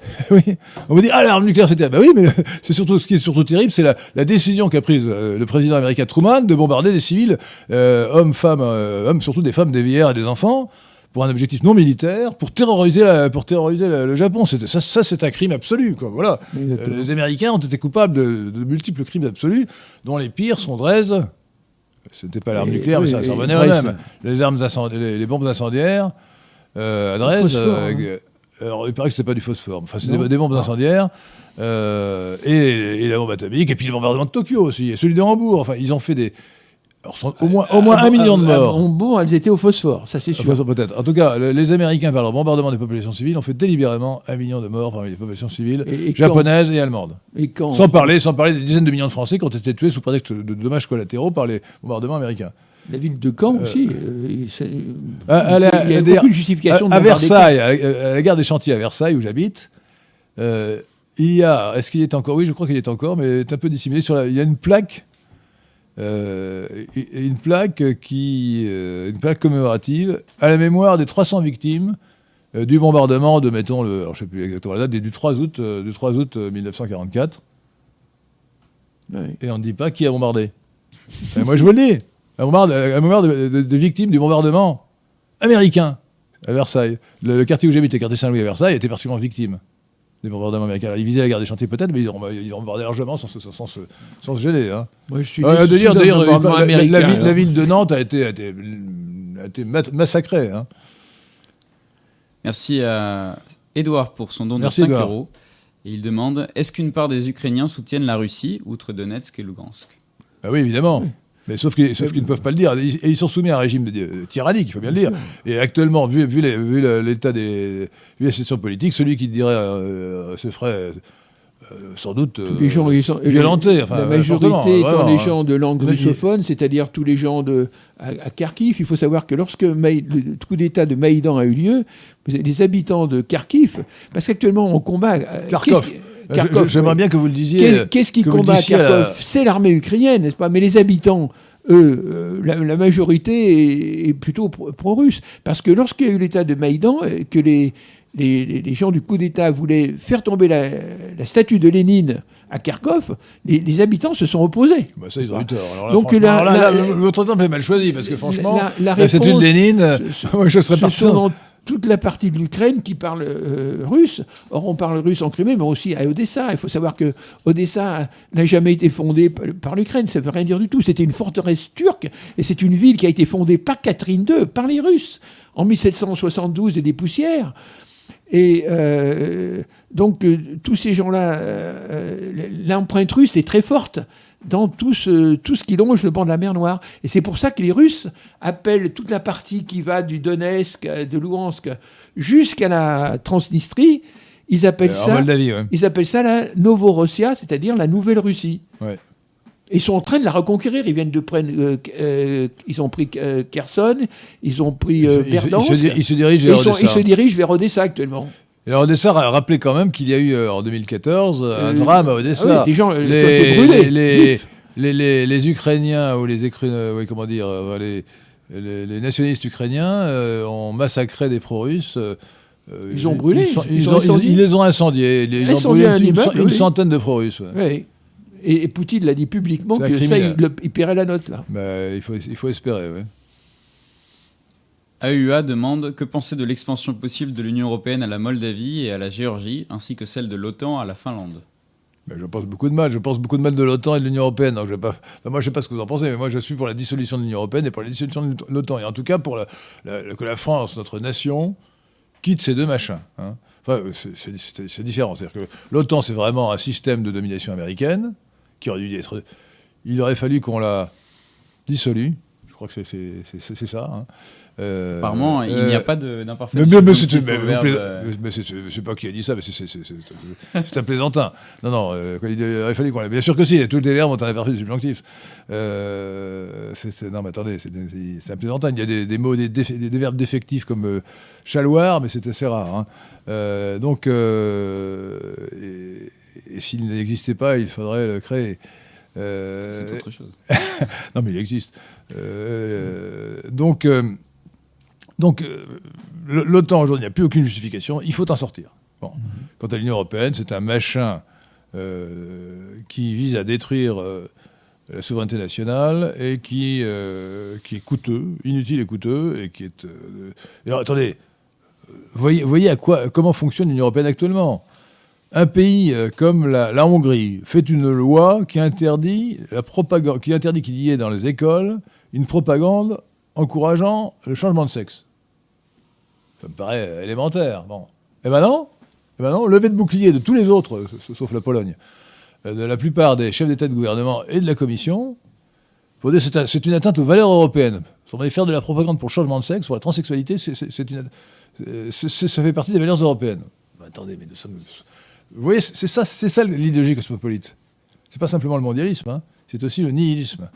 oui, on vous dit ah l'arme nucléaire c'est terrible. Bah oui, mais c'est surtout ce qui est surtout terrible, c'est la, la décision qu'a prise le président américain Truman de bombarder des civils, hommes, femmes, hommes surtout des femmes, des vieillards et des enfants, pour un objectif non militaire, pour terroriser, la- pour terroriser la- le Japon. C'était- Ça, ça c'est un crime absolu. Quoi. Voilà. Exactement. Euh, les Américains ont été coupables de, de multiples crimes absolus, dont les pires sont Dresde. Ce n'était pas l'arme nucléaire, mais ça, revenait au même. Les, armes les, les bombes incendiaires euh, à Dresde. euh, hein. alors, il paraît que c'était pas du phosphore. Enfin, c'était des, des bombes incendiaires. euh, et, et la bombe atomique. Et puis le bombardement de Tokyo aussi. Et celui de Hambourg. Enfin, ils ont fait des. Alors, au moins, au moins Ah, un million de ah, morts. ah, Bon, elles étaient au phosphore, ça c'est sûr. Peut-être. En tout cas, le- les Américains, par leur bombardement des populations civiles, ont fait délibérément un million de morts parmi les populations civiles Et- et quand- japonaises et allemandes. Et quand Sans parler, sans parler des dizaines de millions de Français qui ont été tués sous prétexte de dommages collatéraux par les bombardements américains. La ville de Caen aussi. euh, À- à la- il y a d'ailleurs, aucune justification de à, Versailles, à, la gare des Chantiers à Versailles, où j'habite, euh, il y a, est-ce qu'il est encore? Oui, je crois qu'il est encore, mais est un peu dissimulé. Sur la- il y a une plaque, euh, une plaque qui, euh, une plaque commémorative à la mémoire des 300 victimes euh, du bombardement de, mettons, le, alors je sais plus exactement la date, du 3 août, euh, du 3 août euh, 1944. Ouais. Et on ne dit pas qui a bombardé. Et moi, je vous le dis. À mémoire de, à mémoire de- de- de victimes du bombardement américain à Versailles. Le, le quartier où j'habite, le quartier Saint-Louis à Versailles, était particulièrement victime des bombardements américains. Alors, ils visaient la gare des chantiers peut-être, mais ils ont, ils ont bombardé largement sans, se- sans, se- sans se gêner. hein. Moi, je suis Euh, de dire, d'ailleurs, la, la- la américain, ville, la alors. ville de Nantes a été, a été, a été massacrée. hein. Merci à Edouard pour son don Merci, de 5 Edouard. euros. Et il demande Est-ce qu'une part des Ukrainiens soutiennent la Russie, outre Donetsk et Lugansk? Ah oui, évidemment. Mais sauf qu'ils sauf qu'ils ne peuvent pas le dire. Ils- Et ils sont soumis à un régime tyrannique, il faut bien le dire. Et actuellement, vu, vu l'état des. vu la situation politique, celui qui dirait euh, se ferait euh, sans doute. Tous euh, les gens, ils sont- violentés, enfin, la majorité étant les hein. gens de langue russophone, c'est-à-dire tous les gens de à, à Kharkiv. Il faut savoir que lorsque Maï- le coup d'État de Maïdan a eu lieu, les habitants de Kharkiv, parce qu'actuellement on combat. euh, Kharkov. Qui- Euh, Kharkov, J'aimerais bien que vous le disiez. Qu'est- Qu'est-ce qui que vous le combat Kharkov C'est l'armée ukrainienne, n'est-ce pas Mais les habitants, eux, euh, la, la majorité est, est plutôt pro- pro-russe. Parce que lorsqu'il y a eu l'état de Maïdan, euh, que les, les, les- les gens du coup d'État voulaient faire tomber la, la statue de Lénine à Kharkov, les, les habitants se sont opposés. Bah, ça, ils ont eu tort. Alors là, Donc, franchement, la- alors là, la- là, votre exemple est mal choisi, parce que franchement, La- la statue de réponse- Lénine, euh, ce- ce- moi, je serais parti. Toute la partie de l'Ukraine qui parle euh, russe. Or, on parle russe en Crimée, mais aussi à Odessa. Il faut savoir que Odessa n'a jamais été fondée par l'Ukraine. Ça ne veut rien dire du tout. C'était une forteresse turque et c'est une ville qui a été fondée par Catherine II, par les Russes, en 1772 et des poussières. Et euh, donc, euh, tous ces gens-là, l'empreinte russe est très forte dans tout ce, tout ce qui longe le banc de la mer Noire. Et c'est pour ça que les Russes appellent toute la partie qui va du Donetsk, euh, de Louhansk, jusqu'à la Transnistrie, ils appellent, Euh, ça, Moldavie, ouais. ils appellent ça la Novorossia, c'est-à-dire la Nouvelle-Russie. Ouais. Ils sont en train de la reconquérir. Ils viennent de prendre, euh, euh, ils ont pris Kherson, ils ont pris se- ils, sont- Odessa. ils se dirigent vers Odessa actuellement. Et alors Odessa, ra- rappelez quand même qu'il y a eu euh, en 2014 euh, un Euh, drame à Ah Odessa. oui, des gens les, brûlés. les, les, les, les- les Ukrainiens ou les oui, comment dire, les, les, les nationalistes ukrainiens euh, ont massacré des pro-russes. Ils ont brûlé, Ils, sont- ils ils ont ont- ils- incendié. ils les ont incendiés. Ils, ont brûlé un une, oui. centaine de pro-russes. ouais. Et, et Poutine l'a dit publiquement que ça, il, le- il paierait la note là. Bah, il, faut, il faut espérer. ouais. AUA demande que penser de l'expansion possible de l'Union européenne à la Moldavie et à la Géorgie, ainsi que celle de l'OTAN à la Finlande? Mais je pense beaucoup de mal. Je pense beaucoup de mal de l'OTAN et de l'Union européenne. Donc je vais pas... enfin, moi, je ne sais pas ce que vous en pensez, mais moi, je suis pour la dissolution de l'Union européenne et pour la dissolution de l'OTAN. Et en tout cas, pour que la France, notre nation, quitte ces deux machins. hein. Enfin, euh, c'est- différent. C'est-à-dire que l'OTAN, c'est vraiment un système de domination américaine qui aurait dû être. Il aurait fallu qu'on la dissolue. Je crois que c'est ça. hein. Euh, Apparemment, il n'y a pas mais, mais, mais mais- mais- mais- euh, mais c'est- c'est- je sais pas qui a dit ça, mais c'est- c'est c'est- c'est- c'est un plaisantin. Non, non, euh, il aurait fallu qu'on Bien sûr que si, tous les verbes ont un imparfait subjonctif. Euh, non, mais attendez, c'est un plaisantin. Il y a des, des mots, des, des- des verbes défectifs comme euh, chaloir, mais c'est assez rare. hein. Euh, donc, euh, et, et s'il n'existait pas, il faudrait le créer. Euh, c'est autre chose. non, mais il existe. Euh, donc, euh, donc euh, l'OTAN aujourd'hui n'a plus aucune justification. Il faut en sortir. Bon. Quant à l'Union européenne, c'est un machin euh, qui vise à détruire euh, la souveraineté nationale et qui, euh, qui est coûteux, inutile et coûteux, et qui est. alors, attendez, voyez, voyez à quoi, comment fonctionne l'Union européenne actuellement? Un pays comme la, la Hongrie fait une loi qui interdit la propagande, qui interdit qu'il y ait dans les écoles une propagande encourageant le changement de sexe. Ça me paraît euh, élémentaire. Bon. Et maintenant, eh ben non, levée de bouclier de tous les autres, euh, sauf la Pologne, euh, de la plupart des chefs d'État de gouvernement et de la Commission, c'est un- c'est une atteinte aux valeurs européennes. Si on va faire de la propagande pour le changement de sexe, pour la transsexualité, ça fait partie des valeurs européennes. Mais attendez, mais nous sommes. Vous voyez, c'est ça, ça l'idéologie cosmopolite. C'est pas simplement le mondialisme, hein, c'est aussi le nihilisme.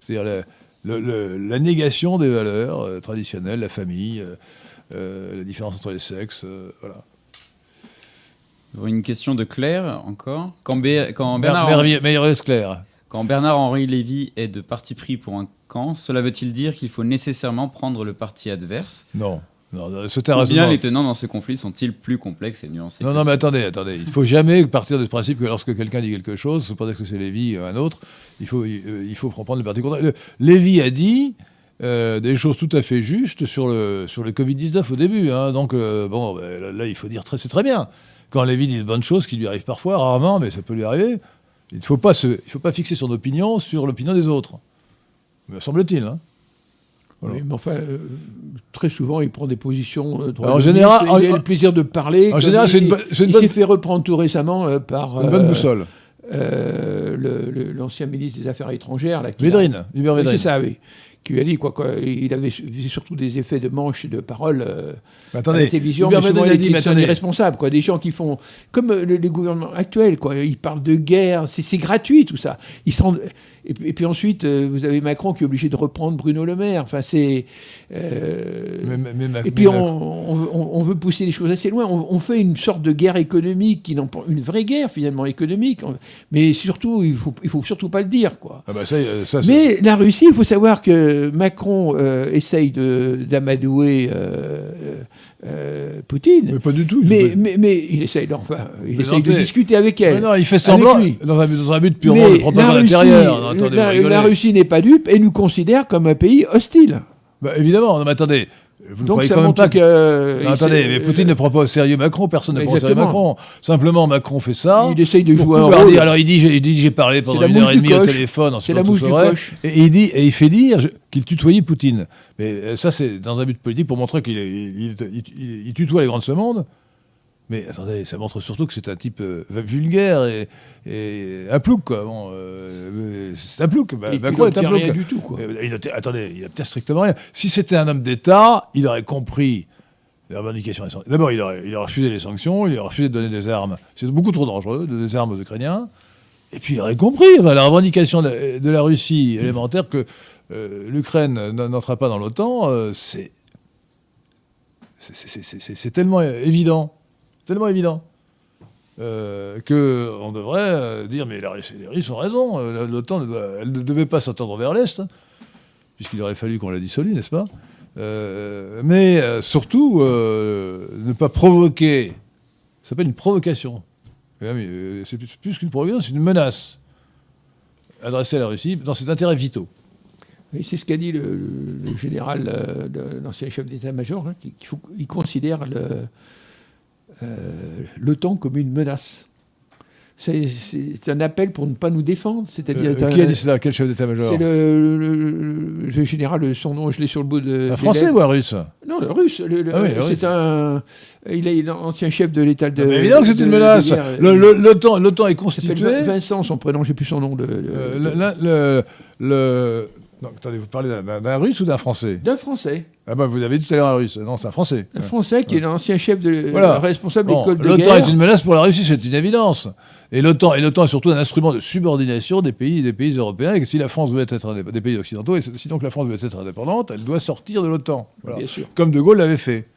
C'est-à-dire la, négation des valeurs traditionnelles, la famille, la différence entre les sexes, euh, voilà. Une question de Claire encore. Quand, Bé- quand Bernard, Claire. quand Bernard-Henri Lévy est de parti pris pour un camp, cela veut-il dire qu'il faut nécessairement prendre le parti adverse? Non, non, un Ou bien les tenants dans ce conflit sont-ils plus complexes et nuancés Non, non, mais attendez, attendez. Il ne faut jamais partir du principe que lorsque quelqu'un dit quelque chose, pas parce que c'est Lévy ou un autre, il faut, il, faut prendre le parti contraire. Lévy a dit euh, des choses tout à fait justes sur le, sur le Covid-19 au début. hein. donc, euh, bon, ben, là, là, il faut dire très, c'est très bien. Quand Lévy dit de bonnes choses, qui lui arrivent parfois, rarement, mais ça peut lui arriver, il ne faut, pas se- il faut pas fixer son opinion sur l'opinion des autres. Me semble-t-il. hein. Voilà. Oui, mais enfin, euh, très souvent, il prend des positions. euh, Alors, en général- il a en- le plaisir de parler. en général, c'est une bo- c'est une il bonne- s'est fait reprendre tout récemment euh, par Une bonne boussole. le- le- l'ancien ministre des Affaires étrangères. Là, a- Védrine, Hubert Oui, Védrine. c'est ça, oui. Qui lui a dit quoi, quoi. Il avait su- surtout des effets de manche et de parole euh, Mais à la télévision. Mais souvent, il dit, est- mais attendez, quoi. Des gens qui font comme euh, le- les gouvernements actuels, quoi. Ils parlent de guerre, c'est c'est gratuit tout ça. Ils rendent- et, puis, et puis ensuite, euh, vous avez Macron qui est obligé de reprendre Bruno Le Maire. Enfin, c'est. euh, et puis on, on- on- on veut pousser les choses assez loin. On, on fait une sorte de guerre économique, qui une vraie guerre finalement économique. On- Mais surtout, il faut, il faut surtout pas le dire, quoi. Ah bah ça, euh, ça, Mais la Russie, il faut savoir que Macron euh, essaye d'amadouer euh, Poutine. mais pas du tout. Mais, c'est- mais, mais il essaye, enfin, il Mais essaye de discuter avec elle. Mais non, il fait semblant dans un, dans un but purement de propagande la Russie, intérieure. Non, attendez, la- la Russie n'est pas dupe et nous considère comme un pays hostile. Bah, évidemment, non, mais attendez. Vous ne Donc ça quand même montre pas que. Non, attendez, mais Poutine ne prend pas au sérieux Macron, personne ne prend au sérieux. Macron. Simplement, Macron fait ça. il essaye de jouer un rôle. alors il dit, j'ai, parlé pendant une heure et demie au téléphone, en C'est la mouche du coche. Et il dit, et il fait dire qu'il tutoyait Poutine. Mais euh, ça, c'est dans un but politique pour montrer qu'il il, il- il- il tutoie les grands de ce monde. Mais attendez, ça montre surtout que c'est un type euh, vulgaire et, et un plouc, quoi. Bon, euh, c'est un plouc. Bah, Macron il est un plouc. rien du tout, quoi. Il a- attendez, il a peut-être strictement rien. Si c'était un homme d'État, il aurait compris les revendications. D'abord, il aurait, il aurait refusé les sanctions, il aurait refusé de donner des armes. C'est beaucoup trop dangereux, de donner des armes aux Ukrainiens. Et puis, il aurait compris enfin, la revendication de, de la Russie élémentaire que euh, l'Ukraine n- n'entrera pas dans l'OTAN, c'est tellement évident, tellement évident. Euh, que on devrait euh, dire mais les Russes ont raison, euh, l'OTAN ne, doit- elle ne devait pas s'attendre vers l'Est, hein, puisqu'il aurait fallu qu'on la dissolue, n'est-ce pas? Euh, Mais surtout, ne pas provoquer, ça s'appelle une provocation. Eh C'est plus, qu'une provocation, c'est une menace adressée à la Russie dans ses intérêts vitaux. C'est ce qu'a dit le, général, l'ancien chef d'état-major, hein, qu'il considère le- l'OTAN comme une menace. C'est- un appel pour ne pas nous défendre. C'est-à-dire, Euh, qui a dit cela? Quel chef d'état-major? C'est le, le- le général, son nom, je l'ai sur le bout de. Un français ou un russe? Non, le russe. Ah oui, le c'est un. Il est l'ancien chef de l'État de. Non, mais évidemment que c'est une menace. L'OTAN l'OTAN est constitué. Vin- Vincent, son prénom, j'ai plus son nom. De, Euh, le, le- non, attendez, vous parlez d'un russe ou d'un français? D'un Français. Ah bah vous avez dit tout à l'heure un russe. Non, c'est un français. Un Français qui est l'ancien chef de. Voilà. responsable Bon, de L'OTAN est une menace pour la Russie, c'est une évidence. Et l'OTAN et l'OTAN est surtout un instrument de subordination des pays, des pays européens. Et que si la France veut être indép- des pays occidentaux, et si donc la France veut être indépendante, elle doit sortir de l'OTAN. Voilà. Comme De Gaulle l'avait fait.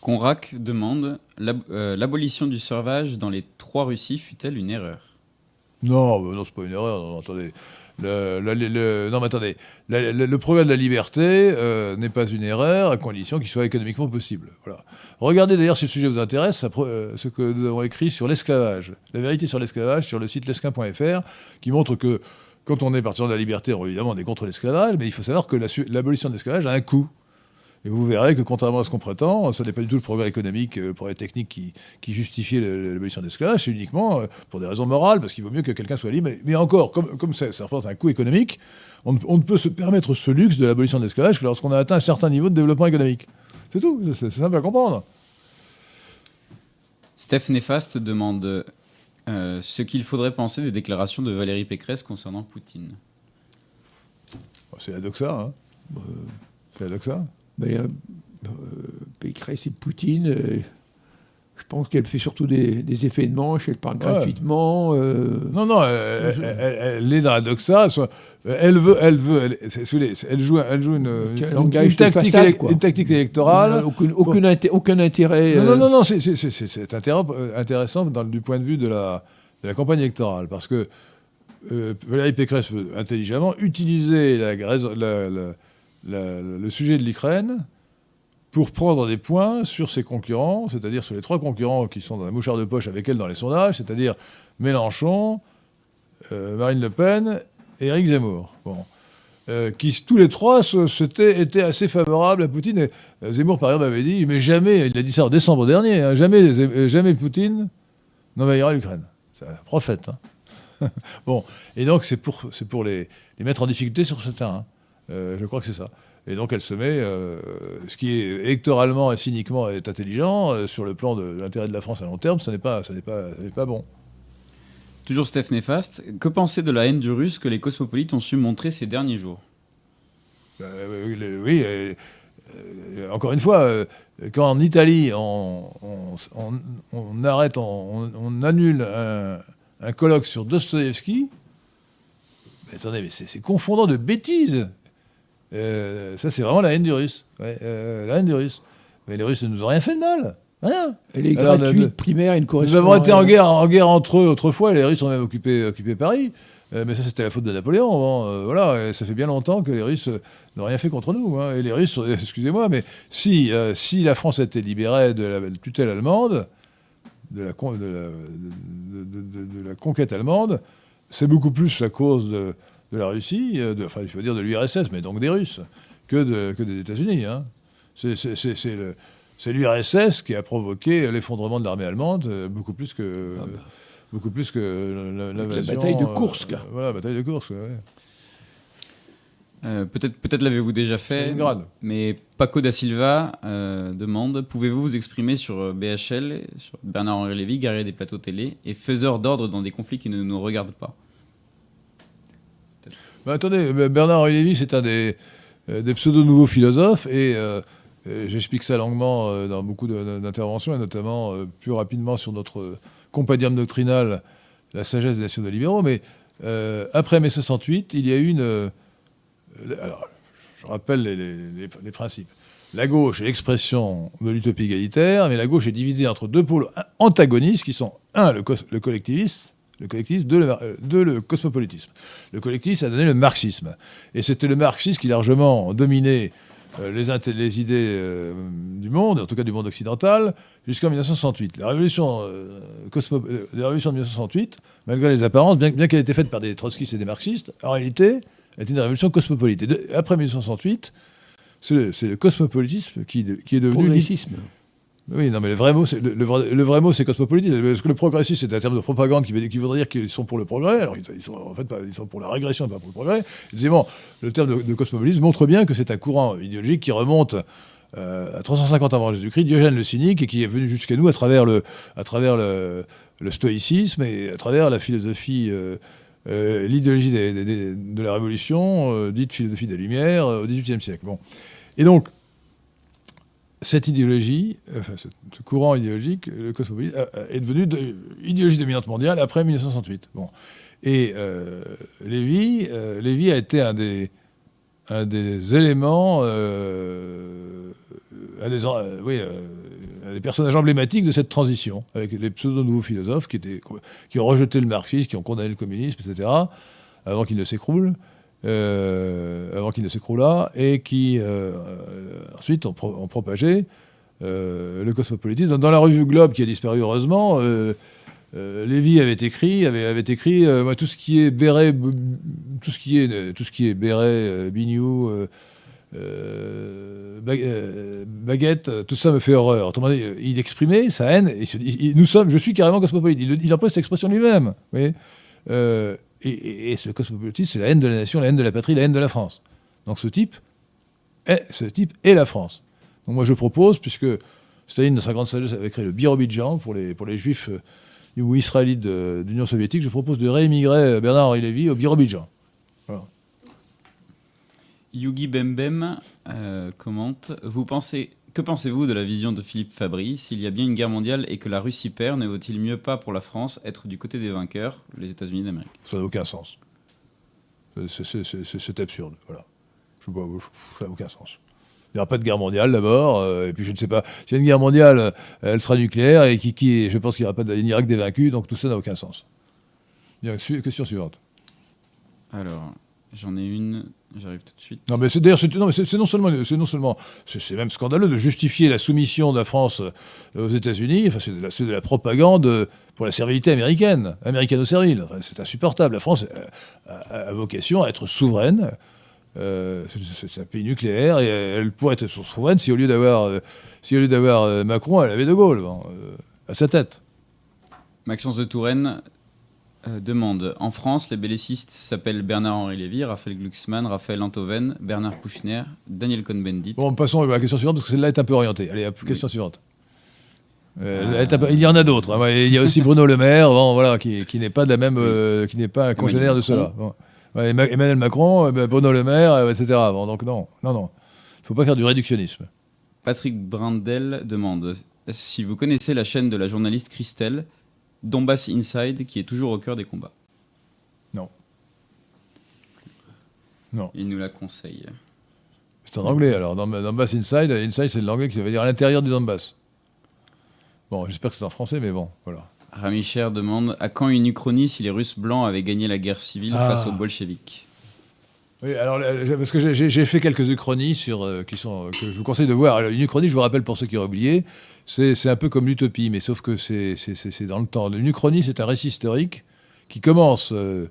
Conrac demande euh, l'abolition du servage dans les trois Russies fut-elle une erreur? Non, mais non, c'est pas une erreur. Non, attendez. Le, non, mais attendez. Le, le- progrès de la liberté euh, n'est pas une erreur à condition qu'il soit économiquement possible. Regardez d'ailleurs, si le sujet vous intéresse, euh, ce que nous avons écrit sur l'esclavage. La vérité sur l'esclavage sur le site lesquin.fr, qui montre que quand on est partisan de la liberté, évidemment, on est contre l'esclavage, mais il faut savoir que l'abolition de l'esclavage a un coût. Et vous verrez que contrairement à ce qu'on prétend, ce n'est pas du tout le progrès économique, euh, le progrès technique qui, qui justifiait l'abolition de l'esclavage, c'est uniquement euh, pour des raisons morales, parce qu'il vaut mieux que quelqu'un soit libre. Mais, mais encore, comme, comme ça, ça représente un coût économique, on, ne- on ne peut se permettre ce luxe de l'abolition de l'esclavage que lorsqu'on a atteint un certain niveau de développement économique. C'est tout, c'est simple à comprendre. Steph Néfaste demande euh, ce qu'il faudrait penser des déclarations de Valérie Pécresse concernant Poutine. C'est la doxa, hein. C'est la doxa. Euh, euh, Pécresse et Poutine, euh, je pense qu'elle fait surtout des, des effets de manche, elle parle Ouais. gratuitement. euh, Non, non, elle, elle- est dans la doxa. Elle veut, elle veut, elle, joue, elle joue une, tactique, façade, une tactique électorale. aucun, aucun, inté- aucun intérêt. Non, euh, non, non, non, c'est- c'est- c'est c'est- c'est intér- euh, intéressant dans- du point de vue de la, de la campagne électorale, parce que euh, Valérie Pécresse veut intelligemment utiliser la- la- le sujet de l'Ukraine pour prendre des points sur ses concurrents, c'est-à-dire sur les trois concurrents qui sont dans la mouchoir de poche avec elle dans les sondages, c'est-à-dire Mélenchon, euh, Marine Le Pen et Éric Zemmour. Bon. Euh, qui tous les trois s'étaient- étaient assez favorables à Poutine. Euh, Zemmour, par exemple, avait dit, mais jamais, il a dit ça en décembre dernier, hein, jamais, jamais Poutine n'envahira l'Ukraine. C'est un prophète. hein. bon, et donc c'est pour, pour les, les mettre en difficulté sur ce terrain. Euh, je crois que c'est ça. Et donc elle se met, euh, ce qui est électoralement et cyniquement est intelligent, euh, sur le plan de l'intérêt de la France à long terme, ce n'est pas, pas, pas bon. Toujours Steph Néfaste, que penser de la haine du russe que les cosmopolites ont su montrer ces derniers jours? Oui, encore une fois, quand en Italie, on, on- on- on arrête, on, annule un, un colloque sur Dostoïevski, mais attendez, mais c'est confondant de bêtises. Euh, ça, c'est vraiment la haine du russe. Ouais, euh, la haine du russe. Mais les Russes ne nous ont rien fait de mal. Rien. Elle est Alors, gratuite, de- primaire, une Nous avons été en guerre, en guerre entre eux autrefois, et les Russes ont même occupé, occupé Paris. Euh, mais ça, c'était la faute de Napoléon. voilà, et ça fait bien longtemps que les Russes n'ont rien fait contre nous. hein. Et les Russes, excusez-moi, mais si, si la France était libérée de la tutelle allemande, de la, con- de la, de- de- de- de la conquête allemande, c'est beaucoup plus la cause de, de la Russie, euh, de, enfin, il faut dire de l'URSS, mais donc des Russes, que, de, que des États-Unis. hein. C'est- l'URSS qui a provoqué l'effondrement de l'armée allemande, euh, beaucoup plus que. Ah bah. Beaucoup plus que la- bataille de euh, Kursk. voilà, la bataille de Kursk. ouais. Euh, peut-être peut-être l'avez-vous déjà fait, Stalingrad. mais Paco da Silva euh, demande Pouvez-vous vous exprimer sur BHL, sur Bernard-Henri Lévy, guerrier des plateaux télé et faiseur d'ordre dans des conflits qui ne nous regardent pas? Attendez, Bernard-Henri Lévy, c'est un des, euh, des pseudo-nouveaux philosophes, et euh, euh, j'explique ça longuement dans beaucoup d'interventions, et notamment plus rapidement sur notre compendium doctrinal, La sagesse des nationaux libéraux. Mais après mai 68, il y a eu une. alors, je rappelle les, principes. La gauche est l'expression de l'utopie égalitaire, mais la gauche est divisée entre deux pôles antagonistes qui sont, un, le, cos- le collectivisme, le collectivisme, le, euh, deux, le cosmopolitisme. Le collectivisme a donné le marxisme. Et c'était le marxisme qui largement dominait euh, les, idées euh, du monde, en tout cas du monde occidental, jusqu'en 1968. La révolution, euh, cosmo- la révolution de 1968, malgré les apparences, bien, bien qu'elle ait été faite par des trotskistes et des marxistes, en réalité, était une révolution cosmopolite. Et de- après 1968, c'est le, le cosmopolitisme qui, de- qui est devenu... Progressisme. Oui, non, mais le vrai mot, c'est, le, le vrai, mot, c'est cosmopolitisme. Parce que le progressisme, c'est un terme de propagande qui, voudrait dire qu'ils sont pour le progrès. Alors, ils, sont en fait ils sont pour la régression, pas pour le progrès. Deuxièmement, le terme de, de cosmopolitisme montre bien que c'est un courant idéologique qui remonte euh, à 350 avant Jésus-Christ, Diogène le cynique, et qui est venu jusqu'à nous à travers le, à travers le, stoïcisme et à travers la philosophie, euh, euh, l'idéologie de la Révolution, dite philosophie des Lumières, au XVIIIe siècle. Bon. Et donc, cette idéologie, enfin, ce, courant idéologique, le cosmopolitisme, euh, euh, est devenu de, idéologie dominante mondiale après 1968. Bon. Et euh, Lévy, euh, a été un des, éléments, euh, un, des, euh, oui, euh, des personnages emblématiques de cette transition, avec les pseudo-nouveaux philosophes qui ont rejeté le marxisme, qui ont condamné le communisme, etc., avant qu'il ne s'écroule. Euh, avant qu'il ne s'écroulât, et qui euh, ensuite ont, pro- ont propagé euh, le cosmopolitisme. Dans, la revue Globe, qui a disparu heureusement, Lévy avait écrit, avait, écrit tout ce qui est béret, tout ce qui est, tout ce qui est béret, bignou, ba- baguette, tout ça me fait horreur. Autrement dit, il exprimait sa haine. Et nous sommes, je suis carrément cosmopolite. Il, il emploie cette expression lui-même. Et, ce cosmopolitisme, c'est la haine de la nation, la haine de la patrie, la haine de la France. Donc ce type est, ce type est la France. Donc moi je propose, puisque Staline, dans sa grande sagesse, avait créé le Birobidjan pour les, pour les juifs euh, ou israélites de l'Union soviétique, je propose de réémigrer Bernard-Henri Lévy au Birobidjan. Yugi Bembem euh, commente Vous pensez que pensez-vous de la vision de Philippe Fabry S'il y a bien une guerre mondiale et que la Russie perd, ne vaut-il mieux pas pour la France être du côté des vainqueurs, les États-Unis d'Amérique? Ça n'a aucun sens. C'est- absurde. Voilà. Je ça n'a aucun sens. Il n'y aura pas de guerre mondiale d'abord, euh, et puis je ne sais pas. S'il y a une guerre mondiale, euh, elle sera nucléaire, et qui, qui je pense qu'il n'y aura pas d'Irak des vaincus, donc tout ça n'a aucun sens. Bien, question suivante. Alors, j'en ai une, j'arrive tout de suite. Non, mais c'est d'ailleurs, c'est non, mais c'est- c'est non seulement, c'est non seulement, c'est même scandaleux de justifier la soumission de la France euh, aux États-Unis. Enfin, c'est de, la- c'est de la propagande pour la servilité américaine, américano-servile. Enfin, c'est insupportable. La France a, a- a vocation à être souveraine. Euh, c'est- un pays nucléaire et elle pourrait être souveraine si au lieu d'avoir, euh, si au lieu d'avoir euh, Macron, elle avait De Gaulle bon, à sa tête. Maxence de Touraine euh, demande En France, les bellicistes s'appellent Bernard-Henri Lévy, Raphaël Glucksmann, Raphaël Antoven, Bernard Kouchner, Daniel Cohn-Bendit. Bon, passons à la question suivante parce que celle-là est un peu orientée. Allez, question suivante. Euh, peu- il y en a d'autres. hein. Il y a aussi Bruno Le Maire, bon, voilà, qui, qui n'est pas de la même, euh, qui n'est pas congénère de cela. Bon. Ouais, Emmanuel Macron, ben, Bruno Le Maire, etc. Bon, donc non, non, non. Il faut pas faire du réductionnisme. Patrick Brindel demande si vous connaissez la chaîne de la journaliste Christelle, Donbass Inside, qui est toujours au cœur des combats. Non. Non. Il nous la conseille. C'est en anglais alors. Donbass Inside, Inside c'est de l'anglais qui veut dire à l'intérieur du Donbass. Bon, j'espère que c'est en français, mais bon, voilà. Ramicher demande à quand une uchronie si les Russes blancs avaient gagné la guerre civile Ah. face aux bolcheviks? Oui, alors, euh, parce que j'ai- fait quelques uchronies sur, euh, qui sont, que je vous conseille de voir. Alors, une uchronie, je vous rappelle pour ceux qui auraient oublié, c'est un peu comme l'utopie, mais sauf que c'est dans le temps. Une uchronie, c'est un récit historique qui commence, euh,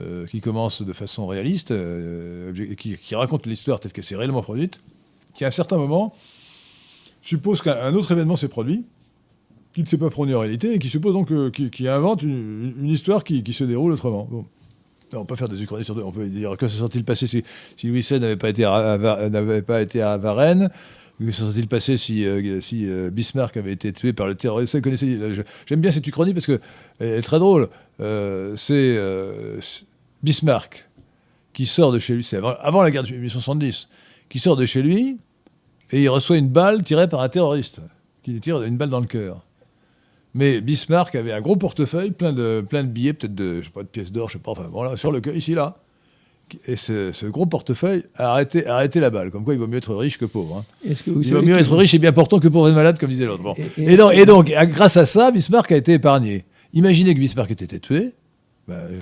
euh, qui commence de façon réaliste, euh, qui, raconte l'histoire telle qu'elle s'est réellement produite, qui à un certain moment suppose qu'un un autre événement s'est produit, qui ne s'est pas produit en réalité, et qui suppose donc qui, invente une, histoire qui, se déroule autrement. Bon. Non, on peut faire des uchronies sur deux. On peut dire que se serait-il passé si, si Louis XVI n'avait pas pas été à Varennes? Que se serait-il passé si, euh, si euh, Bismarck avait été tué par le terroriste? J'aime bien cette uchronie parce que elle est très drôle. Euh, c'est Bismarck qui sort de chez lui, c'est avant, avant la guerre de 1870, qui sort de chez lui et il reçoit une balle tirée par un terroriste qui lui tire une balle dans le cœur. Mais Bismarck avait un gros portefeuille plein de, plein de billets, peut-être de, je sais pas, de pièces d'or, je sais pas, enfin voilà, sur le cœur, ici, là. Et ce, ce gros portefeuille a arrêté, a arrêté la balle. Comme quoi, il vaut mieux être riche que pauvre. hein. Est-ce que vous Il vaut mieux être riche et bien portant que pauvre et malade, comme disait l'autre. Bon. Et- et- Et, donc, et donc, grâce à ça, Bismarck a été épargné. Imaginez que Bismarck ait été tué. Ben, euh,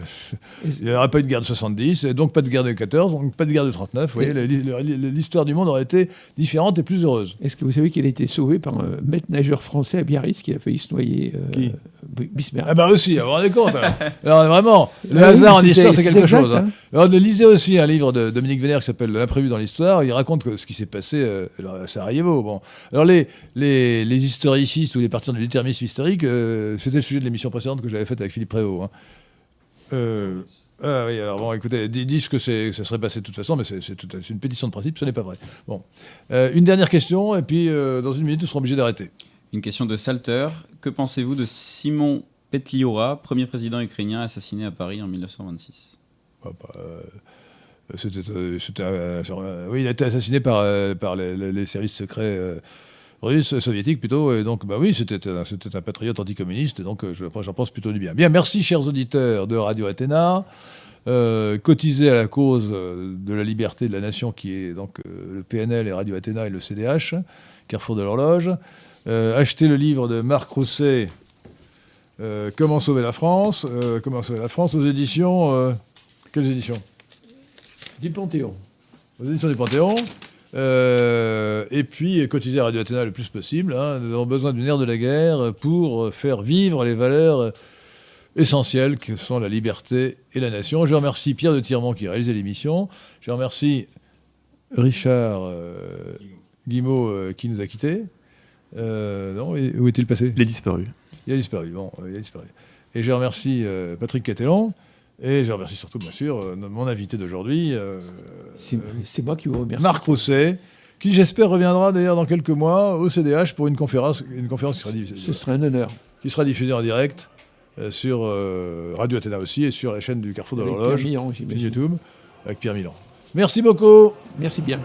il n'y aurait pas eu de guerre de 70, et donc pas de guerre de 14, donc pas de guerre de 39. Vous voyez, le- le- l'histoire du monde aurait été différente et plus heureuse. Est-ce que vous savez qu'il a été sauvé par un maître nageur français à Biarritz qui a failli se noyer euh, Qui? Bismarck Ah bah aussi, vous vous rendez compte hein. Alors vraiment, le Ah oui, hasard en c'était- histoire, c'est quelque exact, chose. hein. hein. Alors, lisez aussi un livre de Dominique Vénère qui s'appelle L'imprévu dans l'histoire. Il raconte ce qui s'est passé euh, à Sarajevo. Bon. Alors les, les, les historicistes ou les partisans du déterminisme historique, euh, c'était le sujet de l'émission précédente que j'avais faite avec Philippe Prévost. hein. Euh, ah oui, alors bon, écoutez, ils disent que ça serait passé de toute façon, mais c'est une pétition de principe, ce n'est pas vrai. Bon. Euh, une dernière question, et puis euh, dans une minute, nous serons obligés d'arrêter. Une question de Salter. Que pensez-vous de Simon Petliora, premier président ukrainien assassiné à Paris en 1926 Ah, bah, c'était, oui, il a été assassiné par, les- les services secrets russes, euh, soviétiques plutôt. Et donc, bah oui, c'était un, patriote anticommuniste. Et donc, euh, je- j'en pense plutôt du bien. Bien, merci, chers auditeurs de Radio Athéna. Euh, cotisez à la cause euh, de la liberté de la nation qui est donc euh, le PNL et Radio Athéna et le CDH, Carrefour de l'horloge. Euh, achetez le livre de Marc Rousset, Comment sauver la France, Comment sauver la France aux éditions. quelles éditions? Du Panthéon. aux éditions du Panthéon. Euh, et puis, cotiser à Radio Athéna le plus possible. hein. Nous avons besoin d'une ère de la guerre pour faire vivre les valeurs essentielles que sont la liberté et la nation. Je remercie Pierre de Tirmont qui a réalisé l'émission. Je remercie Richard euh, Guimau euh, qui nous a quittés. Euh, non, où est-il passé? Il est disparu. Il a disparu. Bon, il a disparu. Et je remercie Patrick Catellon. Et je remercie surtout, bien sûr, euh, mon invité d'aujourd'hui, euh, C'est moi qui vous remercie. Marc Rousset, qui j'espère reviendra d'ailleurs dans quelques mois au CDH pour une conférence, une conférence qui sera diffusée, Ce serait un honneur. qui sera diffusée en direct euh, sur euh, Radio Athéna aussi et sur la chaîne du Carrefour de l'Horloge. YouTube, avec Pierre Milan. Merci beaucoup. Merci bien.